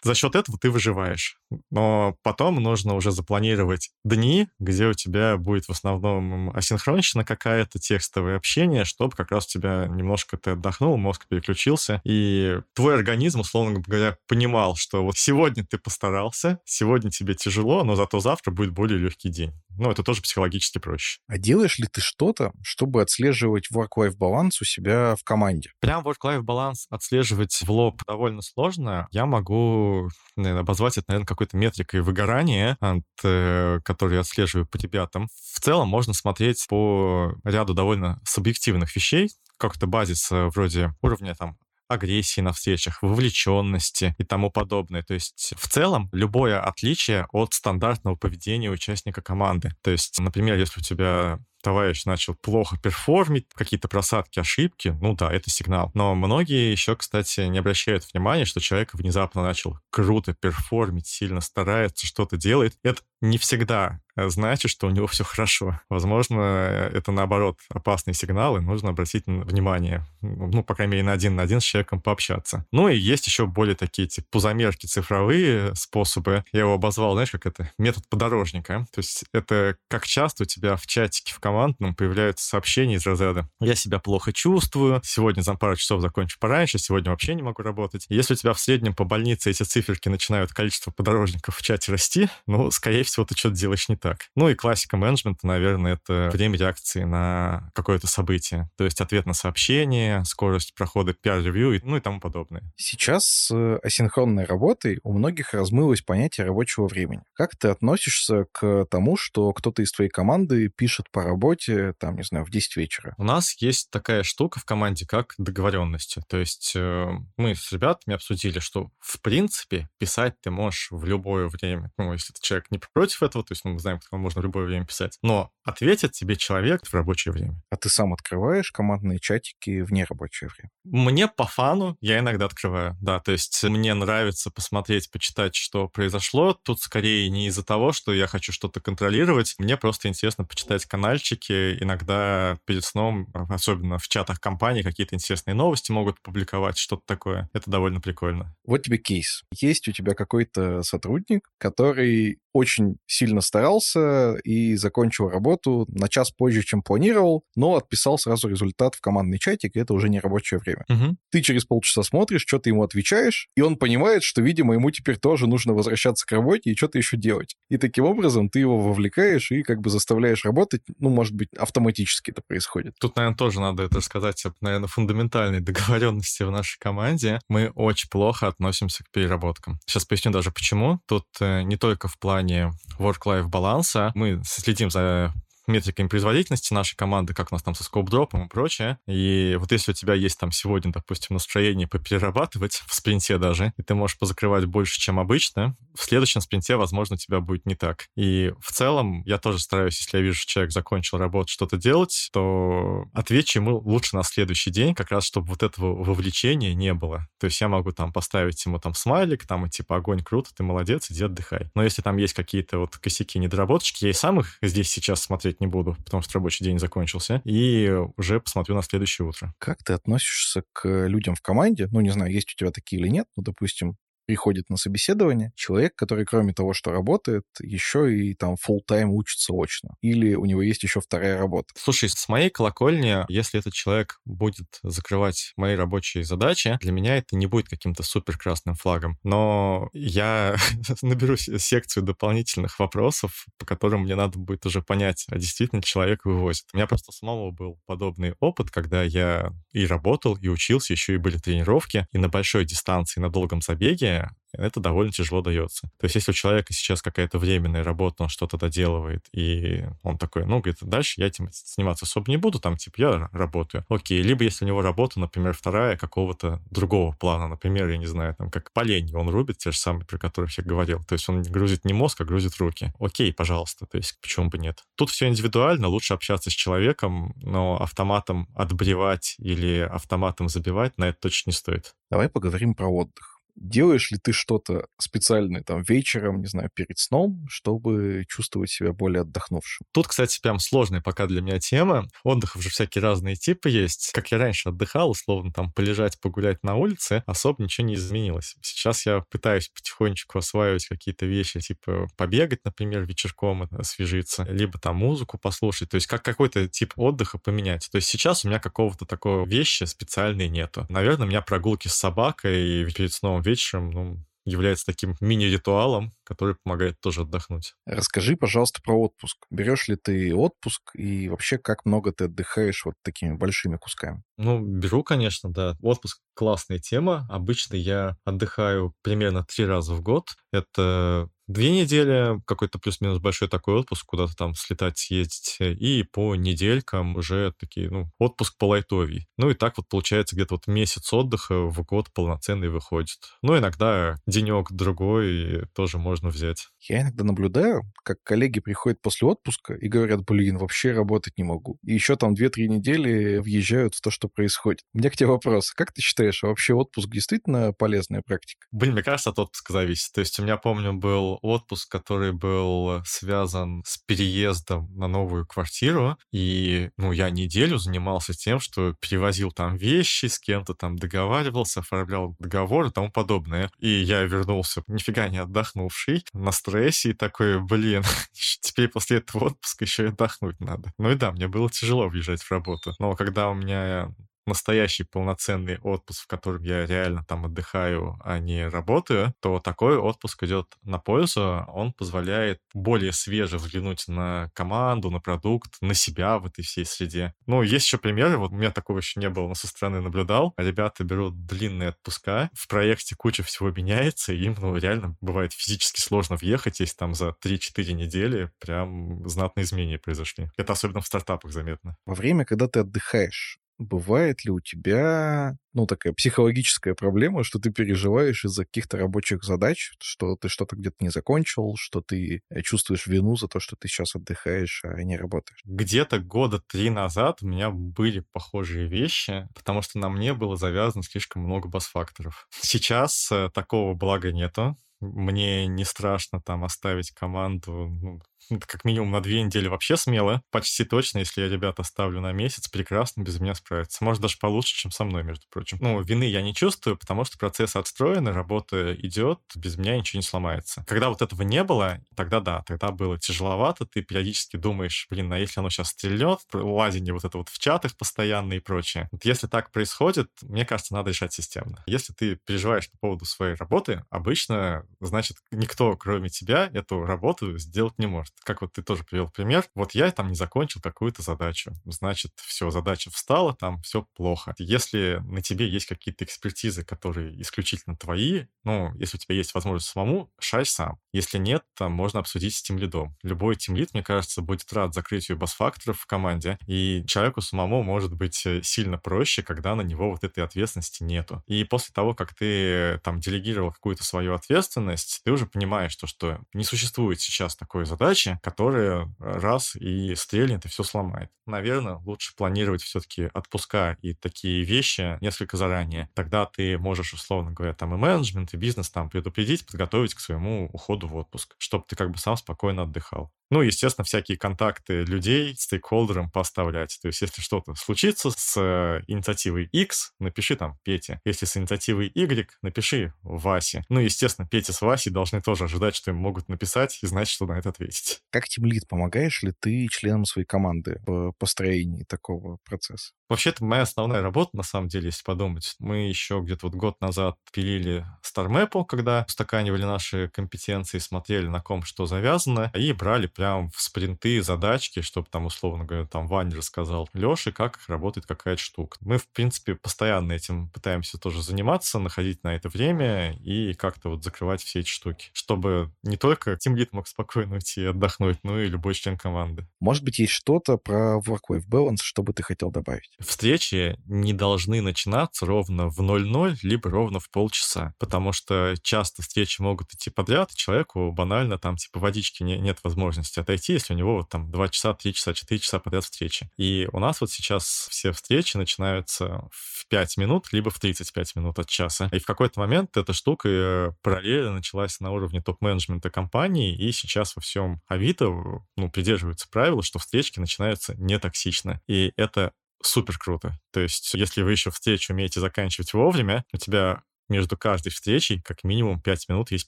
за счет этого ты выживаешь. Но потом нужно уже запланировать дни, где у тебя будет в основном асинхронщина какая-то, текстовое общение, чтобы как раз у тебя немножко ты отдохнул, мозг переключился, и твой организм, условно говоря, понимал, что вот сегодня ты постарался, сегодня тебе тяжело, но зато завтра будет более легкий день. Ну, это тоже психологически проще.
А делаешь ли ты что-то, чтобы отслеживать work-life баланс у себя в команде?
Прям work-life баланс отслеживать в лоб довольно сложно. Я могу наверное, обозвать это, наверное, какой-то метрикой выгорания, от, э, которую я отслеживаю по ребятам. В целом можно смотреть по ряду довольно субъективных вещей, как-то базис вроде уровня там агрессии на встречах, вовлеченности и тому подобное. То есть в целом любое отличие от стандартного поведения участника команды. То есть, например, если у тебя товарищ начал плохо перформить, какие-то просадки, ошибки, ну да, это сигнал. Но многие еще, кстати, не обращают внимания, что человек внезапно начал круто перформить, сильно старается, что-то делает. Это не всегда э, значит, что у него все хорошо. Возможно, это наоборот опасный сигнал, и нужно обратить внимание, ну, по крайней мере, на один на один с человеком пообщаться. Ну и есть еще более такие типа пузомерки цифровые способы. Я его обозвал, знаешь, как это? Метод подорожника. То есть это как часто у тебя в чатике в командном появляются сообщения из разряда «Я себя плохо чувствую, сегодня за пару часов закончу пораньше, сегодня вообще не могу работать». Если у тебя в среднем по больнице эти циферки начинают количество подорожников в чате расти, ну, скорее всего, ты что-то делаешь не так. Ну и классика менеджмента, наверное, это время реакции на какое-то событие. То есть ответ на сообщение, скорость прохода peer-review, ну и тому подобное.
Сейчас с э, асинхронной работой у многих размылось понятие рабочего времени. Как ты относишься к тому, что кто-то из твоей команды пишет по работе, там, не знаю, в 10 вечера?
У нас есть такая штука в команде, как договоренности. То есть э, мы с ребятами обсудили, что в принципе писать ты можешь в любое время. Ну, если ты человек не против этого, то есть ну, мы знаем, что можно в любое время писать. Но ответит тебе человек в рабочее время.
А ты сам открываешь командные чатики в нерабочее время?
Мне по фану я иногда открываю, да. То есть мне нравится посмотреть, почитать, что произошло. Тут скорее не из-за того, что я хочу что-то контролировать. Мне просто интересно почитать канальчики. Иногда перед сном, особенно в чатах компании, какие-то интересные новости могут публиковать, что-то такое. Это довольно прикольно.
Вот тебе кейс. Есть у тебя какой-то сотрудник, который очень сильно старался и закончил работу на час позже, чем планировал, но отписал сразу результат в командный чатик, и это уже не рабочее время.
Угу.
Ты через полчаса смотришь, что ты ему отвечаешь, и он понимает, что, видимо, ему теперь тоже нужно возвращаться к работе и что-то еще делать. И таким образом ты его вовлекаешь и как бы заставляешь работать, ну, может быть, автоматически это происходит.
Тут, наверное, тоже надо это сказать наверное, фундаментальной договоренности в нашей команде. Мы очень плохо относимся к переработкам. Сейчас поясню даже почему. Тут э, не только в плане work-life баланса. Мы следим за метриками производительности нашей команды, как у нас там со скоп-дропом и прочее. И вот если у тебя есть там сегодня, допустим, настроение поперерабатывать в спринте даже, и ты можешь позакрывать больше, чем обычно, в следующем спринте, возможно, у тебя будет не так. И в целом я тоже стараюсь, если я вижу, что человек закончил работу, что-то делать, то отвечу ему лучше на следующий день, как раз, чтобы вот этого вовлечения не было. То есть я могу там поставить ему там смайлик, там и типа огонь круто, ты молодец, иди отдыхай. Но если там есть какие-то вот косяки, недоработочки, я и сам их здесь сейчас смотреть смотреть не буду, потому что рабочий день закончился, и уже посмотрю на следующее утро.
Как ты относишься к людям в команде? Ну, не знаю, есть у тебя такие или нет, ну, допустим, приходит на собеседование человек, который кроме того, что работает, еще и там full тайм учится очно. Или у него есть еще вторая работа.
Слушай, с моей колокольни, если этот человек будет закрывать мои рабочие задачи, для меня это не будет каким-то супер красным флагом. Но я наберу секцию дополнительных вопросов, по которым мне надо будет уже понять, а действительно человек вывозит. У меня просто самого был подобный опыт, когда я и работал, и учился, еще и были тренировки, и на большой дистанции, на долгом забеге это довольно тяжело дается. То есть если у человека сейчас какая-то временная работа, он что-то доделывает, и он такой, ну, говорит, дальше я этим сниматься особо не буду, там, типа, я работаю. Окей, либо если у него работа, например, вторая какого-то другого плана, например, я не знаю, там, как поленья он рубит, те же самые, про которые я говорил. То есть он грузит не мозг, а грузит руки. Окей, пожалуйста, то есть почему бы нет. Тут все индивидуально, лучше общаться с человеком, но автоматом отбревать или автоматом забивать на это точно не стоит.
Давай поговорим про отдых Делаешь ли ты что-то специальное там вечером, не знаю, перед сном, чтобы чувствовать себя более отдохнувшим?
Тут, кстати, прям сложная пока для меня тема. Отдыхов же всякие разные типы есть. Как я раньше отдыхал, условно, там, полежать, погулять на улице, особо ничего не изменилось. Сейчас я пытаюсь потихонечку осваивать какие-то вещи, типа побегать, например, вечерком, освежиться, либо там музыку послушать. То есть как какой-то тип отдыха поменять. То есть сейчас у меня какого-то такого вещи специальной нету. Наверное, у меня прогулки с собакой перед сном вечером, ну, является таким мини-ритуалом, который помогает тоже отдохнуть.
Расскажи, пожалуйста, про отпуск. Берешь ли ты отпуск и вообще как много ты отдыхаешь вот такими большими кусками?
Ну, беру, конечно, да. Отпуск классная тема. Обычно я отдыхаю примерно три раза в год. Это две недели, какой-то плюс-минус большой такой отпуск, куда-то там слетать, съездить, и по неделькам уже такие, ну, отпуск по лайтовей. Ну и так вот получается где-то вот месяц отдыха в год полноценный выходит. Ну, иногда денек-другой тоже можно взять.
Я иногда наблюдаю, как коллеги приходят после отпуска и говорят, блин, вообще работать не могу. И еще там 2-3 недели въезжают в то, что происходит. У меня к тебе вопрос. Как ты считаешь, вообще отпуск действительно полезная практика?
Блин, мне кажется, от отпуска зависит. То есть у меня, помню, был отпуск, который был связан с переездом на новую квартиру, и, ну, я неделю занимался тем, что перевозил там вещи, с кем-то там договаривался, оформлял договор и тому подобное. И я вернулся нифига не отдохнувший, на стрессе, и такой, блин, теперь после этого отпуска еще и отдохнуть надо. Ну и да, мне было тяжело въезжать в работу. Но когда у меня настоящий полноценный отпуск, в котором я реально там отдыхаю, а не работаю, то такой отпуск идет на пользу. Он позволяет более свеже взглянуть на команду, на продукт, на себя в этой всей среде. Ну, есть еще примеры, вот у меня такого еще не было, но со стороны наблюдал. Ребята берут длинные отпуска, в проекте куча всего меняется, и им, ну, реально бывает физически сложно въехать, если там за 3-4 недели прям знатные изменения произошли. Это особенно в стартапах заметно.
Во время, когда ты отдыхаешь, бывает ли у тебя, ну, такая психологическая проблема, что ты переживаешь из-за каких-то рабочих задач, что ты что-то где-то не закончил, что ты э, чувствуешь вину за то, что ты сейчас отдыхаешь, а не работаешь?
Где-то года три назад у меня были похожие вещи, потому что на мне было завязано слишком много бас-факторов. Сейчас э, такого блага нету. Мне не страшно там оставить команду ну, как минимум на две недели вообще смело. Почти точно, если я ребят оставлю на месяц, прекрасно без меня справиться. Может, даже получше, чем со мной, между прочим. Ну, вины я не чувствую, потому что процесс отстроен, работа идет, без меня ничего не сломается. Когда вот этого не было, тогда да, тогда было тяжеловато, ты периодически думаешь, блин, а если оно сейчас стрельнет, лазение вот это вот в чатах постоянно и прочее. Вот если так происходит, мне кажется, надо решать системно. Если ты переживаешь по поводу своей работы, обычно, значит, никто, кроме тебя, эту работу сделать не может как вот ты тоже привел пример, вот я там не закончил какую-то задачу, значит, все, задача встала, там все плохо. Если на тебе есть какие-то экспертизы, которые исключительно твои, ну, если у тебя есть возможность самому, шай сам. Если нет, там можно обсудить с тем лидом. Любой тем лид, мне кажется, будет рад закрытию бас-факторов в команде, и человеку самому может быть э, сильно проще, когда на него вот этой ответственности нету. И после того, как ты там делегировал какую-то свою ответственность, ты уже понимаешь, то, что не существует сейчас такой задачи, задачи, которые раз и стрельнет, и все сломает. Наверное, лучше планировать все-таки отпуска и такие вещи несколько заранее. Тогда ты можешь, условно говоря, там и менеджмент, и бизнес там предупредить, подготовить к своему уходу в отпуск, чтобы ты как бы сам спокойно отдыхал. Ну, естественно, всякие контакты людей, стейкхолдерам поставлять. То есть, если что-то случится с э, инициативой X, напиши там Пете. Если с инициативой Y, напиши Васе. Ну, естественно, Петя с Васей должны тоже ожидать, что им могут написать и знать, что на это ответить.
Как тимлид помогаешь ли ты членам своей команды в построении такого процесса?
Вообще, это моя основная работа, на самом деле, если подумать. Мы еще где-то вот год назад пилили StarMap, когда устаканивали наши компетенции, смотрели, на ком что завязано, и брали прям в спринты задачки, чтобы там, условно говоря, там Ваня рассказал Леше, как работает какая-то штука. Мы, в принципе, постоянно этим пытаемся тоже заниматься, находить на это время и как-то вот закрывать все эти штуки, чтобы не только тимлит мог спокойно уйти и отдохнуть, но и любой член команды.
Может быть, есть что-то про work-life balance, что бы ты хотел добавить?
встречи не должны начинаться ровно в 0.0, либо ровно в полчаса, потому что часто встречи могут идти подряд, и человеку банально там типа водички не, нет возможности отойти, если у него вот там 2 часа, 3 часа, 4 часа подряд встречи. И у нас вот сейчас все встречи начинаются в 5 минут, либо в 35 минут от часа. И в какой-то момент эта штука э, параллельно началась на уровне топ-менеджмента компании, и сейчас во всем Авито ну, придерживаются правила, что встречки начинаются не токсично. И это супер круто. То есть, если вы еще встречу умеете заканчивать вовремя, у тебя между каждой встречей как минимум 5 минут есть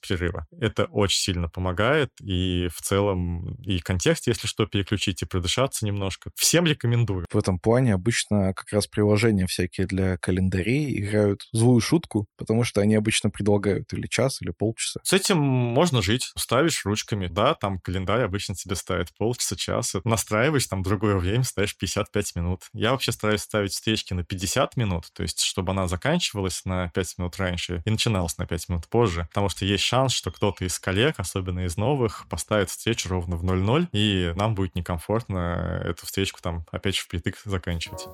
перерыва. Это очень сильно помогает, и в целом и контекст, если что, переключить и продышаться немножко. Всем рекомендую.
В этом плане обычно как раз приложения всякие для календарей играют злую шутку, потому что они обычно предлагают или час, или полчаса.
С этим можно жить. Ставишь ручками, да, там календарь обычно тебе ставит полчаса, час. Настраиваешь там другое время, ставишь 55 минут. Я вообще стараюсь ставить встречки на 50 минут, то есть чтобы она заканчивалась на 5 минут раньше, раньше и начиналось на 5 минут позже, потому что есть шанс, что кто-то из коллег, особенно из новых, поставит встречу ровно в 0-0, и нам будет некомфортно эту встречку там опять же впритык заканчивать.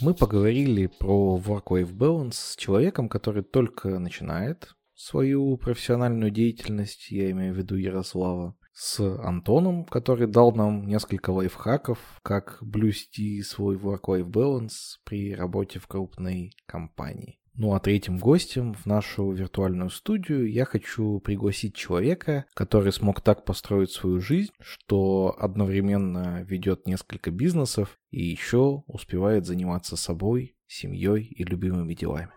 Мы поговорили про work-life balance с человеком, который только начинает свою профессиональную деятельность, я имею в виду Ярослава, с Антоном, который дал нам несколько лайфхаков, как блюсти свой work-life balance при работе в крупной компании. Ну а третьим гостем в нашу виртуальную студию я хочу пригласить человека, который смог так построить свою жизнь, что одновременно ведет несколько бизнесов и еще успевает заниматься собой, семьей и любимыми делами.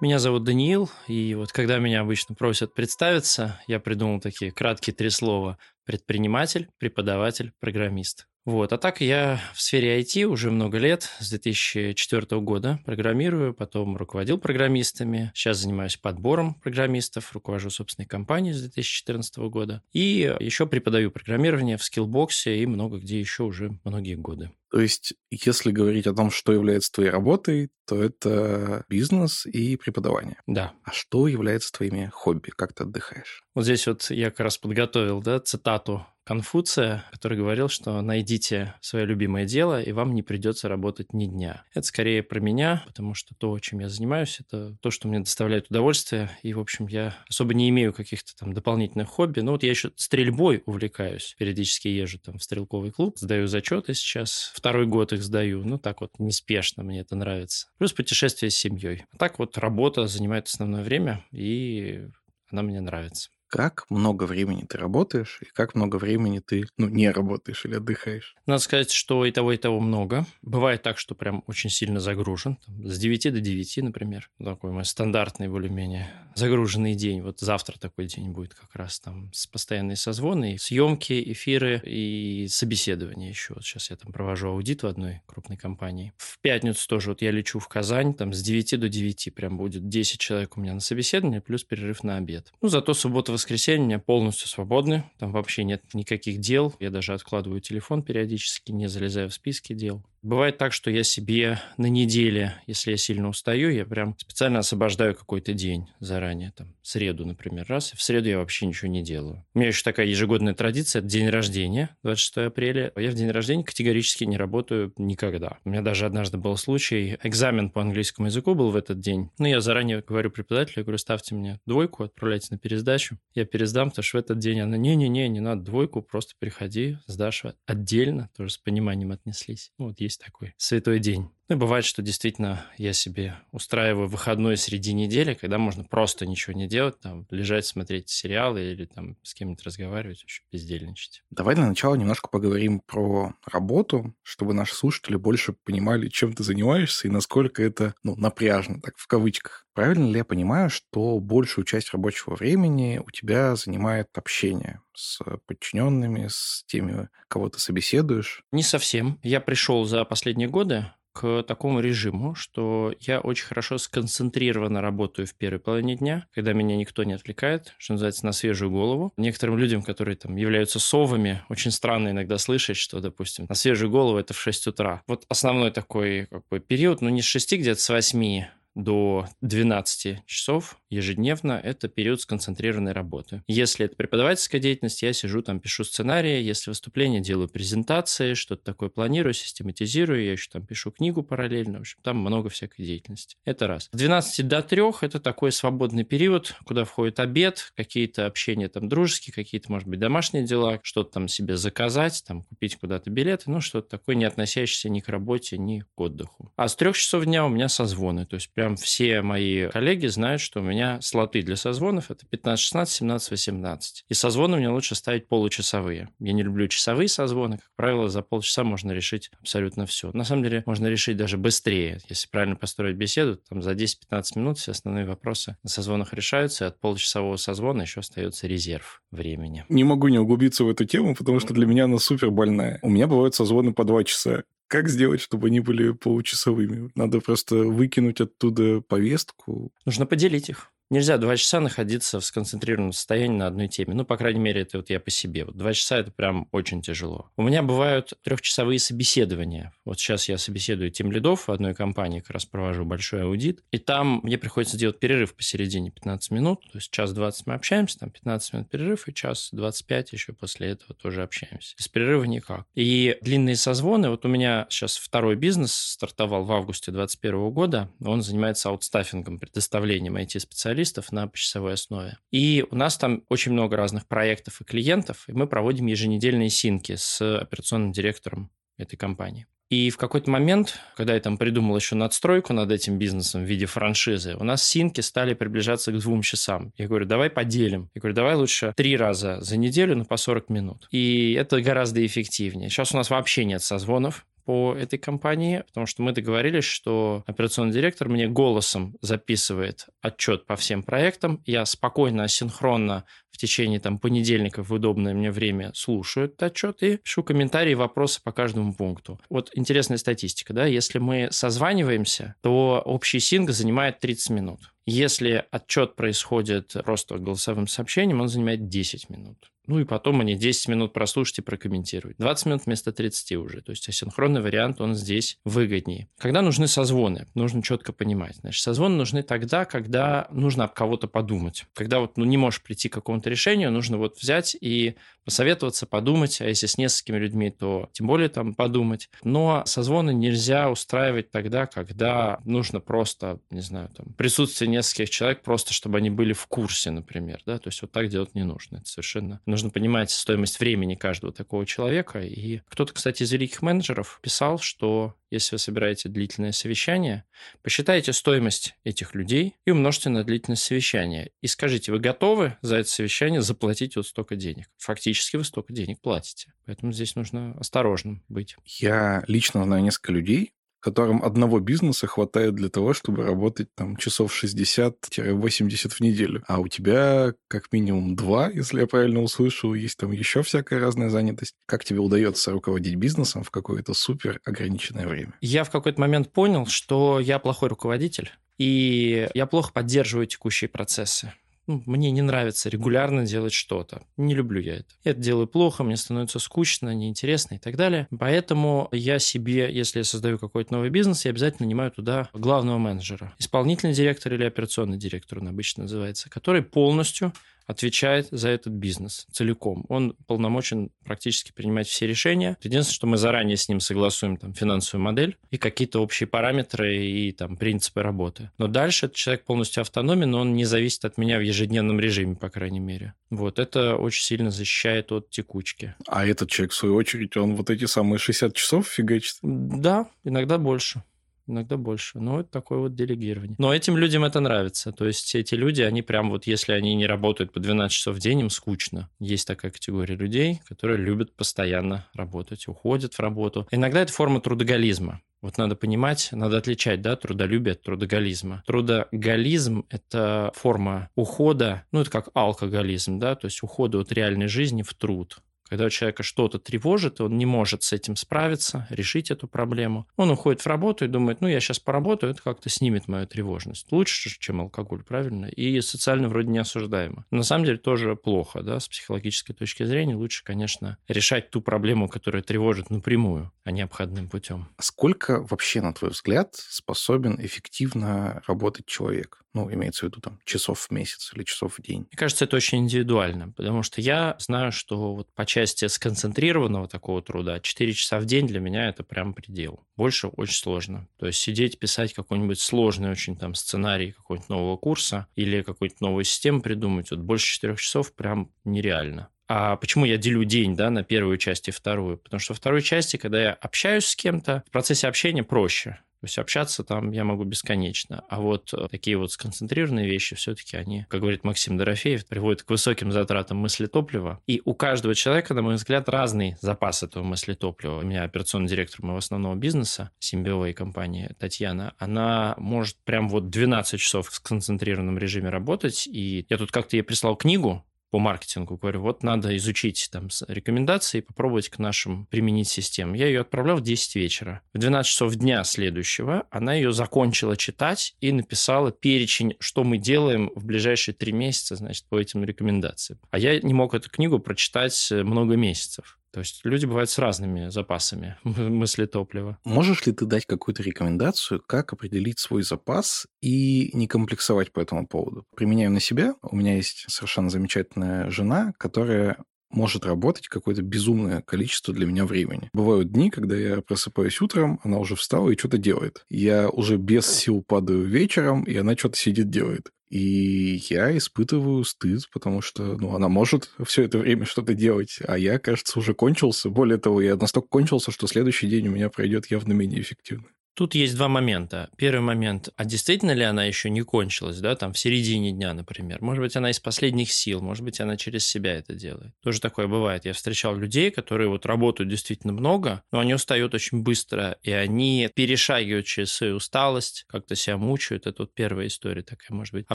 Меня зовут Даниил, и вот когда меня обычно просят представиться, я придумал такие краткие три слова – предприниматель, преподаватель, программист. Вот. А так я в сфере IT уже много лет, с 2004 года программирую, потом руководил программистами, сейчас занимаюсь подбором программистов, руковожу собственной компанией с 2014 года и еще преподаю программирование в скиллбоксе и много где еще уже многие годы.
То есть, если говорить о том, что является твоей работой, то это бизнес и преподавание.
Да.
А что является твоими хобби? Как ты отдыхаешь?
Вот здесь вот я как раз подготовил, да, цитату Конфуция, который говорил, что найдите свое любимое дело, и вам не придется работать ни дня. Это скорее про меня, потому что то, чем я занимаюсь, это то, что мне доставляет удовольствие, и, в общем, я особо не имею каких-то там дополнительных хобби. Но вот я еще стрельбой увлекаюсь. Периодически езжу там в стрелковый клуб, сдаю зачеты сейчас. Второй год их сдаю. Ну, так вот, неспешно мне это нравится. Плюс путешествие с семьей. Так вот работа занимает основное время, и она мне нравится
как много времени ты работаешь и как много времени ты, ну, не работаешь или отдыхаешь?
Надо сказать, что и того, и того много. Бывает так, что прям очень сильно загружен. Там, с 9 до 9, например. Такой мой стандартный более-менее загруженный день. Вот завтра такой день будет как раз там с постоянные созвоны, съемки, эфиры и собеседования еще. Вот сейчас я там провожу аудит в одной крупной компании. В пятницу тоже вот я лечу в Казань, там с 9 до 9 прям будет 10 человек у меня на собеседование, плюс перерыв на обед. Ну, зато суббота воскресенье у меня полностью свободны, там вообще нет никаких дел. Я даже откладываю телефон периодически, не залезаю в списки дел. Бывает так, что я себе на неделе, если я сильно устаю, я прям специально освобождаю какой-то день заранее, там, среду, например, раз, и в среду я вообще ничего не делаю. У меня еще такая ежегодная традиция, это день рождения, 26 апреля. Я в день рождения категорически не работаю никогда. У меня даже однажды был случай, экзамен по английскому языку был в этот день. Ну, я заранее говорю преподавателю, я говорю, ставьте мне двойку, отправляйте на пересдачу. Я пересдам, потому что в этот день она, не-не-не, не надо двойку, просто приходи, сдашь отдельно, тоже с пониманием отнеслись. Вот есть такой святой день. Ну, и бывает, что действительно я себе устраиваю выходной среди недели, когда можно просто ничего не делать, там, лежать, смотреть сериалы или там с кем-нибудь разговаривать, очень бездельничать.
Давай для начала немножко поговорим про работу, чтобы наши слушатели больше понимали, чем ты занимаешься и насколько это, ну, напряжно, так в кавычках. Правильно ли я понимаю, что большую часть рабочего времени у тебя занимает общение с подчиненными, с теми, кого ты собеседуешь?
Не совсем. Я пришел за последние годы к такому режиму, что я очень хорошо сконцентрированно работаю в первой половине дня, когда меня никто не отвлекает, что называется, на свежую голову. Некоторым людям, которые там являются совами, очень странно иногда слышать, что, допустим, на свежую голову это в 6 утра. Вот основной такой как бы, период, ну не с 6, где-то с 8 до 12 часов ежедневно – это период сконцентрированной работы. Если это преподавательская деятельность, я сижу там, пишу сценарии, если выступление, делаю презентации, что-то такое планирую, систематизирую, я еще там пишу книгу параллельно, в общем, там много всякой деятельности. Это раз. С 12 до 3 – это такой свободный период, куда входит обед, какие-то общения там дружеские, какие-то, может быть, домашние дела, что-то там себе заказать, там купить куда-то билеты, ну, что-то такое, не относящееся ни к работе, ни к отдыху. А с 3 часов дня у меня созвоны, то есть прям все мои коллеги знают, что у меня слоты для созвонов это 15-16, 17-18. И созвоны мне лучше ставить получасовые. Я не люблю часовые созвоны. Как правило, за полчаса можно решить абсолютно все. На самом деле, можно решить даже быстрее. Если правильно построить беседу, там за 10-15 минут все основные вопросы на созвонах решаются, и от получасового созвона еще остается резерв времени.
Не могу не углубиться в эту тему, потому что для меня она супер больная. У меня бывают созвоны по 2 часа. Как сделать, чтобы они были получасовыми? Надо просто выкинуть оттуда повестку.
Нужно поделить их. Нельзя два часа находиться в сконцентрированном состоянии на одной теме. Ну, по крайней мере, это вот я по себе. Вот два часа – это прям очень тяжело. У меня бывают трехчасовые собеседования. Вот сейчас я собеседую тем лидов в одной компании, как раз провожу большой аудит. И там мне приходится делать перерыв посередине 15 минут. То есть час 20 мы общаемся, там 15 минут перерыв, и час 25 еще после этого тоже общаемся. Без перерыва никак. И длинные созвоны. Вот у меня сейчас второй бизнес стартовал в августе 2021 года. Он занимается аутстаффингом, предоставлением IT-специалистов специалистов на почасовой основе. И у нас там очень много разных проектов и клиентов, и мы проводим еженедельные синки с операционным директором этой компании. И в какой-то момент, когда я там придумал еще надстройку над этим бизнесом в виде франшизы, у нас синки стали приближаться к двум часам. Я говорю, давай поделим. Я говорю, давай лучше три раза за неделю, но по 40 минут. И это гораздо эффективнее. Сейчас у нас вообще нет созвонов по этой компании, потому что мы договорились, что операционный директор мне голосом записывает отчет по всем проектам. Я спокойно, асинхронно в течение там, понедельника в удобное мне время слушаю этот отчет и пишу комментарии вопросы по каждому пункту. Вот интересная статистика, да, если мы созваниваемся, то общий синг занимает 30 минут. Если отчет происходит просто голосовым сообщением, он занимает 10 минут. Ну и потом они 10 минут прослушать и прокомментировать. 20 минут вместо 30 уже. То есть асинхронный вариант, он здесь выгоднее. Когда нужны созвоны? Нужно четко понимать. Значит, созвоны нужны тогда, когда нужно об кого-то подумать. Когда вот ну, не можешь прийти к какому-то решению, нужно вот взять и посоветоваться, подумать, а если с несколькими людьми, то тем более там подумать. Но созвоны нельзя устраивать тогда, когда нужно просто, не знаю, там, присутствие нескольких человек, просто чтобы они были в курсе, например, да, то есть вот так делать не нужно, это совершенно нужно нужно понимать стоимость времени каждого такого человека. И кто-то, кстати, из великих менеджеров писал, что если вы собираете длительное совещание, посчитайте стоимость этих людей и умножьте на длительность совещания. И скажите, вы готовы за это совещание заплатить вот столько денег? Фактически вы столько денег платите. Поэтому здесь нужно осторожным быть.
Я лично знаю несколько людей, которым одного бизнеса хватает для того, чтобы работать там часов 60-80 в неделю. А у тебя как минимум два, если я правильно услышал, есть там еще всякая разная занятость. Как тебе удается руководить бизнесом в какое-то супер ограниченное время?
Я в какой-то момент понял, что я плохой руководитель, и я плохо поддерживаю текущие процессы ну, мне не нравится регулярно делать что-то. Не люблю я это. Это делаю плохо, мне становится скучно, неинтересно и так далее. Поэтому я себе, если я создаю какой-то новый бизнес, я обязательно нанимаю туда главного менеджера. Исполнительный директор или операционный директор он обычно называется, который полностью отвечает за этот бизнес целиком. Он полномочен практически принимать все решения. Единственное, что мы заранее с ним согласуем там, финансовую модель и какие-то общие параметры и там, принципы работы. Но дальше этот человек полностью автономен, но он не зависит от меня в ежедневном режиме, по крайней мере. Вот это очень сильно защищает от текучки.
А этот человек, в свою очередь, он вот эти самые 60 часов фигачит?
Да, иногда больше иногда больше. Но это такое вот делегирование. Но этим людям это нравится. То есть эти люди, они прям вот, если они не работают по 12 часов в день, им скучно. Есть такая категория людей, которые любят постоянно работать, уходят в работу. Иногда это форма трудоголизма. Вот надо понимать, надо отличать, да, трудолюбие от трудоголизма. Трудоголизм – это форма ухода, ну, это как алкоголизм, да, то есть ухода от реальной жизни в труд. Когда у человека что-то тревожит, и он не может с этим справиться, решить эту проблему, он уходит в работу и думает, ну, я сейчас поработаю, это как-то снимет мою тревожность. Лучше, чем алкоголь, правильно? И социально вроде не осуждаемо. Но на самом деле тоже плохо, да, с психологической точки зрения. Лучше, конечно, решать ту проблему, которая тревожит напрямую, а не обходным путем.
Сколько вообще, на твой взгляд, способен эффективно работать человек? Ну, имеется в виду там часов в месяц или часов в день.
Мне кажется, это очень индивидуально, потому что я знаю, что вот по части сконцентрированного такого труда 4 часа в день для меня это прям предел. Больше очень сложно. То есть сидеть, писать какой-нибудь сложный очень там сценарий какого-нибудь нового курса или какой-нибудь новую систему придумать, вот больше 4 часов прям нереально. А почему я делю день да, на первую часть и вторую? Потому что во второй части, когда я общаюсь с кем-то, в процессе общения проще. То есть общаться там я могу бесконечно. А вот э, такие вот сконцентрированные вещи все-таки они, как говорит Максим Дорофеев, приводят к высоким затратам мысли топлива. И у каждого человека, на мой взгляд, разный запас этого мысли топлива. У меня операционный директор моего основного бизнеса, симбиовой компании Татьяна, она может прям вот 12 часов в сконцентрированном режиме работать. И я тут как-то ей прислал книгу, по маркетингу. Говорю, вот надо изучить там рекомендации и попробовать к нашим применить систему. Я ее отправлял в 10 вечера. В 12 часов дня следующего она ее закончила читать и написала перечень, что мы делаем в ближайшие три месяца, значит, по этим рекомендациям. А я не мог эту книгу прочитать много месяцев. То есть люди бывают с разными запасами мысли топлива.
Можешь ли ты дать какую-то рекомендацию, как определить свой запас и не комплексовать по этому поводу? Применяю на себя. У меня есть совершенно замечательная жена, которая может работать какое-то безумное количество для меня времени. Бывают дни, когда я просыпаюсь утром, она уже встала и что-то делает. Я уже без сил падаю вечером, и она что-то сидит делает. И я испытываю стыд, потому что ну, она может все это время что-то делать, а я, кажется, уже кончился. Более того, я настолько кончился, что следующий день у меня пройдет явно менее эффективно.
Тут есть два момента. Первый момент, а действительно ли она еще не кончилась, да, там в середине дня, например? Может быть, она из последних сил, может быть, она через себя это делает. Тоже такое бывает. Я встречал людей, которые вот работают действительно много, но они устают очень быстро, и они перешагивают через свою усталость, как-то себя мучают. Это вот первая история такая, может быть. А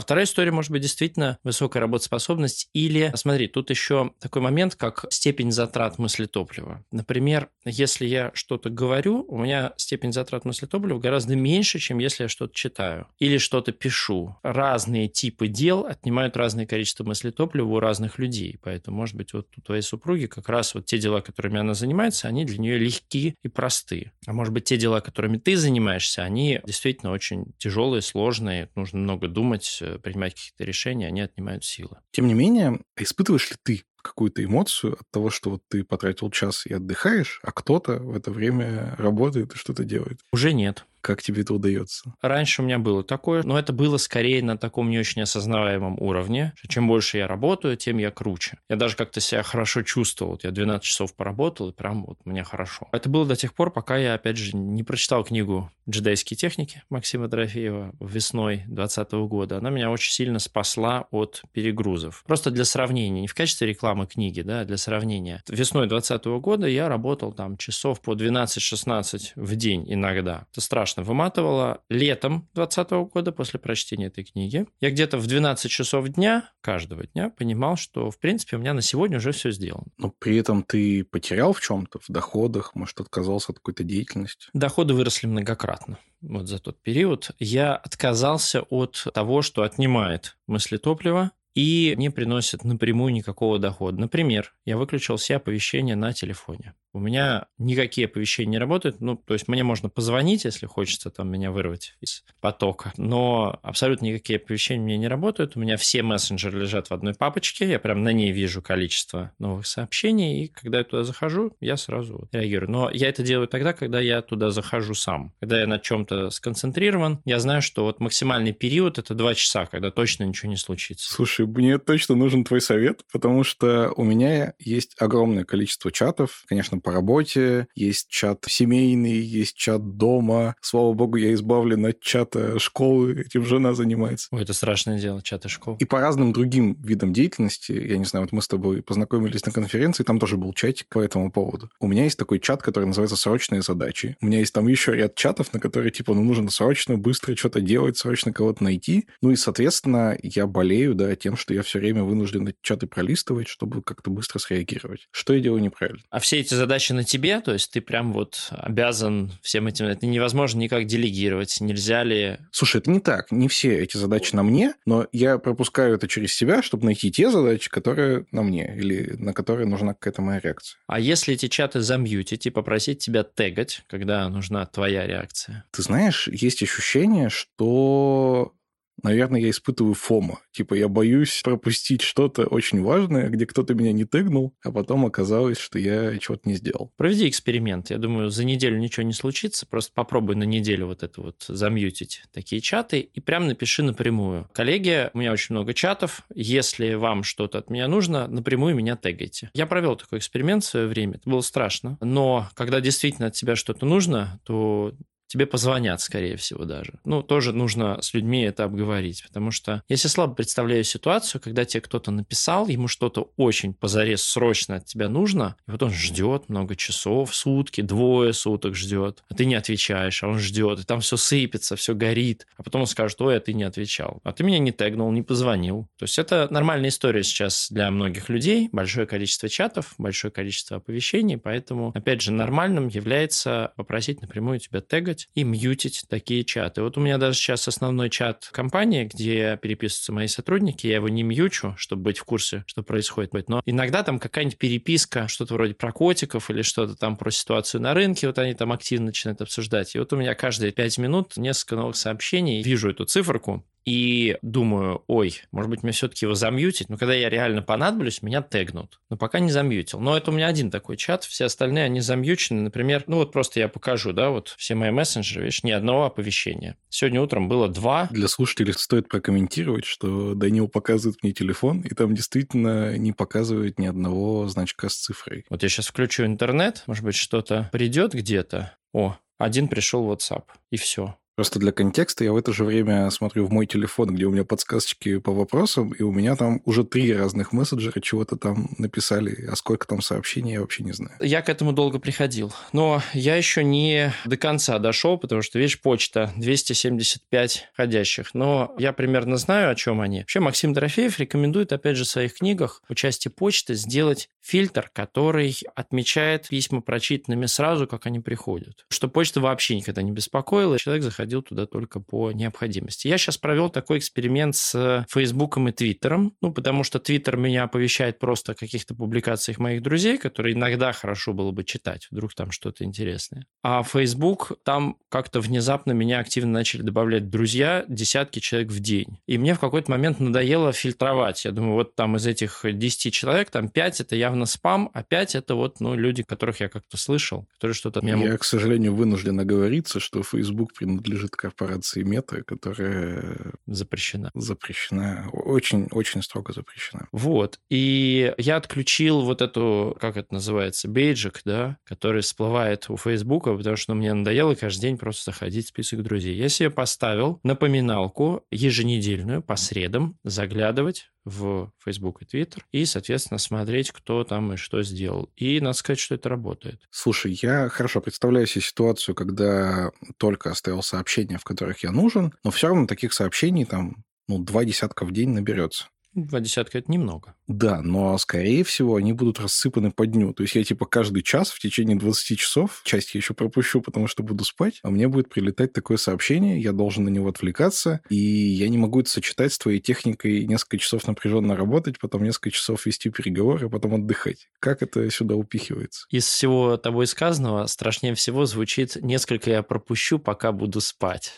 вторая история, может быть, действительно высокая работоспособность или, смотри, тут еще такой момент, как степень затрат мысли топлива. Например, если я что-то говорю, у меня степень затрат мысли топлива топлива гораздо меньше, чем если я что-то читаю или что-то пишу. Разные типы дел отнимают разное количество мысли топлива у разных людей. Поэтому, может быть, вот у твоей супруги как раз вот те дела, которыми она занимается, они для нее легкие и простые. А может быть, те дела, которыми ты занимаешься, они действительно очень тяжелые, сложные, нужно много думать, э, принимать какие-то решения, они отнимают силы.
Тем не менее, испытываешь ли ты какую-то эмоцию от того, что вот ты потратил час и отдыхаешь, а кто-то в это время работает и что-то делает?
Уже нет.
Как тебе это удается?
Раньше у меня было такое, но это было скорее на таком не очень осознаваемом уровне. Чем больше я работаю, тем я круче. Я даже как-то себя хорошо чувствовал. Вот я 12 часов поработал, и прям вот мне хорошо. Это было до тех пор, пока я, опять же, не прочитал книгу «Джедайские техники» Максима Дорофеева весной 2020 года. Она меня очень сильно спасла от перегрузов. Просто для сравнения, не в качестве рекламы книги, да, а для сравнения. Весной 2020 года я работал там часов по 12-16 в день иногда. Это страшно страшно выматывало. Летом 2020 года, после прочтения этой книги, я где-то в 12 часов дня, каждого дня, понимал, что, в принципе, у меня на сегодня уже все сделано.
Но при этом ты потерял в чем-то, в доходах, может, отказался от какой-то деятельности?
Доходы выросли многократно вот за тот период. Я отказался от того, что отнимает мысли топлива, и не приносит напрямую никакого дохода. Например, я выключил все оповещения на телефоне. У меня никакие оповещения не работают. Ну, то есть мне можно позвонить, если хочется там меня вырвать из потока. Но абсолютно никакие оповещения мне не работают. У меня все мессенджеры лежат в одной папочке. Я прям на ней вижу количество новых сообщений. И когда я туда захожу, я сразу реагирую. Но я это делаю тогда, когда я туда захожу сам. Когда я на чем-то сконцентрирован, я знаю, что вот максимальный период это два часа, когда точно ничего не случится.
Слушай, мне точно нужен твой совет, потому что у меня есть огромное количество чатов, конечно, по работе, есть чат семейный, есть чат дома. Слава богу, я избавлен от чата школы, этим жена занимается.
Ой, это страшное дело, чаты школы.
И по разным другим видам деятельности, я не знаю, вот мы с тобой познакомились на конференции, там тоже был чатик по этому поводу. У меня есть такой чат, который называется «Срочные задачи». У меня есть там еще ряд чатов, на которые, типа, ну, нужно срочно, быстро что-то делать, срочно кого-то найти. Ну и, соответственно, я болею, да, тем, что я все время вынужден эти чаты пролистывать, чтобы как-то быстро среагировать. Что я делаю неправильно?
А все эти задачи на тебе? То есть ты прям вот обязан всем этим... Это невозможно никак делегировать. Нельзя ли...
Слушай, это не так. Не все эти задачи на мне, но я пропускаю это через себя, чтобы найти те задачи, которые на мне или на которые нужна какая-то моя реакция.
А если эти чаты замьютить и попросить тебя тегать, когда нужна твоя реакция?
Ты знаешь, есть ощущение, что наверное, я испытываю фома. Типа, я боюсь пропустить что-то очень важное, где кто-то меня не тегнул, а потом оказалось, что я чего-то не сделал.
Проведи эксперимент. Я думаю, за неделю ничего не случится. Просто попробуй на неделю вот это вот замьютить такие чаты и прям напиши напрямую. Коллеги, у меня очень много чатов. Если вам что-то от меня нужно, напрямую меня тегайте. Я провел такой эксперимент в свое время. Это было страшно. Но когда действительно от тебя что-то нужно, то тебе позвонят, скорее всего, даже. Ну, тоже нужно с людьми это обговорить, потому что я себе слабо представляю ситуацию, когда тебе кто-то написал, ему что-то очень позарез срочно от тебя нужно, и вот он ждет много часов, сутки, двое суток ждет, а ты не отвечаешь, а он ждет, и там все сыпется, все горит, а потом он скажет, ой, а ты не отвечал, а ты меня не тегнул, не позвонил. То есть это нормальная история сейчас для многих людей, большое количество чатов, большое количество оповещений, поэтому, опять же, нормальным является попросить напрямую тебя тегать и мьютить такие чаты. Вот у меня даже сейчас основной чат компании, где переписываются мои сотрудники, я его не мьючу, чтобы быть в курсе, что происходит. Но иногда там какая-нибудь переписка, что-то вроде про котиков или что-то там про ситуацию на рынке, вот они там активно начинают обсуждать. И вот у меня каждые пять минут несколько новых сообщений, вижу эту циферку, и думаю, ой, может быть, мне все-таки его замьютить, но когда я реально понадоблюсь, меня тегнут. Но пока не замьютил. Но это у меня один такой чат, все остальные, они замьючены. Например, ну вот просто я покажу, да, вот все мои мессенджеры, видишь, ни одного оповещения. Сегодня утром было два.
Для слушателей стоит прокомментировать, что Данил показывает мне телефон, и там действительно не показывает ни одного значка с цифрой.
Вот я сейчас включу интернет, может быть, что-то придет где-то. О, один пришел WhatsApp, и все.
Просто для контекста я в это же время смотрю в мой телефон, где у меня подсказочки по вопросам, и у меня там уже три разных мессенджера чего-то там написали, а сколько там сообщений, я вообще не знаю.
Я к этому долго приходил, но я еще не до конца дошел, потому что, видишь, почта 275 ходящих, но я примерно знаю, о чем они. Вообще Максим Дорофеев рекомендует, опять же, в своих книгах в части почты сделать фильтр, который отмечает письма прочитанными сразу, как они приходят. Что почта вообще никогда не беспокоила, человек заходил ходил туда только по необходимости. Я сейчас провел такой эксперимент с Фейсбуком и Твиттером, ну, потому что Твиттер меня оповещает просто о каких-то публикациях моих друзей, которые иногда хорошо было бы читать, вдруг там что-то интересное. А Фейсбук, там как-то внезапно меня активно начали добавлять друзья, десятки человек в день. И мне в какой-то момент надоело фильтровать. Я думаю, вот там из этих 10 человек, там 5 это явно спам, а 5 это вот, ну, люди, которых я как-то слышал, которые что-то...
Я, к сожалению, вынужден оговориться, что Facebook принадлежит принадлежит корпорации Мета, которая
запрещена.
Запрещена. Очень, очень строго запрещена.
Вот. И я отключил вот эту, как это называется, бейджик, да, который всплывает у Фейсбука, потому что мне надоело каждый день просто заходить в список друзей. Я себе поставил напоминалку еженедельную по средам заглядывать в Facebook и Twitter и, соответственно, смотреть, кто там и что сделал. И надо сказать, что это работает.
Слушай, я хорошо представляю себе ситуацию, когда только оставил сообщения, в которых я нужен, но все равно таких сообщений там ну, два десятка в день наберется.
Два десятка – это немного.
Да, но, скорее всего, они будут рассыпаны по дню. То есть я, типа, каждый час в течение 20 часов, часть я еще пропущу, потому что буду спать, а мне будет прилетать такое сообщение, я должен на него отвлекаться, и я не могу это сочетать с твоей техникой несколько часов напряженно работать, потом несколько часов вести переговоры, а потом отдыхать. Как это сюда упихивается?
Из всего тобой сказанного страшнее всего звучит «несколько я пропущу, пока буду спать».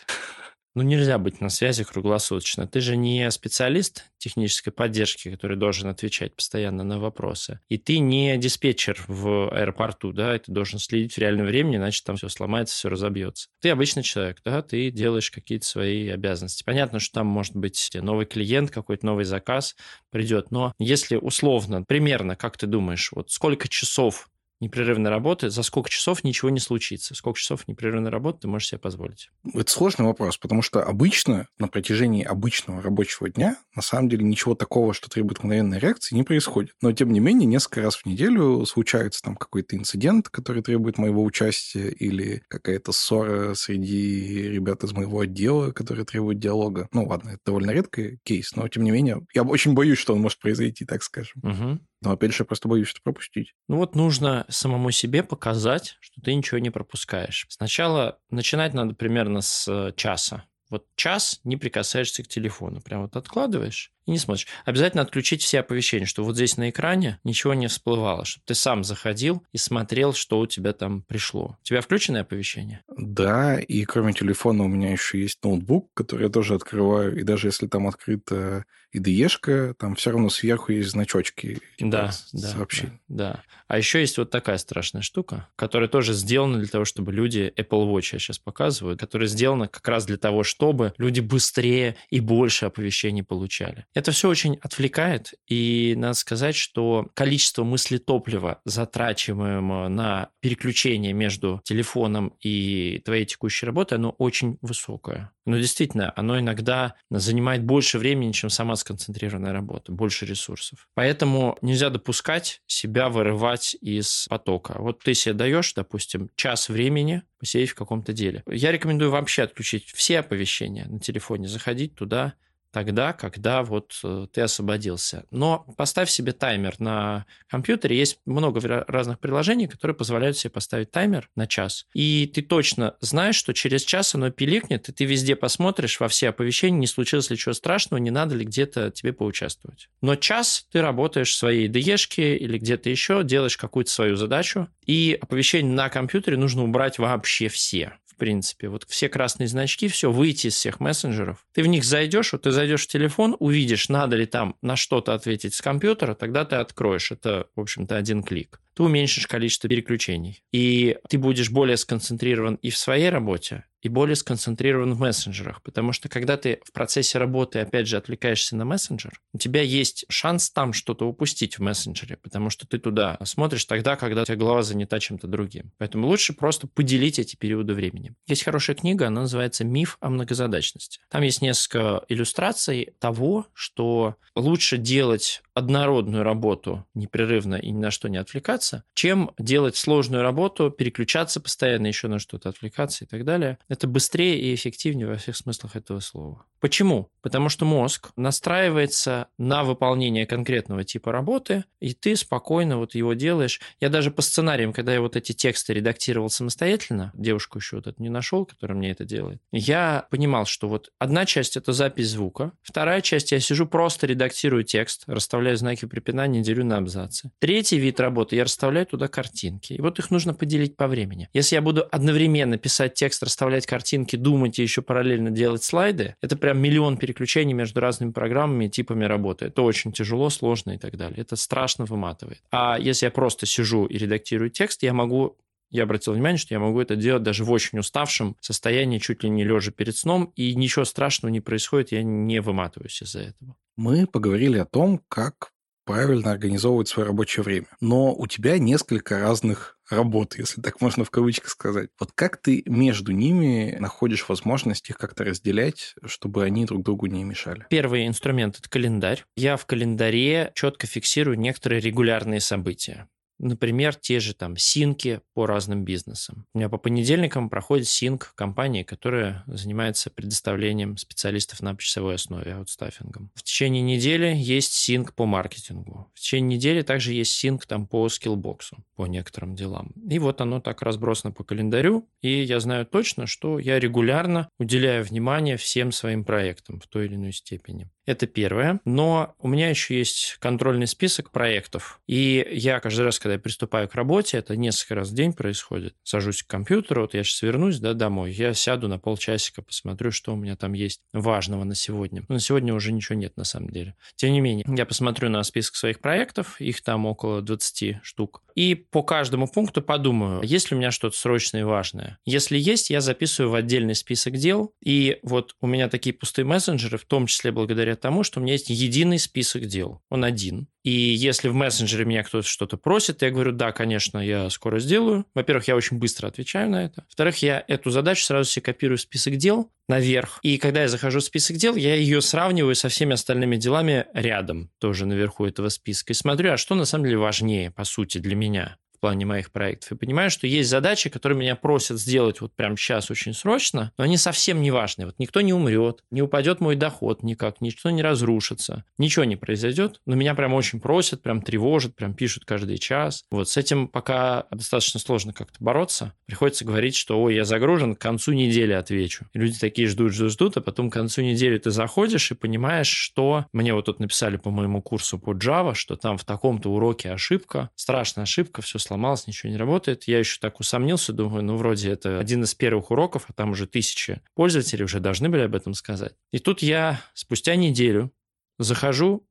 Ну, нельзя быть на связи круглосуточно. Ты же не специалист технической поддержки, который должен отвечать постоянно на вопросы. И ты не диспетчер в аэропорту, да, и ты должен следить в реальном времени, иначе там все сломается, все разобьется. Ты обычный человек, да, ты делаешь какие-то свои обязанности. Понятно, что там может быть новый клиент, какой-то новый заказ придет, но если условно, примерно, как ты думаешь, вот сколько часов непрерывной работы, за сколько часов ничего не случится? Сколько часов непрерывной работы ты можешь себе позволить?
Это сложный вопрос, потому что обычно на протяжении обычного рабочего дня на самом деле ничего такого, что требует мгновенной реакции, не происходит. Но, тем не менее, несколько раз в неделю случается там какой-то инцидент, который требует моего участия, или какая-то ссора среди ребят из моего отдела, который требует диалога. Ну, ладно, это довольно редкий кейс, но, тем не менее, я очень боюсь, что он может произойти, так скажем.
Угу.
Но опять же, я просто боюсь что пропустить.
Ну вот нужно самому себе показать, что ты ничего не пропускаешь. Сначала начинать надо примерно с э, часа. Вот час не прикасаешься к телефону. Прям вот откладываешь и не смотришь. Обязательно отключить все оповещения, что вот здесь на экране ничего не всплывало, чтобы ты сам заходил и смотрел, что у тебя там пришло. У тебя включенное оповещение?
Да, и кроме телефона у меня еще есть ноутбук, который я тоже открываю, и даже если там открыта IDE-шка, там все равно сверху есть значочки.
Типа да, да, сообщений. Да, да. А еще есть вот такая страшная штука, которая тоже сделана для того, чтобы люди Apple Watch я сейчас показываю, которая сделана как раз для того, чтобы чтобы люди быстрее и больше оповещений получали. Это все очень отвлекает, и надо сказать, что количество мыслетоплива, затрачиваемого на переключение между телефоном и твоей текущей работой, оно очень высокое. Но действительно, оно иногда занимает больше времени, чем сама сконцентрированная работа, больше ресурсов. Поэтому нельзя допускать себя вырывать из потока. Вот ты себе даешь, допустим, час времени посидеть в каком-то деле. Я рекомендую вообще отключить все оповещения на телефоне, заходить туда, тогда, когда вот э, ты освободился. Но поставь себе таймер на компьютере. Есть много разных приложений, которые позволяют себе поставить таймер на час. И ты точно знаешь, что через час оно пиликнет, и ты везде посмотришь во все оповещения, не случилось ли чего страшного, не надо ли где-то тебе поучаствовать. Но час ты работаешь в своей ДЕшке или где-то еще, делаешь какую-то свою задачу, и оповещения на компьютере нужно убрать вообще все принципе. Вот все красные значки, все, выйти из всех мессенджеров. Ты в них зайдешь, вот ты зайдешь в телефон, увидишь, надо ли там на что-то ответить с компьютера, тогда ты откроешь. Это, в общем-то, один клик ты уменьшишь количество переключений. И ты будешь более сконцентрирован и в своей работе, и более сконцентрирован в мессенджерах. Потому что когда ты в процессе работы, опять же, отвлекаешься на мессенджер, у тебя есть шанс там что-то упустить в мессенджере, потому что ты туда смотришь тогда, когда у тебя голова занята чем-то другим. Поэтому лучше просто поделить эти периоды времени. Есть хорошая книга, она называется «Миф о многозадачности». Там есть несколько иллюстраций того, что лучше делать однородную работу непрерывно и ни на что не отвлекаться, чем делать сложную работу, переключаться постоянно еще на что-то, отвлекаться и так далее. Это быстрее и эффективнее во всех смыслах этого слова. Почему? Потому что мозг настраивается на выполнение конкретного типа работы, и ты спокойно вот его делаешь. Я даже по сценариям, когда я вот эти тексты редактировал самостоятельно, девушку еще вот эту не нашел, которая мне это делает, я понимал, что вот одна часть – это запись звука, вторая часть – я сижу просто редактирую текст, расставляю расставляю знаки препинания, делю на абзацы. Третий вид работы я расставляю туда картинки. И вот их нужно поделить по времени. Если я буду одновременно писать текст, расставлять картинки, думать и еще параллельно делать слайды, это прям миллион переключений между разными программами и типами работы. Это очень тяжело, сложно и так далее. Это страшно выматывает. А если я просто сижу и редактирую текст, я могу я обратил внимание, что я могу это делать даже в очень уставшем состоянии, чуть ли не лежа перед сном, и ничего страшного не происходит, я не выматываюсь из-за этого
мы поговорили о том, как правильно организовывать свое рабочее время. Но у тебя несколько разных работ, если так можно в кавычках сказать. Вот как ты между ними находишь возможность их как-то разделять, чтобы они друг другу не мешали?
Первый инструмент – это календарь. Я в календаре четко фиксирую некоторые регулярные события. Например, те же там синки по разным бизнесам. У меня по понедельникам проходит синк компании, которая занимается предоставлением специалистов на часовой основе, аутстаффингом. В течение недели есть синк по маркетингу. В течение недели также есть синк там по скиллбоксу, по некоторым делам. И вот оно так разбросано по календарю, и я знаю точно, что я регулярно уделяю внимание всем своим проектам в той или иной степени. Это первое. Но у меня еще есть контрольный список проектов. И я каждый раз, когда я приступаю к работе, это несколько раз в день происходит. Сажусь к компьютеру, вот я сейчас вернусь да, домой, я сяду на полчасика, посмотрю, что у меня там есть важного на сегодня. Но на сегодня уже ничего нет на самом деле. Тем не менее, я посмотрю на список своих проектов, их там около 20 штук. И по каждому пункту подумаю, есть ли у меня что-то срочное и важное. Если есть, я записываю в отдельный список дел. И вот у меня такие пустые мессенджеры, в том числе благодаря тому, что у меня есть единый список дел. Он один. И если в мессенджере меня кто-то что-то просит, я говорю, да, конечно, я скоро сделаю. Во-первых, я очень быстро отвечаю на это. Во-вторых, я эту задачу сразу себе копирую в список дел наверх. И когда я захожу в список дел, я ее сравниваю со всеми остальными делами рядом, тоже наверху этого списка. И смотрю, а что на самом деле важнее, по сути, для меня плане моих проектов. И понимаю, что есть задачи, которые меня просят сделать вот прямо сейчас очень срочно, но они совсем не важны. Вот никто не умрет, не упадет мой доход никак, ничто не разрушится, ничего не произойдет, но меня прям очень просят, прям тревожат, прям пишут каждый час. Вот с этим пока достаточно сложно как-то бороться. Приходится говорить, что ой, я загружен, к концу недели отвечу. И люди такие ждут, ждут, ждут, а потом к концу недели ты заходишь и понимаешь, что мне вот тут написали по моему курсу по Java, что там в таком-то уроке ошибка, страшная ошибка, все сломалось, ничего не работает. Я еще так усомнился, думаю, ну, вроде это один из первых уроков, а там уже тысячи пользователей уже должны были об этом сказать. И тут я спустя неделю захожу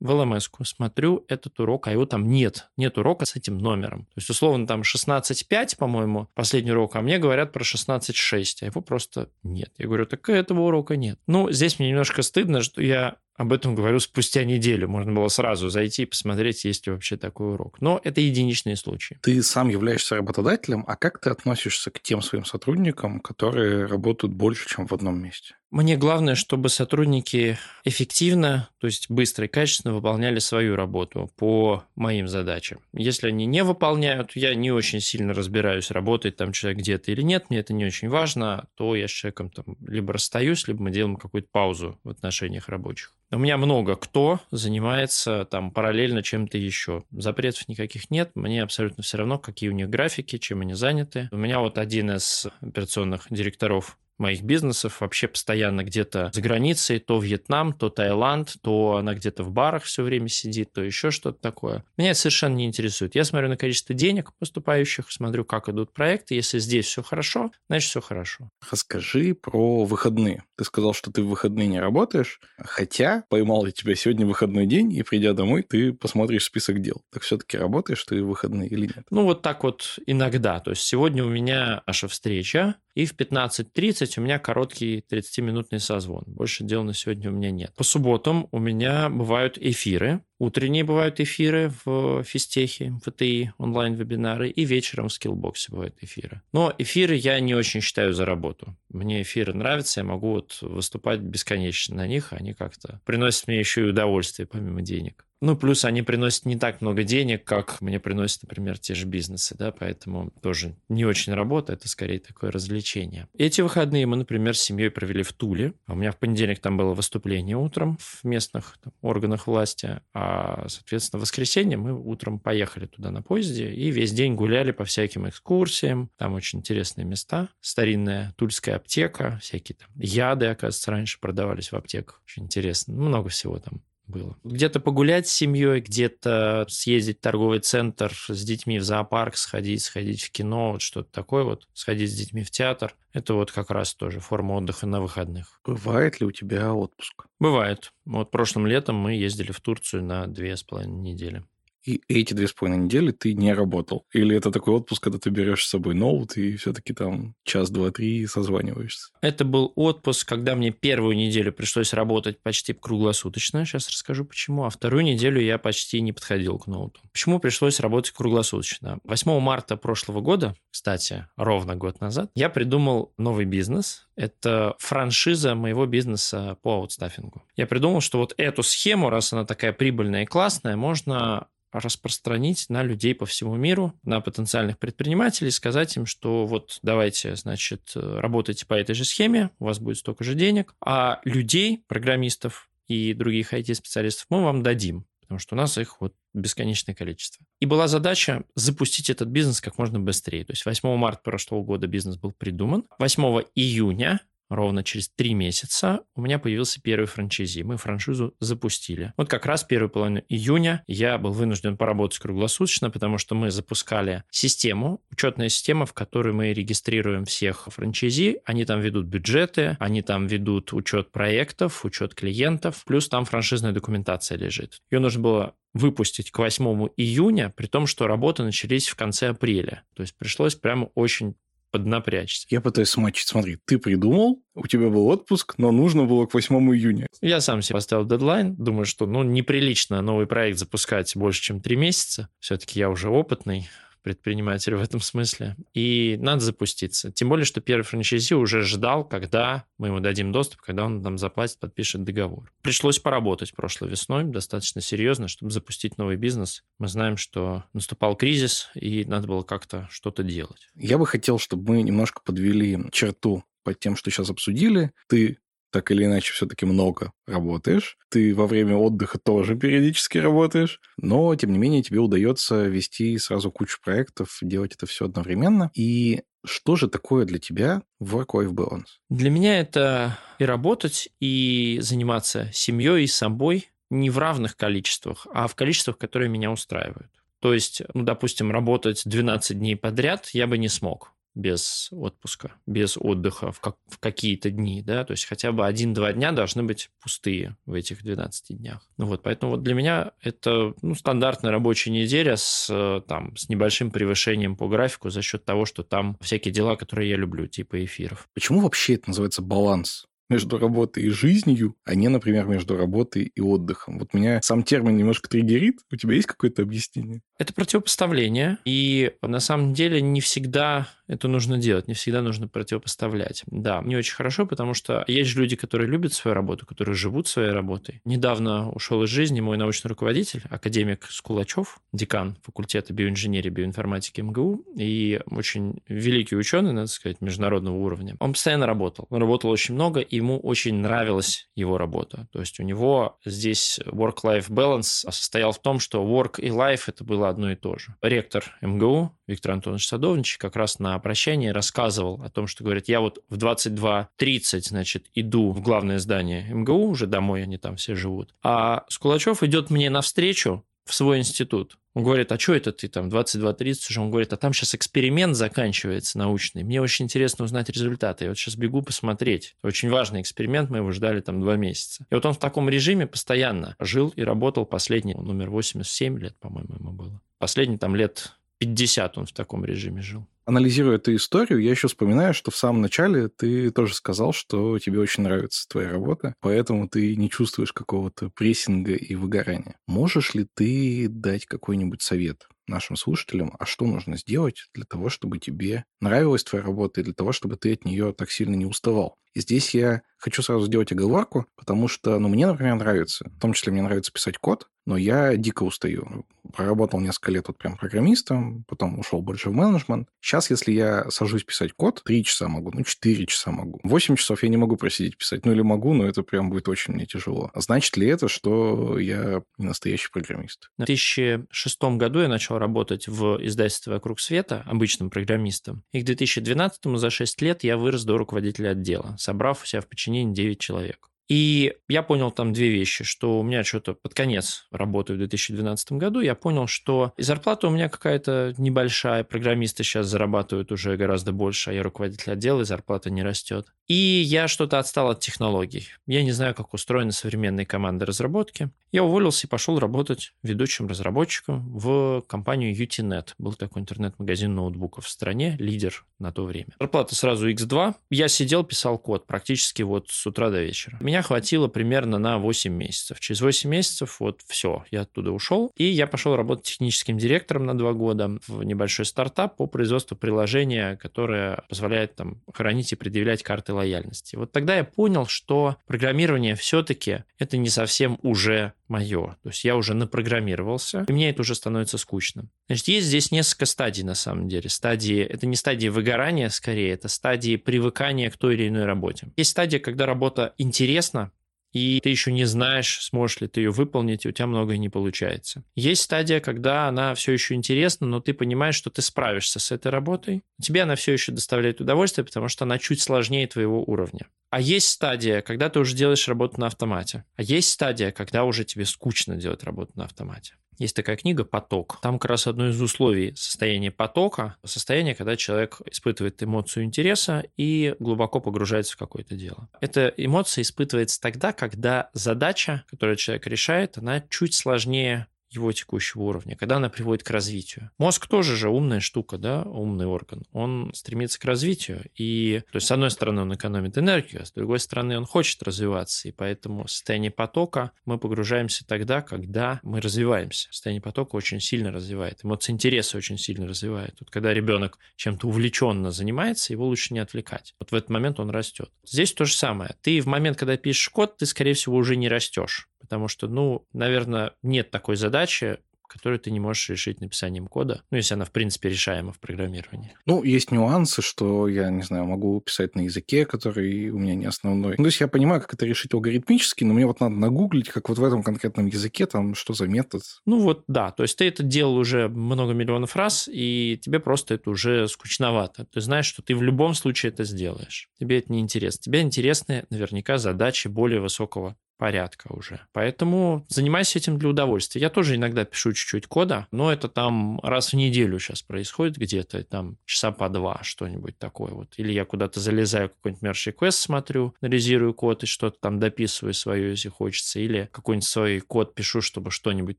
в lms смотрю этот урок, а его там нет. Нет урока с этим номером. То есть, условно, там 16.5, по-моему, последний урок, а мне говорят про 16.6, а его просто нет. Я говорю, так этого урока нет. Ну, здесь мне немножко стыдно, что я об этом говорю спустя неделю. Можно было сразу зайти и посмотреть, есть ли вообще такой урок. Но это единичные случаи.
Ты сам являешься работодателем, а как ты относишься к тем своим сотрудникам, которые работают больше, чем в одном месте?
Мне главное, чтобы сотрудники эффективно, то есть быстро и качественно выполняли свою работу по моим задачам. Если они не выполняют, я не очень сильно разбираюсь, работает там человек где-то или нет, мне это не очень важно, то я с человеком там либо расстаюсь, либо мы делаем какую-то паузу в отношениях рабочих. У меня много кто занимается там параллельно чем-то еще. Запретов никаких нет, мне абсолютно все равно, какие у них графики, чем они заняты. У меня вот один из операционных директоров моих бизнесов вообще постоянно где-то за границей, то Вьетнам, то Таиланд, то она где-то в барах все время сидит, то еще что-то такое. Меня это совершенно не интересует. Я смотрю на количество денег поступающих, смотрю, как идут проекты. Если здесь все хорошо, значит все хорошо.
Расскажи про выходные. Ты сказал, что ты в выходные не работаешь, хотя поймал я тебя сегодня выходной день, и придя домой, ты посмотришь список дел. Так все-таки работаешь ты в выходные или нет?
Ну, вот так вот иногда. То есть сегодня у меня наша встреча, и в 15.30 у меня короткий 30-минутный созвон. Больше дел на сегодня у меня нет. По субботам у меня бывают эфиры. Утренние бывают эфиры в физтехе, в ВТИ, онлайн-вебинары, и вечером в скиллбоксе бывают эфиры. Но эфиры я не очень считаю за работу. Мне эфиры нравятся, я могу вот выступать бесконечно на них, они как-то приносят мне еще и удовольствие, помимо денег. Ну, плюс они приносят не так много денег, как мне приносят, например, те же бизнесы, да, поэтому тоже не очень работа, это скорее такое развлечение. Эти выходные мы, например, с семьей провели в Туле. У меня в понедельник там было выступление утром в местных там, органах власти, а, соответственно, в воскресенье мы утром поехали туда на поезде и весь день гуляли по всяким экскурсиям. Там очень интересные места. Старинная тульская аптека, всякие там яды, оказывается, раньше продавались в аптеках. Очень интересно. Много всего там было. Где-то погулять с семьей, где-то съездить в торговый центр с детьми в зоопарк, сходить, сходить в кино, вот что-то такое вот, сходить с детьми в театр. Это вот как раз тоже форма отдыха на выходных.
Бывает ли у тебя отпуск?
Бывает. Вот прошлым летом мы ездили в Турцию на две с половиной недели
и эти две с половиной недели ты не работал? Или это такой отпуск, когда ты берешь с собой ноут и все-таки там час, два, три созваниваешься?
Это был отпуск, когда мне первую неделю пришлось работать почти круглосуточно. Сейчас расскажу почему. А вторую неделю я почти не подходил к ноуту. Почему пришлось работать круглосуточно? 8 марта прошлого года, кстати, ровно год назад, я придумал новый бизнес. Это франшиза моего бизнеса по аутстаффингу. Я придумал, что вот эту схему, раз она такая прибыльная и классная, можно распространить на людей по всему миру, на потенциальных предпринимателей, сказать им, что вот давайте, значит, работайте по этой же схеме, у вас будет столько же денег, а людей, программистов и других IT-специалистов мы вам дадим, потому что у нас их вот бесконечное количество. И была задача запустить этот бизнес как можно быстрее. То есть 8 марта прошлого года бизнес был придуман. 8 июня ровно через три месяца у меня появился первый франчайзи. Мы франшизу запустили. Вот как раз первую половину июня я был вынужден поработать круглосуточно, потому что мы запускали систему, учетная система, в которой мы регистрируем всех франчайзи. Они там ведут бюджеты, они там ведут учет проектов, учет клиентов, плюс там франшизная документация лежит. Ее нужно было выпустить к 8 июня, при том, что работы начались в конце апреля. То есть пришлось прямо очень поднапрячься.
Я пытаюсь смачить. Смотри, ты придумал, у тебя был отпуск, но нужно было к 8 июня.
Я сам себе поставил дедлайн. Думаю, что ну, неприлично новый проект запускать больше, чем три месяца. Все-таки я уже опытный предприниматель в этом смысле. И надо запуститься. Тем более, что первый франчайзи уже ждал, когда мы ему дадим доступ, когда он нам заплатит, подпишет договор. Пришлось поработать прошлой весной достаточно серьезно, чтобы запустить новый бизнес. Мы знаем, что наступал кризис, и надо было как-то что-то делать.
Я бы хотел, чтобы мы немножко подвели черту под тем, что сейчас обсудили. Ты так или иначе все-таки много работаешь. Ты во время отдыха тоже периодически работаешь, но, тем не менее, тебе удается вести сразу кучу проектов, делать это все одновременно. И что же такое для тебя work-life balance?
Для меня это и работать, и заниматься семьей и собой не в равных количествах, а в количествах, которые меня устраивают. То есть, ну, допустим, работать 12 дней подряд я бы не смог без отпуска, без отдыха в, как, в какие-то дни, да, то есть хотя бы один-два дня должны быть пустые в этих 12 днях. Ну вот, поэтому вот для меня это ну, стандартная рабочая неделя с, там, с небольшим превышением по графику за счет того, что там всякие дела, которые я люблю, типа эфиров.
Почему вообще это называется баланс? между работой и жизнью, а не, например, между работой и отдыхом. Вот меня сам термин немножко триггерит. У тебя есть какое-то объяснение?
Это противопоставление, и на самом деле не всегда это нужно делать, не всегда нужно противопоставлять. Да, не очень хорошо, потому что есть же люди, которые любят свою работу, которые живут своей работой. Недавно ушел из жизни мой научный руководитель, академик Скулачев, декан факультета биоинженерии, биоинформатики МГУ, и очень великий ученый, надо сказать, международного уровня. Он постоянно работал. Он работал очень много, и ему очень нравилась его работа. То есть у него здесь work-life balance состоял в том, что work и life это было одно и то же. Ректор МГУ Виктор Антонович Садовнич как раз на прощании рассказывал о том, что говорит, я вот в 22.30, значит, иду в главное здание МГУ, уже домой они там все живут, а Скулачев идет мне навстречу в свой институт. Он говорит, а что это ты там 22.30 уже? Он говорит, а там сейчас эксперимент заканчивается научный. Мне очень интересно узнать результаты. Я вот сейчас бегу посмотреть. Очень важный эксперимент, мы его ждали там два месяца. И вот он в таком режиме постоянно жил и работал последний, номер 87 лет, по-моему, ему было. Последний там лет 50 он в таком режиме жил.
Анализируя эту историю, я еще вспоминаю, что в самом начале ты тоже сказал, что тебе очень нравится твоя работа, поэтому ты не чувствуешь какого-то прессинга и выгорания. Можешь ли ты дать какой-нибудь совет нашим слушателям, а что нужно сделать для того, чтобы тебе нравилась твоя работа и для того, чтобы ты от нее так сильно не уставал? И здесь я хочу сразу сделать оговорку, потому что, ну, мне, например, нравится, в том числе мне нравится писать код, но я дико устаю. Проработал несколько лет вот прям программистом, потом ушел больше в менеджмент. Сейчас, если я сажусь писать код, 3 часа могу, ну, 4 часа могу. 8 часов я не могу просидеть писать. Ну, или могу, но это прям будет очень мне тяжело. А значит ли это, что я не настоящий программист?
В 2006 году я начал работать в издательстве «Вокруг света» обычным программистом. И к 2012 за 6 лет я вырос до руководителя отдела собрав у себя в подчинении 9 человек. И я понял там две вещи, что у меня что-то под конец работы в 2012 году, я понял, что и зарплата у меня какая-то небольшая, программисты сейчас зарабатывают уже гораздо больше, а я руководитель отдела, и зарплата не растет. И я что-то отстал от технологий. Я не знаю, как устроены современные команды разработки. Я уволился и пошел работать ведущим разработчиком в компанию UTNet. Был такой интернет-магазин ноутбуков в стране, лидер на то время. Зарплата сразу X2. Я сидел, писал код практически вот с утра до вечера. Меня хватило примерно на 8 месяцев. Через 8 месяцев вот все, я оттуда ушел. И я пошел работать техническим директором на 2 года в небольшой стартап по производству приложения, которое позволяет там хранить и предъявлять карты лояльности. Вот тогда я понял, что программирование все-таки это не совсем уже мое. То есть я уже напрограммировался, и мне это уже становится скучно. Значит, есть здесь несколько стадий на самом деле. Стадии, это не стадии выгорания скорее, это стадии привыкания к той или иной работе. Есть стадия, когда работа интересна, и ты еще не знаешь, сможешь ли ты ее выполнить, и у тебя многое не получается. Есть стадия, когда она все еще интересна, но ты понимаешь, что ты справишься с этой работой. Тебе она все еще доставляет удовольствие, потому что она чуть сложнее твоего уровня. А есть стадия, когда ты уже делаешь работу на автомате. А есть стадия, когда уже тебе скучно делать работу на автомате. Есть такая книга «Поток». Там как раз одно из условий состояния потока, состояние, когда человек испытывает эмоцию интереса и глубоко погружается в какое-то дело. Эта эмоция испытывается тогда, когда задача, которую человек решает, она чуть сложнее его текущего уровня, когда она приводит к развитию. Мозг тоже же умная штука, да, умный орган. Он стремится к развитию. И, то есть, с одной стороны, он экономит энергию, а с другой стороны, он хочет развиваться. И поэтому состояние потока мы погружаемся тогда, когда мы развиваемся. Состояние потока очень сильно развивает. Эмоции интереса очень сильно развивает. Вот когда ребенок чем-то увлеченно занимается, его лучше не отвлекать. Вот в этот момент он растет. Здесь то же самое. Ты в момент, когда пишешь код, ты, скорее всего, уже не растешь потому что, ну, наверное, нет такой задачи, которую ты не можешь решить написанием кода, ну, если она, в принципе, решаема в программировании.
Ну, есть нюансы, что я, не знаю, могу писать на языке, который у меня не основной. Ну, то есть я понимаю, как это решить алгоритмически, но мне вот надо нагуглить, как вот в этом конкретном языке, там, что за метод.
Ну, вот, да, то есть ты это делал уже много миллионов раз, и тебе просто это уже скучновато. Ты знаешь, что ты в любом случае это сделаешь. Тебе это не интересно. Тебе интересны наверняка задачи более высокого порядка уже. Поэтому занимайся этим для удовольствия. Я тоже иногда пишу чуть-чуть кода, но это там раз в неделю сейчас происходит где-то, там часа по два, что-нибудь такое вот. Или я куда-то залезаю, какой-нибудь merge request смотрю, анализирую код и что-то там дописываю свое, если хочется. Или какой-нибудь свой код пишу, чтобы что-нибудь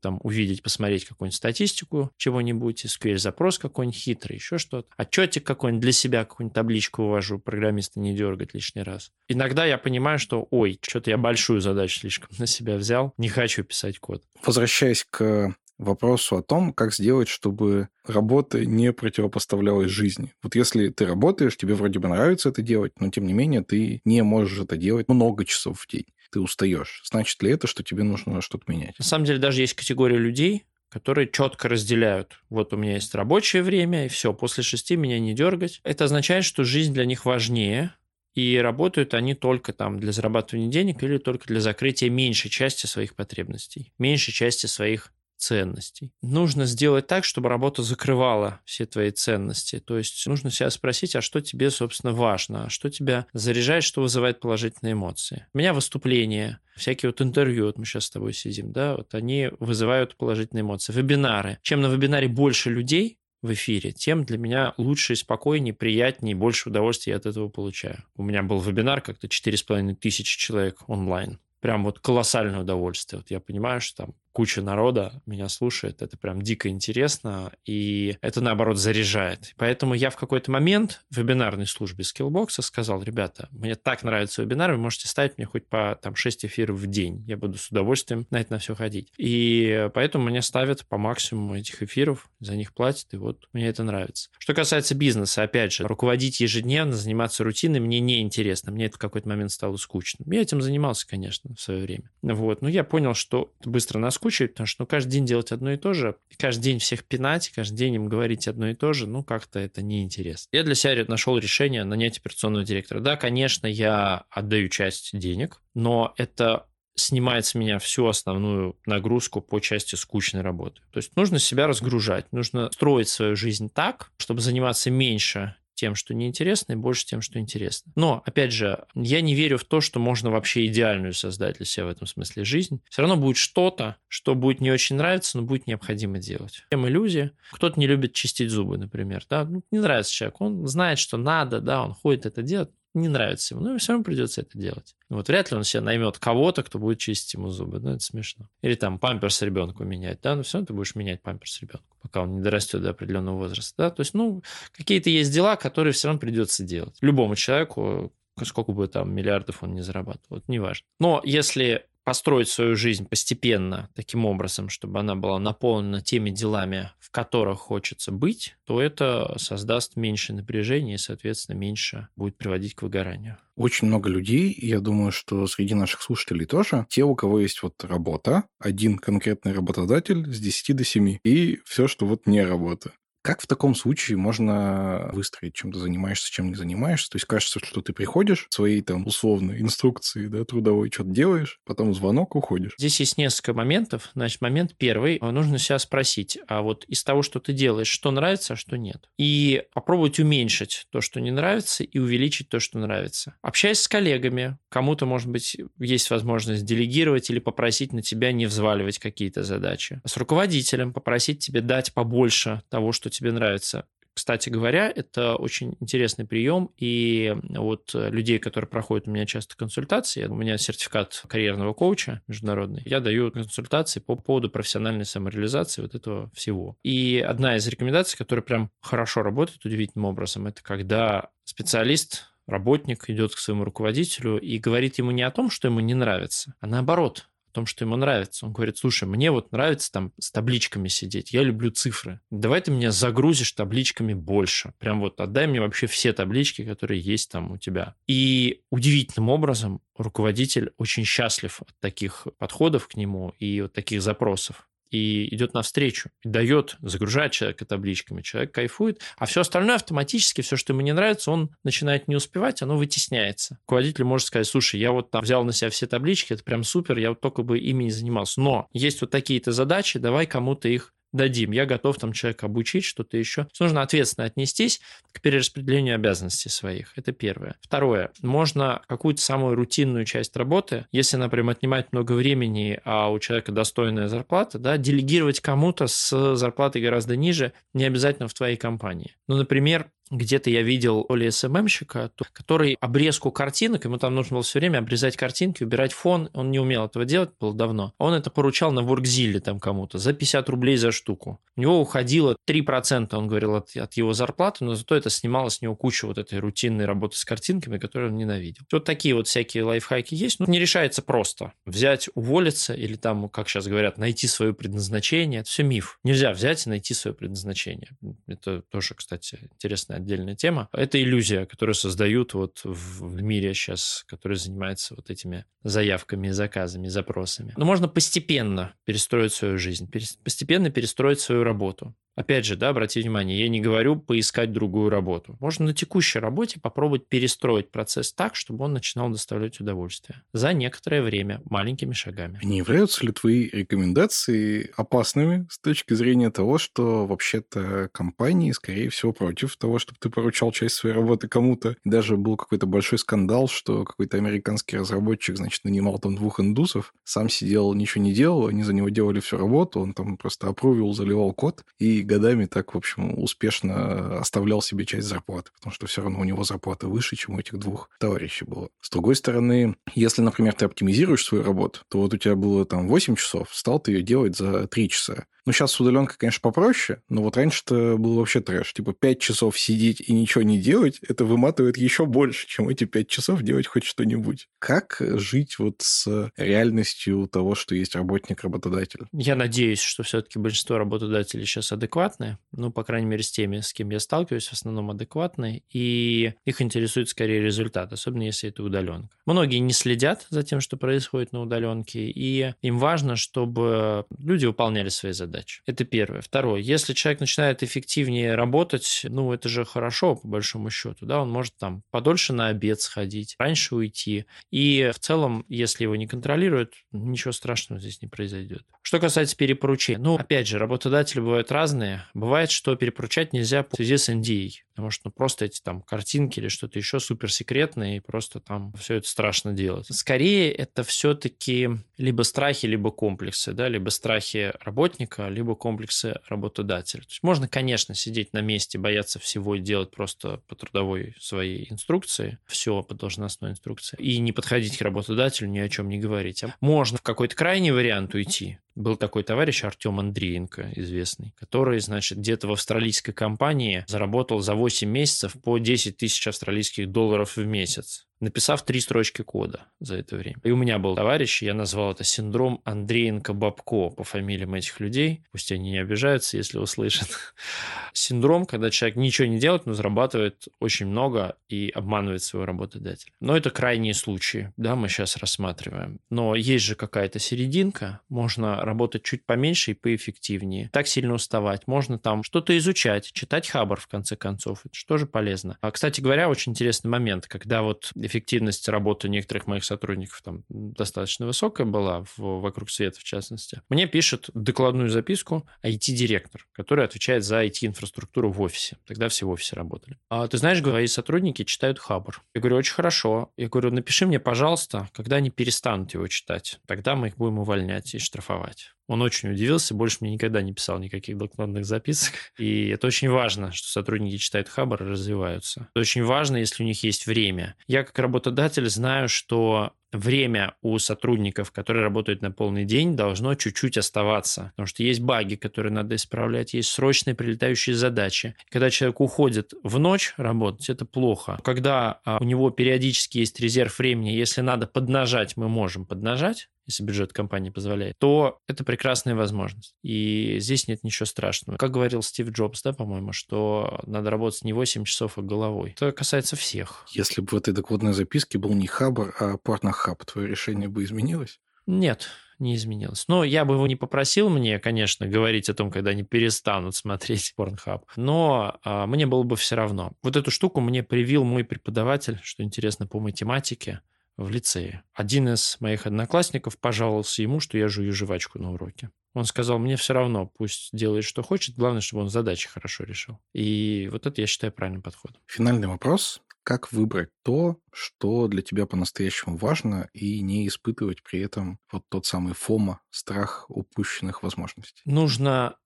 там увидеть, посмотреть какую-нибудь статистику чего-нибудь, SQL-запрос какой-нибудь хитрый, еще что-то. Отчетик какой-нибудь для себя, какую-нибудь табличку вывожу, программиста не дергать лишний раз. Иногда я понимаю, что, ой, что-то я большую задачу слишком на себя взял, не хочу писать код.
Возвращаясь к вопросу о том, как сделать, чтобы работа не противопоставлялась жизни. Вот если ты работаешь, тебе вроде бы нравится это делать, но тем не менее ты не можешь это делать много часов в день. Ты устаешь. Значит ли это, что тебе нужно что-то менять?
На самом деле даже есть категория людей, которые четко разделяют. Вот у меня есть рабочее время, и все, после шести меня не дергать. Это означает, что жизнь для них важнее, и работают они только там для зарабатывания денег или только для закрытия меньшей части своих потребностей, меньшей части своих ценностей. Нужно сделать так, чтобы работа закрывала все твои ценности. То есть нужно себя спросить, а что тебе, собственно, важно, а что тебя заряжает, что вызывает положительные эмоции. У меня выступления, всякие вот интервью, вот мы сейчас с тобой сидим, да, вот они вызывают положительные эмоции. Вебинары. Чем на вебинаре больше людей, в эфире, тем для меня лучше и спокойнее, приятнее, больше удовольствия я от этого получаю. У меня был вебинар как-то 4,5 тысячи человек онлайн. Прям вот колоссальное удовольствие. Вот я понимаю, что там куча народа меня слушает, это прям дико интересно, и это, наоборот, заряжает. Поэтому я в какой-то момент в вебинарной службе Skillbox сказал, ребята, мне так нравится вебинар, вы можете ставить мне хоть по там 6 эфиров в день, я буду с удовольствием на это на все ходить. И поэтому мне ставят по максимуму этих эфиров, за них платят, и вот мне это нравится. Что касается бизнеса, опять же, руководить ежедневно, заниматься рутиной мне не интересно, мне это в какой-то момент стало скучно. Я этим занимался, конечно, в свое время. Вот, но я понял, что быстро наскучит, наскучивает, потому что ну, каждый день делать одно и то же, каждый день всех пинать, каждый день им говорить одно и то же, ну, как-то это неинтересно. Я для себя нашел решение нанять операционного директора. Да, конечно, я отдаю часть денег, но это снимает с меня всю основную нагрузку по части скучной работы. То есть нужно себя разгружать, нужно строить свою жизнь так, чтобы заниматься меньше тем, что неинтересно, и больше тем, что интересно. Но, опять же, я не верю в то, что можно вообще идеальную создать для себя в этом смысле жизнь. Все равно будет что-то, что будет не очень нравиться, но будет необходимо делать. Тем иллюзия. Кто-то не любит чистить зубы, например. Да? Ну, не нравится человек. Он знает, что надо, да, он ходит это делать не нравится ему, ну все равно придется это делать. Вот вряд ли он себе наймет кого-то, кто будет чистить ему зубы, ну это смешно. Или там памперс ребенку менять, да, но все равно ты будешь менять памперс ребенку, пока он не дорастет до определенного возраста, да, то есть, ну, какие-то есть дела, которые все равно придется делать. Любому человеку, сколько бы там миллиардов он не зарабатывал, вот неважно. Но если построить свою жизнь постепенно таким образом, чтобы она была наполнена теми делами, в которых хочется быть, то это создаст меньше напряжения и, соответственно, меньше будет приводить к выгоранию.
Очень много людей, я думаю, что среди наших слушателей тоже, те, у кого есть вот работа, один конкретный работодатель с 10 до 7, и все, что вот не работа. Как в таком случае можно выстроить, чем ты занимаешься, чем не занимаешься? То есть кажется, что ты приходишь своей там условной инструкции, да, трудовой, что-то делаешь, потом звонок, уходишь.
Здесь есть несколько моментов. Значит, момент первый. Нужно себя спросить, а вот из того, что ты делаешь, что нравится, а что нет? И попробовать уменьшить то, что не нравится, и увеличить то, что нравится. Общаясь с коллегами, кому-то, может быть, есть возможность делегировать или попросить на тебя не взваливать какие-то задачи. С руководителем попросить тебе дать побольше того, что тебе нравится. Кстати говоря, это очень интересный прием, и вот людей, которые проходят у меня часто консультации, у меня сертификат карьерного коуча международный, я даю консультации по поводу профессиональной самореализации вот этого всего. И одна из рекомендаций, которая прям хорошо работает удивительным образом, это когда специалист работник идет к своему руководителю и говорит ему не о том, что ему не нравится, а наоборот, том, что ему нравится. Он говорит, слушай, мне вот нравится там с табличками сидеть, я люблю цифры. Давай ты меня загрузишь табличками больше. Прям вот отдай мне вообще все таблички, которые есть там у тебя. И удивительным образом руководитель очень счастлив от таких подходов к нему и от таких запросов и идет навстречу, и дает, загружает человека табличками, человек кайфует, а все остальное автоматически, все, что ему не нравится, он начинает не успевать, оно вытесняется. Руководитель может сказать, слушай, я вот там взял на себя все таблички, это прям супер, я вот только бы ими не занимался. Но есть вот такие-то задачи, давай кому-то их дадим, я готов там человека обучить, что-то еще. Нужно ответственно отнестись к перераспределению обязанностей своих. Это первое. Второе. Можно какую-то самую рутинную часть работы, если, например, отнимает много времени, а у человека достойная зарплата, да, делегировать кому-то с зарплатой гораздо ниже, не обязательно в твоей компании. Ну, например, где-то я видел то ли СММщика, который обрезку картинок, ему там нужно было все время обрезать картинки, убирать фон, он не умел этого делать, было давно. Он это поручал на Воркзилле там кому-то за 50 рублей за штуку. У него уходило 3%, он говорил, от, от его зарплаты, но зато это снимало с него кучу вот этой рутинной работы с картинками, которую он ненавидел. Вот такие вот всякие лайфхаки есть, но не решается просто. Взять, уволиться или там, как сейчас говорят, найти свое предназначение, это все миф. Нельзя взять и найти свое предназначение. Это тоже, кстати, интересно отдельная тема. Это иллюзия, которую создают вот в мире сейчас, который занимается вот этими заявками, заказами, запросами. Но можно постепенно перестроить свою жизнь, постепенно перестроить свою работу. Опять же, да, обратите внимание, я не говорю поискать другую работу. Можно на текущей работе попробовать перестроить процесс так, чтобы он начинал доставлять удовольствие. За некоторое время, маленькими шагами.
Не являются ли твои рекомендации опасными с точки зрения того, что вообще-то компании, скорее всего, против того, чтобы ты поручал часть своей работы кому-то? Даже был какой-то большой скандал, что какой-то американский разработчик, значит, нанимал там двух индусов, сам сидел, ничего не делал, они за него делали всю работу, он там просто опровил, заливал код, и годами так, в общем, успешно оставлял себе часть зарплаты, потому что все равно у него зарплата выше, чем у этих двух товарищей было. С другой стороны, если, например, ты оптимизируешь свою работу, то вот у тебя было там 8 часов, стал ты ее делать за 3 часа. Ну, сейчас удаленка, конечно, попроще, но вот раньше-то был вообще трэш. Типа 5 часов сидеть и ничего не делать, это выматывает еще больше, чем эти 5 часов делать хоть что-нибудь. Как жить вот с реальностью того, что есть работник-работодатель?
Я надеюсь, что все-таки большинство работодателей сейчас адекватные, ну, по крайней мере, с теми, с кем я сталкиваюсь, в основном адекватные, и их интересует скорее результат, особенно если это удаленка. Многие не следят за тем, что происходит на удаленке, и им важно, чтобы люди выполняли свои задачи задач. Это первое. Второе. Если человек начинает эффективнее работать, ну, это же хорошо, по большому счету, да, он может там подольше на обед сходить, раньше уйти. И в целом, если его не контролируют, ничего страшного здесь не произойдет. Что касается перепоручений, ну, опять же, работодатели бывают разные. Бывает, что перепоручать нельзя в связи с NDA, потому что ну, просто эти там картинки или что-то еще суперсекретное, и просто там все это страшно делать. Скорее, это все-таки либо страхи, либо комплексы, да, либо страхи работника, либо комплексы работодателя. То есть можно, конечно, сидеть на месте, бояться всего и делать просто по трудовой своей инструкции, все по должностной инструкции, и не подходить к работодателю, ни о чем не говорить. А можно в какой-то крайний вариант уйти, был такой товарищ Артем Андреенко, известный, который, значит, где-то в австралийской компании заработал за 8 месяцев по 10 тысяч австралийских долларов в месяц написав три строчки кода за это время. И у меня был товарищ, я назвал это синдром Андреенко-Бабко по фамилиям этих людей. Пусть они не обижаются, если услышат. Синдром, когда человек ничего не делает, но зарабатывает очень много и обманывает своего работодателя. Но это крайние случаи, да, мы сейчас рассматриваем. Но есть же какая-то серединка, можно работать чуть поменьше и поэффективнее. Так сильно уставать, можно там что-то изучать, читать хабар в конце концов, это же тоже полезно. А, кстати говоря, очень интересный момент, когда вот эффективность работы некоторых моих сотрудников там достаточно высокая была, в, вокруг света в частности. Мне пишет докладную записку IT-директор, который отвечает за IT-инфраструктуру в офисе. Тогда все в офисе работали. А ты знаешь, твои сотрудники читают Хабр. Я говорю, очень хорошо. Я говорю, напиши мне, пожалуйста, когда они перестанут его читать. Тогда мы их будем увольнять и штрафовать. grać. Он очень удивился, больше мне никогда не писал никаких докладных записок. И это очень важно, что сотрудники читают Хабр и развиваются. Это очень важно, если у них есть время. Я как работодатель знаю, что время у сотрудников, которые работают на полный день, должно чуть-чуть оставаться. Потому что есть баги, которые надо исправлять, есть срочные прилетающие задачи. Когда человек уходит в ночь работать, это плохо. Когда а, у него периодически есть резерв времени, если надо поднажать, мы можем поднажать, если бюджет компании позволяет, то это прекрасная возможность. И здесь нет ничего страшного. Как говорил Стив Джобс, да, по-моему, что надо работать не 8 часов, а головой. Это касается всех.
Если бы в этой докладной записке был не Хабр, а Порнохаб, твое решение бы изменилось?
Нет, не изменилось. Но я бы его не попросил мне, конечно, говорить о том, когда они перестанут смотреть Pornhub. Но а, мне было бы все равно. Вот эту штуку мне привил мой преподаватель, что интересно, по математике в лицее. Один из моих одноклассников пожаловался ему, что я жую жвачку на уроке. Он сказал, мне все равно, пусть делает, что хочет, главное, чтобы он задачи хорошо решил. И вот это я считаю правильным подходом.
Финальный вопрос. Как выбрать то, что для тебя по-настоящему важно, и не испытывать при этом вот тот самый фома, страх упущенных возможностей?
Нужно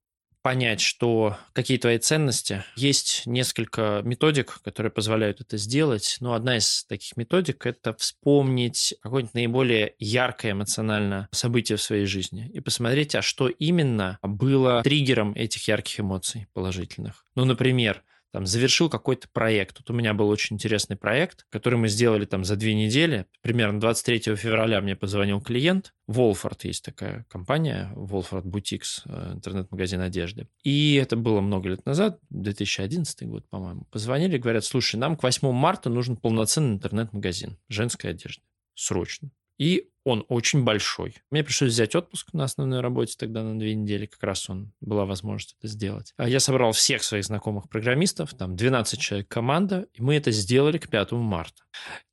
понять, что какие твои ценности. Есть несколько методик, которые позволяют это сделать, но одна из таких методик – это вспомнить какое-нибудь наиболее яркое эмоциональное событие в своей жизни и посмотреть, а что именно было триггером этих ярких эмоций положительных. Ну, например, там, завершил какой-то проект. Тут у меня был очень интересный проект, который мы сделали там за две недели. Примерно 23 февраля мне позвонил клиент. Волфорд есть такая компания, Волфорд Boutiques, э, интернет-магазин одежды. И это было много лет назад, 2011 год, по-моему. Позвонили, говорят, слушай, нам к 8 марта нужен полноценный интернет-магазин женской одежды. Срочно. И он очень большой. Мне пришлось взять отпуск на основной работе тогда на две недели, как раз он была возможность это сделать. А я собрал всех своих знакомых программистов, там 12 человек команда, и мы это сделали к 5 марта.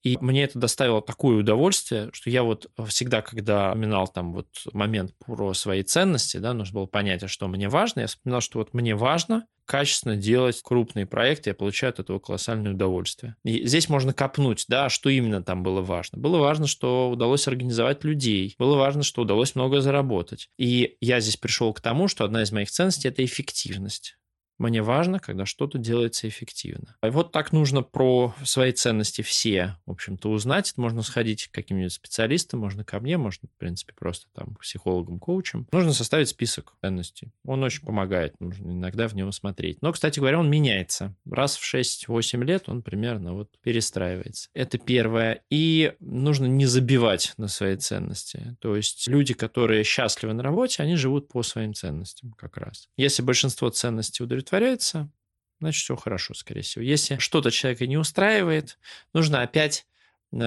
И мне это доставило такое удовольствие, что я вот всегда, когда вспоминал там вот момент про свои ценности, да, нужно было понять, а что мне важно, я вспоминал, что вот мне важно качественно делать крупные проекты, я получаю от этого колоссальное удовольствие. И здесь можно копнуть, да, что именно там было важно. Было важно, что удалось организовать людей, было важно, что удалось много заработать. И я здесь пришел к тому, что одна из моих ценностей – это эффективность. Мне важно, когда что-то делается эффективно. И вот так нужно про свои ценности все, в общем-то, узнать. Можно сходить к каким-нибудь специалистам, можно ко мне, можно, в принципе, просто там психологом, коучем. Нужно составить список ценностей. Он очень помогает, нужно иногда в него смотреть. Но, кстати говоря, он меняется. Раз в 6-8 лет он примерно вот перестраивается. Это первое. И нужно не забивать на свои ценности. То есть люди, которые счастливы на работе, они живут по своим ценностям как раз. Если большинство ценностей удовлетворяют, удовлетворяется, значит, все хорошо, скорее всего. Если что-то человека не устраивает, нужно опять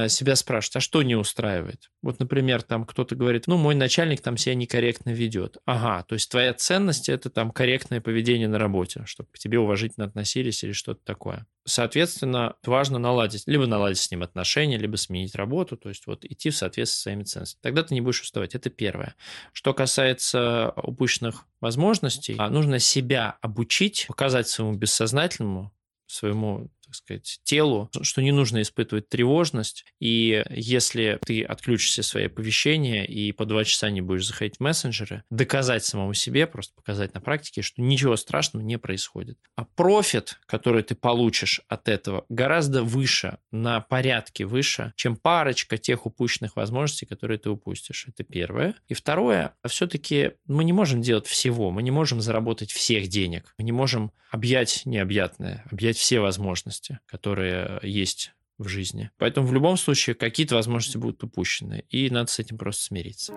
себя спрашивать, а что не устраивает? Вот, например, там кто-то говорит, ну, мой начальник там себя некорректно ведет. Ага, то есть твоя ценность – это там корректное поведение на работе, чтобы к тебе уважительно относились или что-то такое. Соответственно, важно наладить, либо наладить с ним отношения, либо сменить работу, то есть вот идти в соответствии с своими ценностями. Тогда ты не будешь уставать. Это первое. Что касается упущенных возможностей, а нужно себя обучить, показать своему бессознательному, своему так сказать, телу, что не нужно испытывать тревожность. И если ты отключишься свои оповещения и по два часа не будешь заходить в мессенджеры, доказать самому себе, просто показать на практике, что ничего страшного не происходит. А профит, который ты получишь от этого, гораздо выше, на порядке выше, чем парочка тех упущенных возможностей, которые ты упустишь. Это первое. И второе, все-таки мы не можем делать всего, мы не можем заработать всех денег, мы не можем объять необъятное, объять все возможности возможности, которые есть в жизни. Поэтому в любом случае какие-то возможности будут упущены, и надо с этим просто смириться.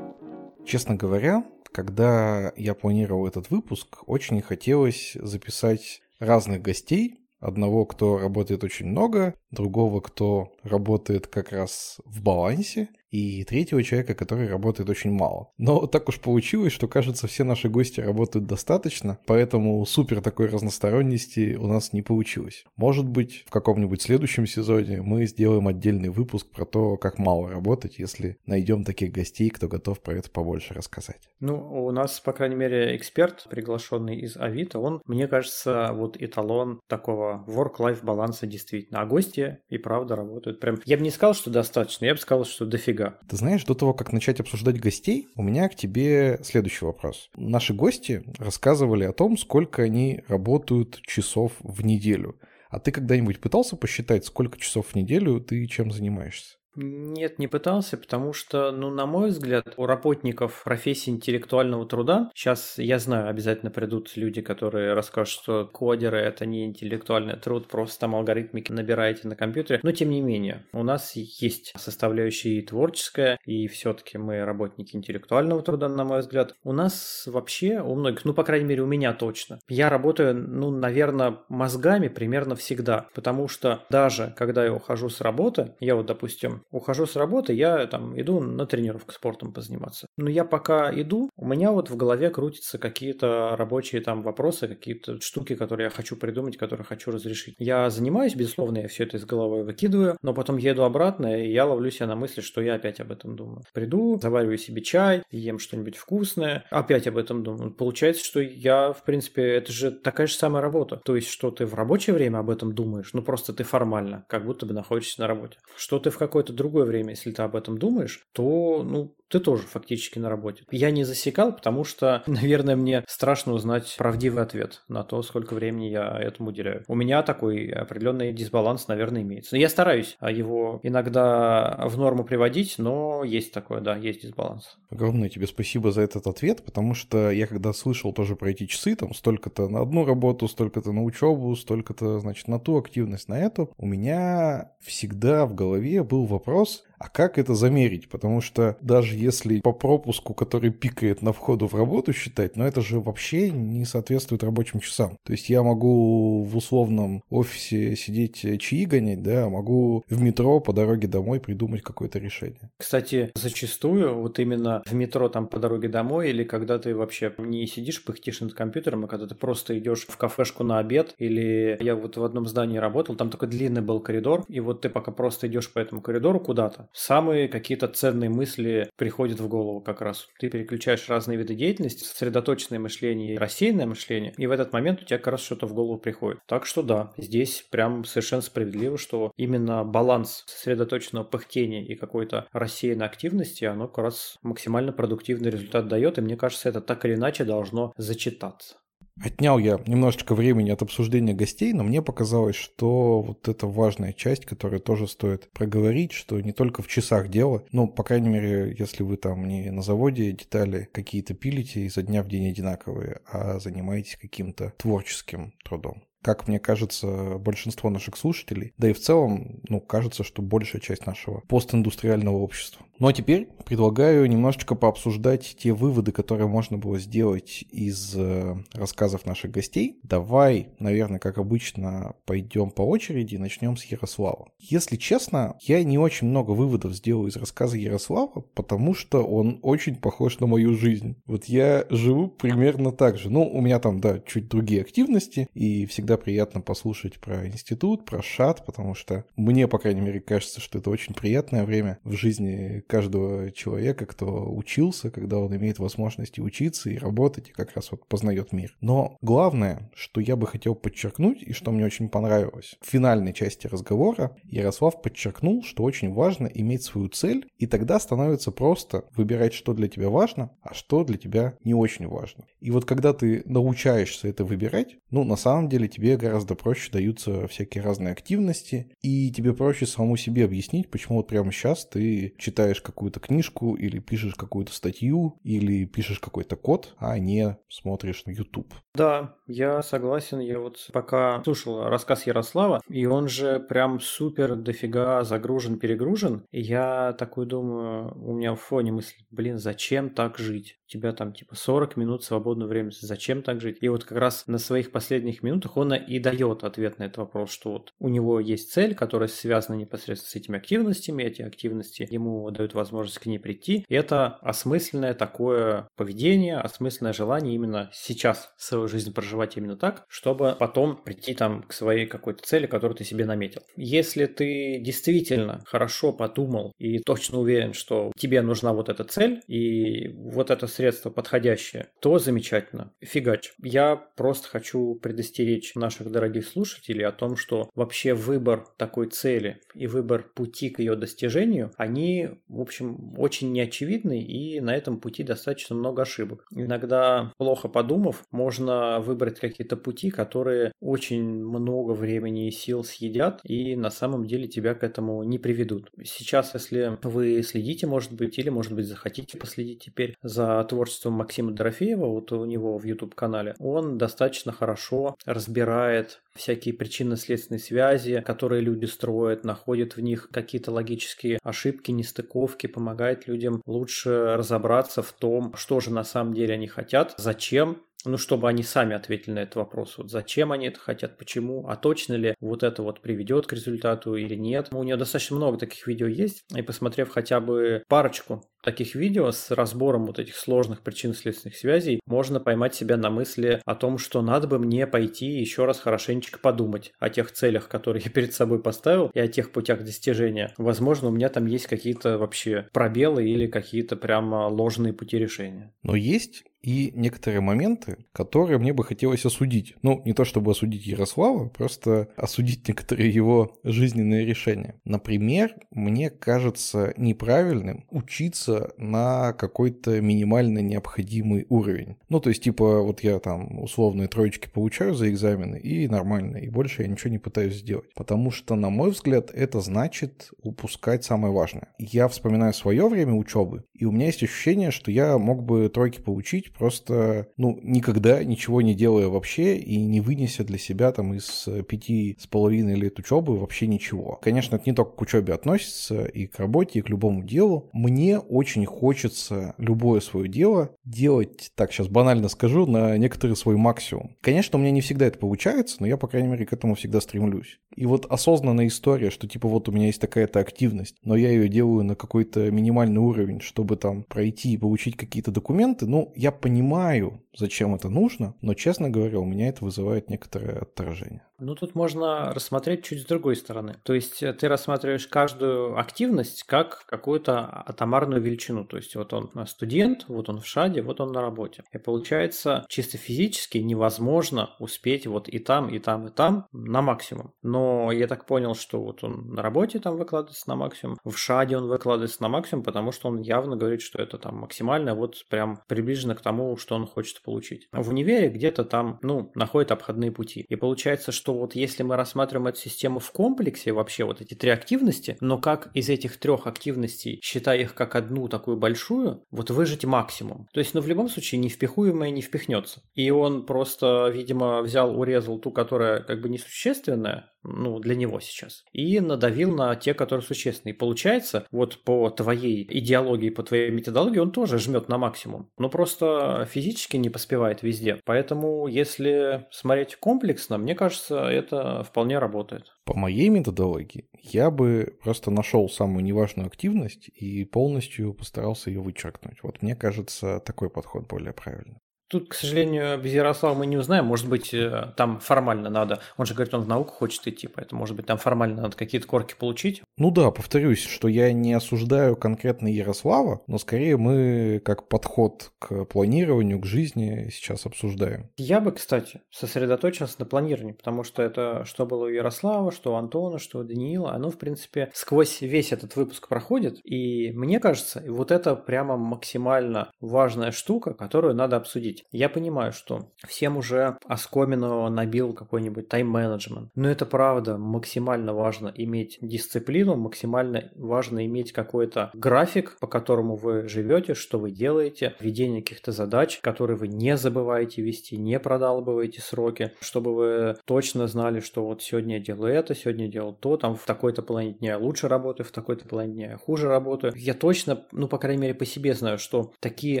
Честно говоря, когда я планировал этот выпуск, очень хотелось записать разных гостей, Одного, кто работает очень много, другого, кто работает как раз в балансе, и третьего человека, который работает очень мало. Но так уж получилось, что, кажется, все наши гости работают достаточно, поэтому супер такой разносторонности у нас не получилось. Может быть, в каком-нибудь следующем сезоне мы сделаем отдельный выпуск про то, как мало работать, если найдем таких гостей, кто готов про это побольше рассказать.
Ну, у нас, по крайней мере, эксперт, приглашенный из Авито, он, мне кажется, вот эталон такого work-life баланса действительно. А гости и правда работают. Прям, я бы не сказал, что достаточно, я бы сказал, что дофига дофига.
Ты знаешь, до того, как начать обсуждать гостей, у меня к тебе следующий вопрос. Наши гости рассказывали о том, сколько они работают часов в неделю. А ты когда-нибудь пытался посчитать, сколько часов в неделю ты чем занимаешься?
Нет, не пытался, потому что, ну, на мой взгляд, у работников профессии интеллектуального труда, сейчас, я знаю, обязательно придут люди, которые расскажут, что кодеры – это не интеллектуальный труд, просто там алгоритмики набираете на компьютере, но тем не менее, у нас есть составляющая и творческая, и все-таки мы работники интеллектуального труда, на мой взгляд. У нас вообще, у многих, ну, по крайней мере, у меня точно, я работаю, ну, наверное, мозгами примерно всегда, потому что даже когда я ухожу с работы, я вот, допустим, ухожу с работы, я там иду на тренировку спортом позаниматься. Но я пока иду, у меня вот в голове крутятся какие-то рабочие там вопросы, какие-то штуки, которые я хочу придумать, которые хочу разрешить. Я занимаюсь, безусловно, я все это из головы выкидываю, но потом еду обратно, и я ловлю себя на мысли, что я опять об этом думаю. Приду, завариваю себе чай, ем что-нибудь вкусное, опять об этом думаю. Получается, что я, в принципе, это же такая же самая работа. То есть, что ты в рабочее время об этом думаешь, ну просто ты формально, как будто бы находишься на работе. Что ты в какое-то другое время, если ты об этом думаешь, то, ну, ты тоже фактически на работе. Я не засекал, потому что, наверное, мне страшно узнать правдивый ответ на то, сколько времени я этому уделяю. У меня такой определенный дисбаланс, наверное, имеется. Но я стараюсь его иногда в норму приводить, но есть такое, да, есть дисбаланс.
Огромное тебе спасибо за этот ответ, потому что я когда слышал тоже про эти часы, там столько-то на одну работу, столько-то на учебу, столько-то, значит, на ту активность, на эту, у меня всегда в голове был вопрос, а как это замерить? Потому что даже если по пропуску, который пикает на входу в работу считать, но это же вообще не соответствует рабочим часам. То есть я могу в условном офисе сидеть э, чаи гонять, да, а могу в метро по дороге домой придумать какое-то решение.
Кстати, зачастую вот именно в метро там по дороге домой или когда ты вообще не сидишь, пыхтишь над компьютером, а когда ты просто идешь в кафешку на обед или я вот в одном здании работал, там такой длинный был коридор, и вот ты пока просто идешь по этому коридору куда-то, самые какие-то ценные мысли приходят в голову как раз. Ты переключаешь разные виды деятельности, сосредоточенное мышление и рассеянное мышление, и в этот момент у тебя как раз что-то в голову приходит. Так что да, здесь прям совершенно справедливо, что именно баланс сосредоточенного пыхтения и какой-то рассеянной активности, оно как раз максимально продуктивный результат дает, и мне кажется, это так или иначе должно зачитаться.
Отнял я немножечко времени от обсуждения гостей, но мне показалось, что вот это важная часть, которую тоже стоит проговорить, что не только в часах дело, ну, по крайней мере, если вы там не на заводе детали какие-то пилите изо дня в день одинаковые, а занимаетесь каким-то творческим трудом как мне кажется, большинство наших слушателей, да и в целом, ну, кажется, что большая часть нашего постиндустриального общества. Ну а теперь предлагаю немножечко пообсуждать те выводы, которые можно было сделать из э, рассказов наших гостей. Давай, наверное, как обычно, пойдем по очереди и начнем с Ярослава. Если честно, я не очень много выводов сделал из рассказа Ярослава, потому что он очень похож на мою жизнь. Вот я живу примерно так же. Ну, у меня там, да, чуть другие активности, и всегда приятно послушать про институт, про ШАТ, потому что мне, по крайней мере, кажется, что это очень приятное время в жизни каждого человека, кто учился, когда он имеет возможности учиться и работать, и как раз вот познает мир. Но главное, что я бы хотел подчеркнуть, и что мне очень понравилось, в финальной части разговора Ярослав подчеркнул, что очень важно иметь свою цель, и тогда становится просто выбирать, что для тебя важно, а что для тебя не очень важно. И вот когда ты научаешься это выбирать, ну, на самом деле тебе гораздо проще даются всякие разные активности, и тебе проще самому себе объяснить, почему вот прямо сейчас ты читаешь читаешь какую-то книжку или пишешь какую-то статью или пишешь какой-то код, а не смотришь на YouTube.
Да, я согласен. Я вот пока слушал рассказ Ярослава, и он же прям супер дофига загружен, перегружен. И я такой думаю, у меня в фоне мысль, блин, зачем так жить? У тебя там типа 40 минут свободного времени, зачем так жить? И вот как раз на своих последних минутах он и дает ответ на этот вопрос, что вот у него есть цель, которая связана непосредственно с этими активностями, эти активности ему дают возможность к ней прийти. И это осмысленное такое поведение, осмысленное желание именно сейчас свою жизнь проживать именно так, чтобы потом прийти там к своей какой-то цели, которую ты себе наметил. Если ты действительно хорошо подумал и точно уверен, что тебе нужна вот эта цель и вот это средство подходящее, то замечательно. Фигач. Я просто хочу предостеречь наших дорогих слушателей о том, что вообще выбор такой цели и выбор пути к ее достижению, они в общем, очень неочевидный, и на этом пути достаточно много ошибок. Иногда, плохо подумав, можно выбрать какие-то пути, которые очень много времени и сил съедят, и на самом деле тебя к этому не приведут. Сейчас, если вы следите, может быть, или, может быть, захотите последить теперь за творчеством Максима Дорофеева, вот у него в YouTube-канале, он достаточно хорошо разбирает всякие причинно-следственные связи, которые люди строят, находят в них какие-то логические ошибки, нестыковки, помогает людям лучше разобраться в том, что же на самом деле они хотят, зачем ну, чтобы они сами ответили на этот вопрос. Вот зачем они это хотят, почему, а точно ли вот это вот приведет к результату или нет. У нее достаточно много таких видео есть, и посмотрев хотя бы парочку таких видео с разбором вот этих сложных причин-следственных связей можно поймать себя на мысли о том, что надо бы мне пойти еще раз хорошенечко подумать о тех целях, которые я перед собой поставил, и о тех путях достижения. Возможно, у меня там есть какие-то вообще пробелы или какие-то прямо ложные пути решения.
Но есть и некоторые моменты, которые мне бы хотелось осудить. Ну, не то чтобы осудить Ярослава, просто осудить некоторые его жизненные решения. Например, мне кажется неправильным учиться на какой-то минимально необходимый уровень. Ну, то есть, типа, вот я там условные троечки получаю за экзамены, и нормально, и больше я ничего не пытаюсь сделать. Потому что, на мой взгляд, это значит упускать самое важное. Я вспоминаю свое время учебы, и у меня есть ощущение, что я мог бы тройки получить просто, ну, никогда ничего не делая вообще и не вынеся для себя там из пяти с половиной лет учебы вообще ничего. Конечно, это не только к учебе относится, и к работе, и к любому делу. Мне очень хочется любое свое дело делать, так сейчас банально скажу, на некоторый свой максимум. Конечно, у меня не всегда это получается, но я, по крайней мере, к этому всегда стремлюсь. И вот осознанная история, что типа вот у меня есть такая-то активность, но я ее делаю на какой-то минимальный уровень, чтобы там пройти и получить какие-то документы, ну, я понимаю, зачем это нужно, но, честно говоря, у меня это вызывает некоторое отторжение.
Ну, тут можно рассмотреть чуть с другой стороны. То есть э, ты рассматриваешь каждую активность как какую-то атомарную величину. То есть вот он студент, вот он в шаде, вот он на работе. И получается, чисто физически невозможно успеть вот и там, и там, и там на максимум. Но я так понял, что вот он на работе там выкладывается на максимум, в шаде он выкладывается на максимум, потому что он явно говорит, что это там максимально вот прям приближено к тому, что он хочет получить. В универе где-то там, ну, находит обходные пути. И получается, что вот если мы рассматриваем эту систему в комплексе, вообще вот эти три активности, но как из этих трех активностей, считая их как одну такую большую, вот выжить максимум. То есть, ну, в любом случае, невпихуемое не впихнется. И он просто, видимо, взял, урезал ту, которая как бы несущественная, ну, для него сейчас. И надавил на те, которые существенные. И получается, вот по твоей идеологии, по твоей методологии, он тоже жмет на максимум. Но просто физически не поспевает везде. Поэтому, если смотреть комплексно, мне кажется, это вполне работает.
По моей методологии, я бы просто нашел самую неважную активность и полностью постарался ее вычеркнуть. Вот мне кажется, такой подход более правильный.
Тут, к сожалению, без Ярослава мы не узнаем. Может быть, э, там формально надо. Он же говорит, он в науку хочет идти, поэтому, может быть, там формально надо какие-то корки получить.
Ну да, повторюсь, что я не осуждаю конкретно Ярослава, но скорее мы как подход к планированию, к жизни сейчас обсуждаем.
Я бы, кстати, сосредоточился на планировании, потому что это что было у Ярослава, что у Антона, что у Даниила, оно, в принципе, сквозь весь этот выпуск проходит. И мне кажется, вот это прямо максимально важная штука, которую надо обсудить обсудить. Я понимаю, что всем уже оскомину набил какой-нибудь тайм-менеджмент, но это правда максимально важно иметь дисциплину, максимально важно иметь какой-то график, по которому вы живете, что вы делаете, ведение каких-то задач, которые вы не забываете вести, не продалбываете сроки, чтобы вы точно знали, что вот сегодня я делаю это, сегодня я делаю то, там в такой-то половине дня я лучше работаю, в такой-то половине дня я хуже работаю. Я точно, ну, по крайней мере, по себе знаю, что такие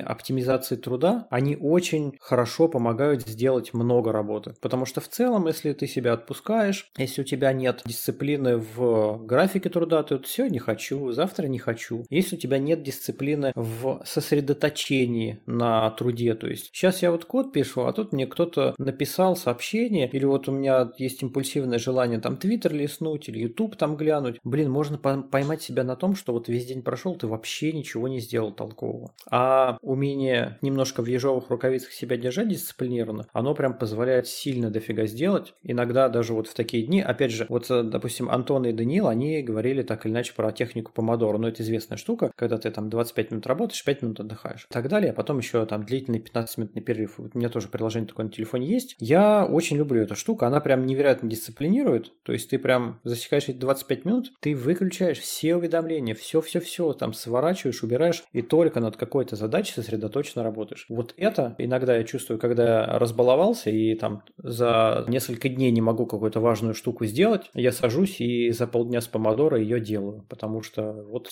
оптимизации труда, они очень очень хорошо помогают сделать много работы. Потому что в целом, если ты себя отпускаешь, если у тебя нет дисциплины в графике труда, то вот сегодня хочу, завтра не хочу. Если у тебя нет дисциплины в сосредоточении на труде, то есть сейчас я вот код пишу, а тут мне кто-то написал сообщение, или вот у меня есть импульсивное желание там Твиттер листнуть, или Ютуб там глянуть. Блин, можно поймать себя на том, что вот весь день прошел, ты вообще ничего не сделал толкового. А умение немножко в ежовых рукавицах рукавицах себя держать дисциплинированно, оно прям позволяет сильно дофига сделать. Иногда даже вот в такие дни, опять же, вот, э, допустим, Антон и Даниил, они говорили так или иначе про технику помодоро, но это известная штука, когда ты там 25 минут работаешь, 5 минут отдыхаешь и так далее, а потом еще там длительный 15-минутный перерыв. Вот у меня тоже приложение такое на телефоне есть. Я очень люблю эту штуку, она прям невероятно дисциплинирует, то есть ты прям засекаешь эти 25 минут, ты выключаешь все уведомления, все-все-все, там сворачиваешь, убираешь и только над какой-то задачей сосредоточенно работаешь. Вот это иногда я чувствую, когда разбаловался и там за несколько дней не могу какую-то важную штуку сделать, я сажусь и за полдня с помодора ее делаю, потому что вот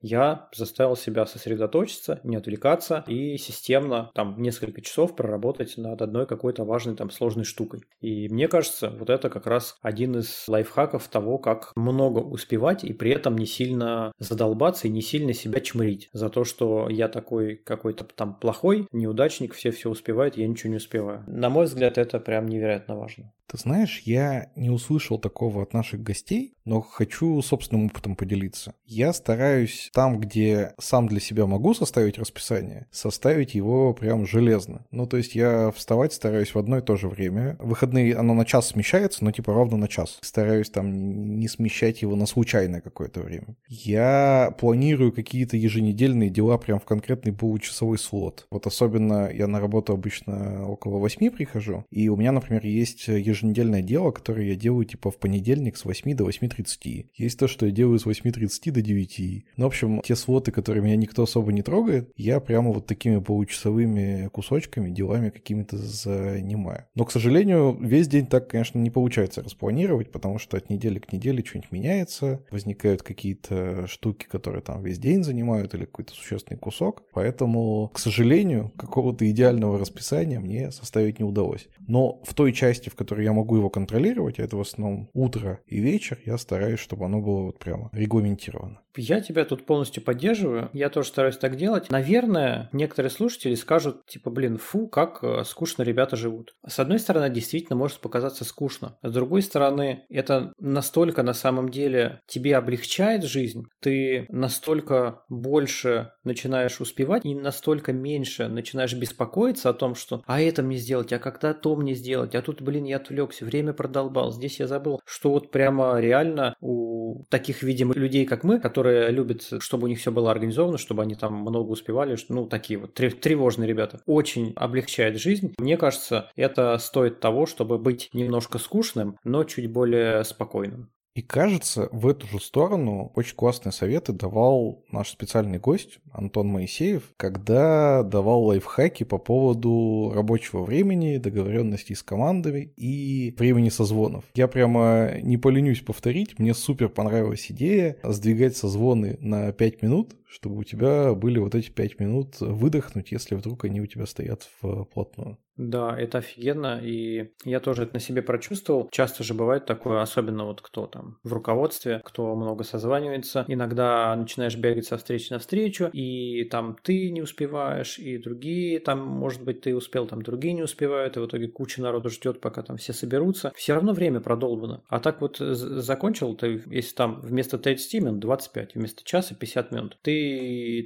я заставил себя сосредоточиться, не отвлекаться и системно там несколько часов проработать над одной какой-то важной там сложной штукой. И мне кажется, вот это как раз один из лайфхаков того, как много успевать и при этом не сильно задолбаться и не сильно себя чмырить за то, что я такой какой-то там плохой, неудачник, все все успевают, я ничего не успеваю. На мой взгляд, это прям невероятно важно.
Ты знаешь, я не услышал такого от наших гостей, но хочу собственным опытом поделиться. Я стараюсь там, где сам для себя могу составить расписание, составить его прям железно. Ну, то есть я вставать стараюсь в одно и то же время. Выходные оно на час смещается, но типа ровно на час. Стараюсь там не смещать его на случайное какое-то время. Я планирую какие-то еженедельные дела прям в конкретный получасовой слот. Вот особенно я на работу обычно около 8 прихожу, и у меня, например, есть еженедельные еженедельное дело, которое я делаю типа в понедельник с 8 до 8.30. Есть то, что я делаю с 8.30 до 9. Ну, в общем, те слоты, которые меня никто особо не трогает, я прямо вот такими получасовыми кусочками, делами какими-то занимаю. Но, к сожалению, весь день так, конечно, не получается распланировать, потому что от недели к неделе что-нибудь меняется, возникают какие-то штуки, которые там весь день занимают или какой-то существенный кусок. Поэтому, к сожалению, какого-то идеального расписания мне составить не удалось. Но в той части, в которой я могу его контролировать, а это в основном утро и вечер, я стараюсь, чтобы оно было вот прямо регламентировано.
Я тебя тут полностью поддерживаю. Я тоже стараюсь так делать. Наверное, некоторые слушатели скажут, типа, блин, фу, как э, скучно ребята живут. С одной стороны, действительно может показаться скучно. С другой стороны, это настолько на самом деле тебе облегчает жизнь, ты настолько больше начинаешь успевать и настолько меньше начинаешь беспокоиться о том, что а это мне сделать, а когда то мне сделать, а тут, блин, я отвлекся, время продолбал, здесь я забыл, что вот прямо реально у таких, видимо, людей, как мы, которые любят, чтобы у них все было организовано, чтобы они там много успевали, ну, такие вот тревожные ребята. Очень облегчает жизнь. Мне кажется, это стоит того, чтобы быть немножко скучным, но чуть более спокойным.
И кажется, в эту же сторону очень классные советы давал наш специальный гость Антон Моисеев, когда давал лайфхаки по поводу рабочего времени, договоренностей с командами и времени созвонов. Я прямо не поленюсь повторить, мне супер понравилась идея сдвигать созвоны на 5 минут, чтобы у тебя были вот эти 5 минут выдохнуть, если вдруг они у тебя стоят вплотную.
Да, это офигенно, и я тоже это на себе прочувствовал. Часто же бывает такое, особенно вот кто там в руководстве, кто много созванивается. Иногда начинаешь бегать со встречи на встречу, и там ты не успеваешь, и другие, там, может быть, ты успел, там другие не успевают, и в итоге куча народу ждет, пока там все соберутся. Все равно время продолбано. А так вот закончил ты, если там вместо 30 минут 25, вместо часа 50 минут, ты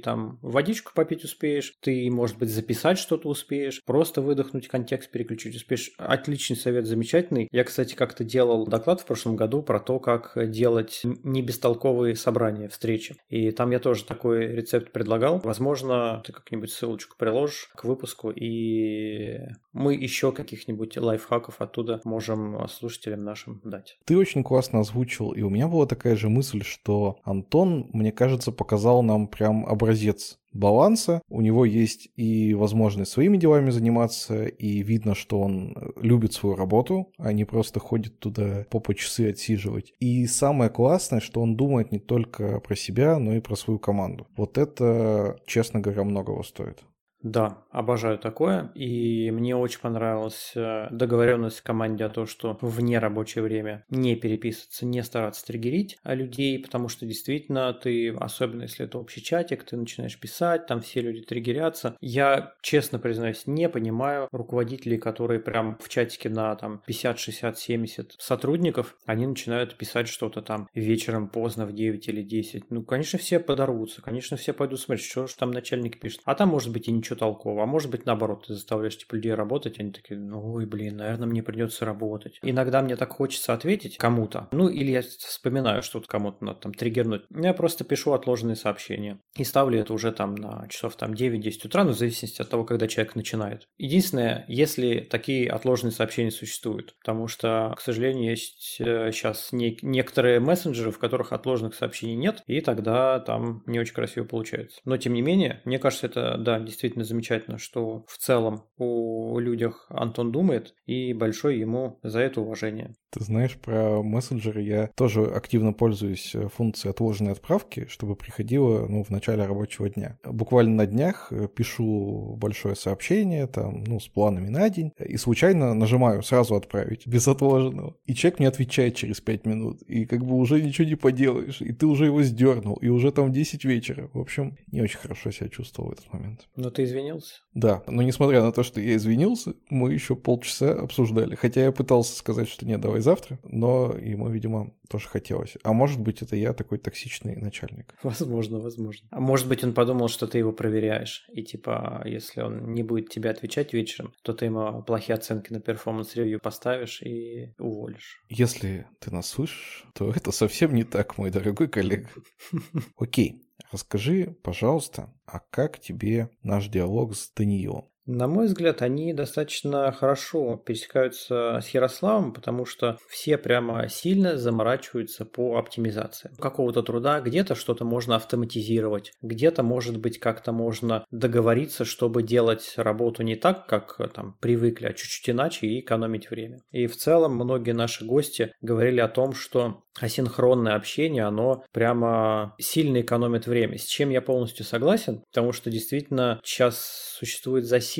там водичку попить успеешь, ты, может быть, записать что-то успеешь, просто выдохнуть контекст, переключить успеешь. Отличный совет, замечательный. Я, кстати, как-то делал доклад в прошлом году про то, как делать не бестолковые собрания, встречи. И там я тоже такой рецепт предлагал. Возможно, ты как-нибудь ссылочку приложишь к выпуску, и мы еще каких-нибудь лайфхаков оттуда можем слушателям нашим дать.
Ты очень классно озвучил, и у меня была такая же мысль, что Антон, мне кажется, показал нам прям образец баланса. У него есть и возможность своими делами заниматься, и видно, что он любит свою работу, а не просто ходит туда по по часы отсиживать. И самое классное, что он думает не только про себя, но и про свою команду. Вот это, честно говоря, многого стоит.
Да, обожаю такое. И мне очень понравилась э, договоренность в команде о том, что вне рабочее время не переписываться, не стараться триггерить людей, потому что действительно ты, особенно если это общий чатик, ты начинаешь писать, там все люди триггерятся. Я, честно признаюсь, не понимаю руководителей, которые прям в чатике на там 50, 60, 70 сотрудников, они начинают писать что-то там вечером поздно в 9 или 10. Ну, конечно, все подорвутся, конечно, все пойдут смотреть, что же там начальник пишет. А там, может быть, и ничего толкового. А может быть, наоборот, ты заставляешь типа, людей работать, они такие, ну, ой, блин, наверное, мне придется работать. Иногда мне так хочется ответить кому-то. Ну, или я вспоминаю, что кому-то надо там триггернуть. Я просто пишу отложенные сообщения. И ставлю это уже там на часов там 9-10 утра, ну, в зависимости от того, когда человек начинает. Единственное, если такие отложенные сообщения существуют. Потому что, к сожалению, есть сейчас э, не, некоторые мессенджеры, в которых отложенных сообщений нет, и тогда там не очень красиво получается. Но, тем не менее, мне кажется, это, да, действительно замечательно, что в целом о людях Антон думает, и большое ему за это уважение.
Ты знаешь, про мессенджеры я тоже активно пользуюсь э, функцией отложенной отправки, чтобы приходило ну, в начале рабочего дня. Буквально на днях э, пишу большое сообщение там, ну, с планами на день, и случайно нажимаю сразу отправить, без отложенного. И человек мне отвечает через 5 минут, и как бы уже ничего не поделаешь, и ты уже его сдернул, и уже там 10 вечера. В общем, не очень хорошо себя чувствовал в этот момент.
Но ты извинился?
Да, но несмотря на то, что я извинился, мы еще полчаса обсуждали. Хотя я пытался сказать, что нет, давай завтра, но ему, видимо, тоже хотелось. А может быть, это я такой токсичный начальник.
Возможно, возможно. А может быть, он подумал, что ты его проверяешь. И типа, если он не будет тебе отвечать вечером, то ты ему плохие оценки на performance review поставишь и уволишь.
Если ты нас слышишь, то это совсем не так, мой дорогой коллега. Окей, Расскажи, пожалуйста, а как тебе наш диалог с Даниилом?
На мой взгляд, они достаточно хорошо пересекаются с Ярославом, потому что все прямо сильно заморачиваются по оптимизации. Какого-то труда где-то что-то можно автоматизировать, где-то, может быть, как-то можно договориться, чтобы делать работу не так, как там привыкли, а чуть-чуть иначе и экономить время. И в целом многие наши гости говорили о том, что асинхронное общение, оно прямо сильно экономит время, с чем я полностью согласен, потому что действительно сейчас существует засилие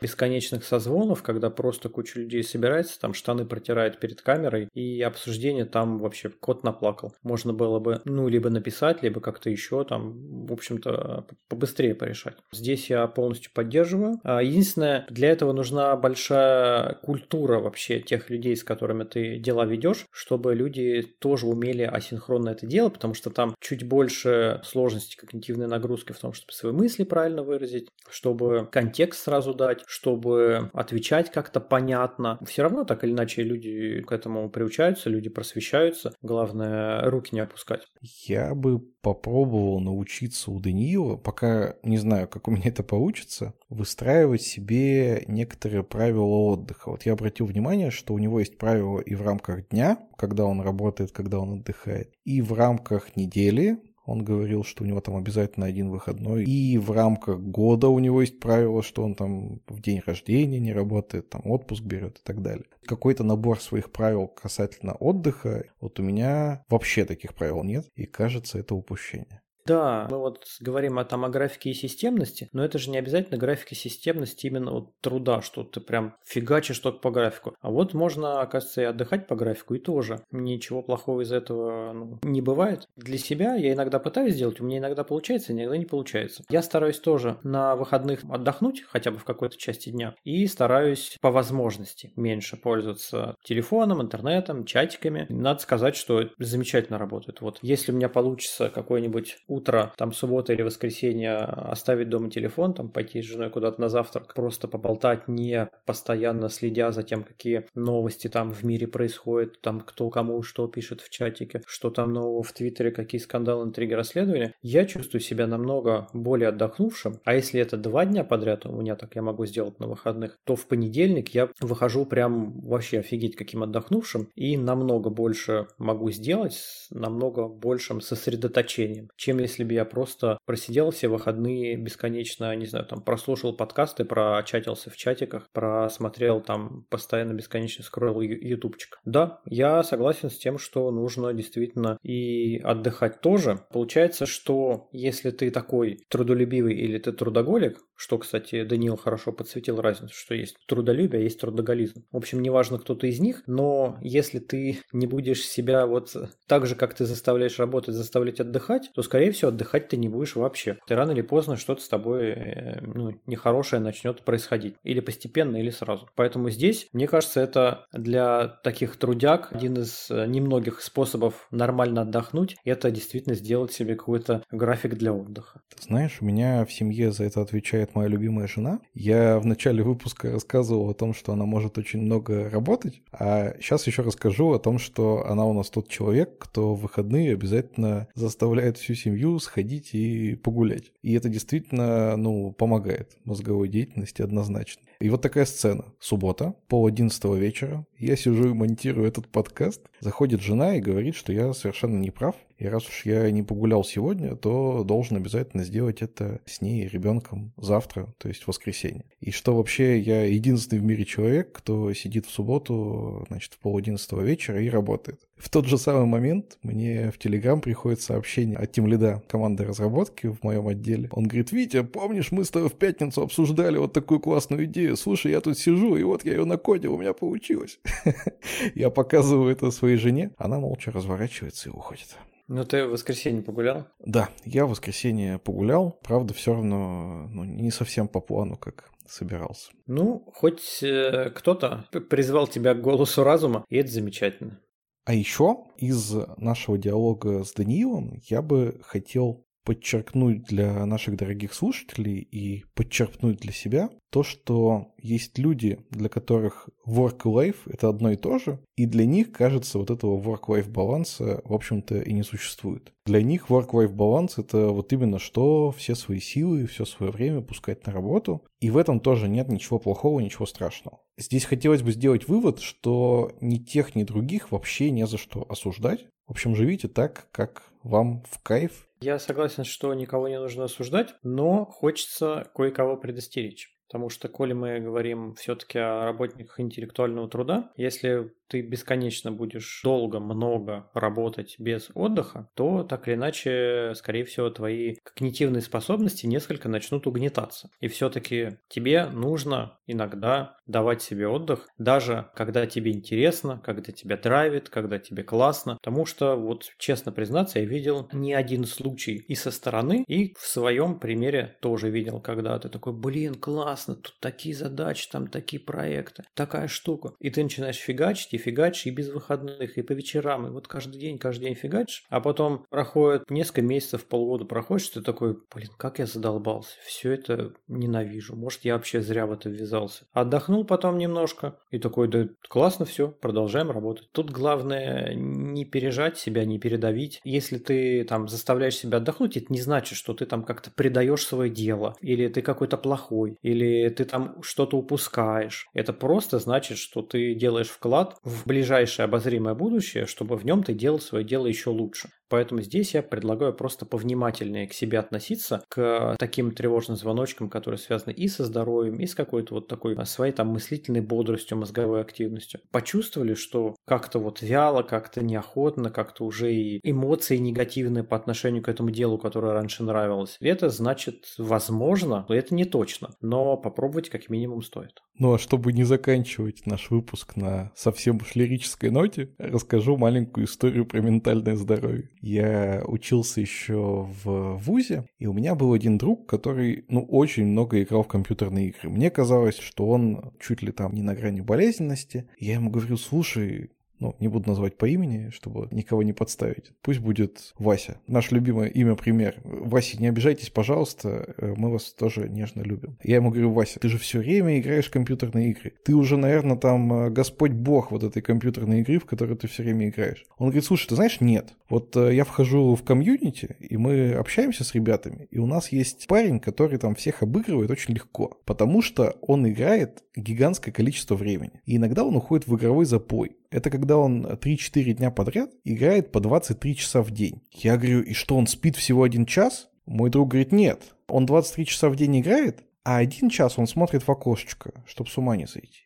бесконечных созвонов, когда просто куча людей собирается, там штаны протирают перед камерой, и обсуждение там вообще кот наплакал. Можно было бы, ну, либо написать, либо как-то еще там, в общем-то, побыстрее порешать. Здесь я полностью поддерживаю. А единственное, для этого нужна большая культура вообще тех людей, с которыми ты дела ведешь, чтобы люди тоже умели асинхронно это делать, потому что там чуть больше сложности когнитивной нагрузки в том, чтобы свои мысли правильно выразить, чтобы контекст сразу дать, чтобы отвечать как-то понятно. Все равно так или иначе люди к этому приучаются, люди просвещаются. Главное, руки не опускать.
Я бы попробовал научиться у Даниила, пока не знаю, как у меня это получится, выстраивать себе некоторые правила отдыха. Вот я обратил внимание, что у него есть правила и в рамках дня, когда он работает, когда он отдыхает, и в рамках недели, он говорил, что у него там обязательно один выходной. И в рамках года у него есть правило, что он там в день рождения не работает, там отпуск берет и так далее. Какой-то набор своих правил касательно отдыха, вот у меня вообще таких правил нет, и кажется, это упущение.
Да, мы вот говорим о, там, о графике и системности, но это же не обязательно графика системности именно от труда, что ты прям фигачишь только по графику. А вот можно, оказывается, и отдыхать по графику, и тоже. Ничего плохого из этого ну, не бывает. Для себя я иногда пытаюсь сделать, у меня иногда получается, иногда не получается. Я стараюсь тоже на выходных отдохнуть, хотя бы в какой-то части дня, и стараюсь по возможности меньше пользоваться телефоном, интернетом, чатиками. Надо сказать, что замечательно работает. Вот если у меня получится какой-нибудь утро, там суббота или воскресенье оставить дома телефон, там пойти с женой куда-то на завтрак, просто поболтать, не постоянно следя за тем, какие новости там в мире происходят, там кто кому что пишет в чатике, что там нового в Твиттере, какие скандалы, интриги, расследования, я чувствую себя намного более отдохнувшим. А если это два дня подряд, у меня так я могу сделать на выходных, то в понедельник я выхожу прям вообще офигеть каким отдохнувшим и намного больше могу сделать с намного большим сосредоточением, чем если бы я просто просидел все выходные бесконечно, не знаю, там прослушал подкасты, прочатился в чатиках, просмотрел там постоянно бесконечно скролл ютубчик. Да, я согласен с тем, что нужно действительно и отдыхать тоже. Получается, что если ты такой трудолюбивый или ты трудоголик, что, кстати, Даниил хорошо подсветил разницу, что есть трудолюбие, а есть трудоголизм. В общем, неважно, кто ты из них, но если ты не будешь себя вот так же, как ты заставляешь работать, заставлять отдыхать, то, скорее всего, отдыхать ты не будешь вообще. Ты рано или поздно что-то с тобой э, ну, нехорошее начнет происходить. Или постепенно, или сразу. Поэтому здесь, мне кажется, это для таких трудяг один из э, немногих способов нормально отдохнуть. Это действительно сделать себе какой-то график для отдыха.
Знаешь, у меня в семье за это отвечает моя любимая жена. Я в начале выпуска рассказывал о том, что она может очень много работать, а сейчас еще расскажу о том, что она у нас тот человек, кто в выходные обязательно заставляет всю семью сходить и погулять. И это действительно, ну, помогает мозговой деятельности однозначно. И вот такая сцена. Суббота, пол одиннадцатого вечера. Я сижу и монтирую этот подкаст. Заходит жена и говорит, что я совершенно не прав. И раз уж я не погулял сегодня, то должен обязательно сделать это с ней ребенком завтра, то есть в воскресенье. И что вообще я единственный в мире человек, кто сидит в субботу, значит, в пол одиннадцатого вечера и работает. В тот же самый момент мне в Телеграм приходит сообщение от Тим Лида команды разработки в моем отделе. Он говорит, Витя, помнишь, мы с тобой в пятницу обсуждали вот такую классную идею? Слушай, я тут сижу, и вот я ее накодил, у меня получилось. Я показываю это своей жене, она молча разворачивается и уходит.
Ну, ты в воскресенье погулял?
Да, я в воскресенье погулял. Правда, все равно ну, не совсем по плану, как собирался.
Ну, хоть э, кто-то призвал тебя к голосу разума, и это замечательно.
А еще из нашего диалога с Даниилом я бы хотел подчеркнуть для наших дорогих слушателей и подчеркнуть для себя то, что есть люди, для которых work life это одно и то же, и для них, кажется, вот этого work-life баланса, в общем-то, и не существует. Для них work-life баланс это вот именно что все свои силы, все свое время пускать на работу, и в этом тоже нет ничего плохого, ничего страшного. Здесь хотелось бы сделать вывод, что ни тех, ни других вообще не за что осуждать. В общем, живите так, как вам в кайф.
Я согласен, что никого не нужно осуждать, но хочется кое-кого предостеречь. Потому что, коли мы говорим все-таки о работниках интеллектуального труда, если ты бесконечно будешь долго, много работать без отдыха, то так или иначе, скорее всего, твои когнитивные способности несколько начнут угнетаться. И все-таки тебе нужно иногда давать себе отдых, даже когда тебе интересно, когда тебя драйвит, когда тебе классно. Потому что, вот честно признаться, я видел не один случай и со стороны, и в своем примере тоже видел, когда ты такой, блин, классно, тут такие задачи, там такие проекты, такая штука. И ты начинаешь фигачить, и фигачишь и без выходных, и по вечерам, и вот каждый день, каждый день фигачишь, а потом проходит несколько месяцев, полгода проходишь, ты такой, блин, как я задолбался, все это ненавижу, может я вообще зря в это ввязался. Отдохнул потом немножко, и такой, да классно все, продолжаем работать. Тут главное не пережать себя, не передавить. Если ты там заставляешь себя отдохнуть, это не значит, что ты там как-то предаешь свое дело, или ты какой-то плохой, или ты там что-то упускаешь. Это просто значит, что ты делаешь вклад в ближайшее обозримое будущее, чтобы в нем ты делал свое дело еще лучше. Поэтому здесь я предлагаю просто повнимательнее к себе относиться, к таким тревожным звоночкам, которые связаны и со здоровьем, и с какой-то вот такой а, своей там мыслительной бодростью, мозговой активностью. Почувствовали, что как-то вот вяло, как-то неохотно, как-то уже и эмоции негативные по отношению к этому делу, которое раньше нравилось. Это значит, возможно, но это не точно, но попробовать как минимум стоит.
Ну а чтобы не заканчивать наш выпуск на совсем уж лирической ноте, расскажу маленькую историю про ментальное здоровье. Я учился еще в ВУЗе, и у меня был один друг, который, ну, очень много играл в компьютерные игры. Мне казалось, что он чуть ли там не на грани болезненности. Я ему говорю, слушай, ну, не буду называть по имени, чтобы никого не подставить. Пусть будет Вася. Наше любимое имя пример. Вася, не обижайтесь, пожалуйста, э, мы вас тоже нежно любим. Я ему говорю, Вася, ты же все время играешь в компьютерные игры. Ты уже, наверное, там э, Господь Бог вот этой компьютерной игры, в которой ты все время играешь. Он говорит, слушай, ты знаешь, нет. Вот э, я вхожу в комьюнити, и мы общаемся с ребятами, и у нас есть парень, который там всех обыгрывает очень легко, потому что он играет гигантское количество времени. И иногда он уходит в игровой запой. Это когда он 3-4 дня подряд играет по 23 часа в день. Я говорю, и что, он спит всего один час? Мой друг говорит, нет, он 23 часа в день играет, а один час он смотрит в окошечко, чтобы с ума не сойти.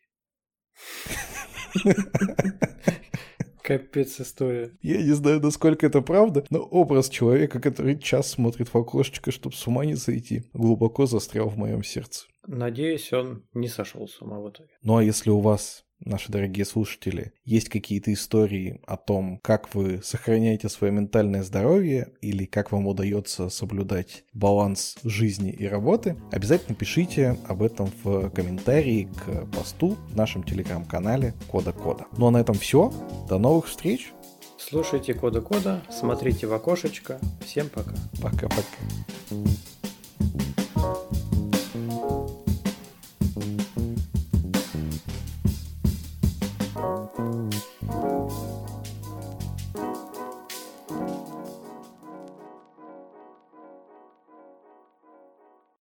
Капец история.
Я не знаю, насколько это правда, но образ человека, который час смотрит в окошечко, чтобы с ума не сойти, глубоко застрял в моем сердце.
Надеюсь, он не сошел с ума в итоге.
Ну а если у вас наши дорогие слушатели, есть какие-то истории о том, как вы сохраняете свое ментальное здоровье или как вам удается соблюдать баланс жизни и работы, обязательно пишите об этом в комментарии к посту в нашем телеграм-канале Кода Кода. Ну а на этом все. До новых встреч.
Слушайте Кода Кода, смотрите в окошечко. Всем пока.
Пока-пока.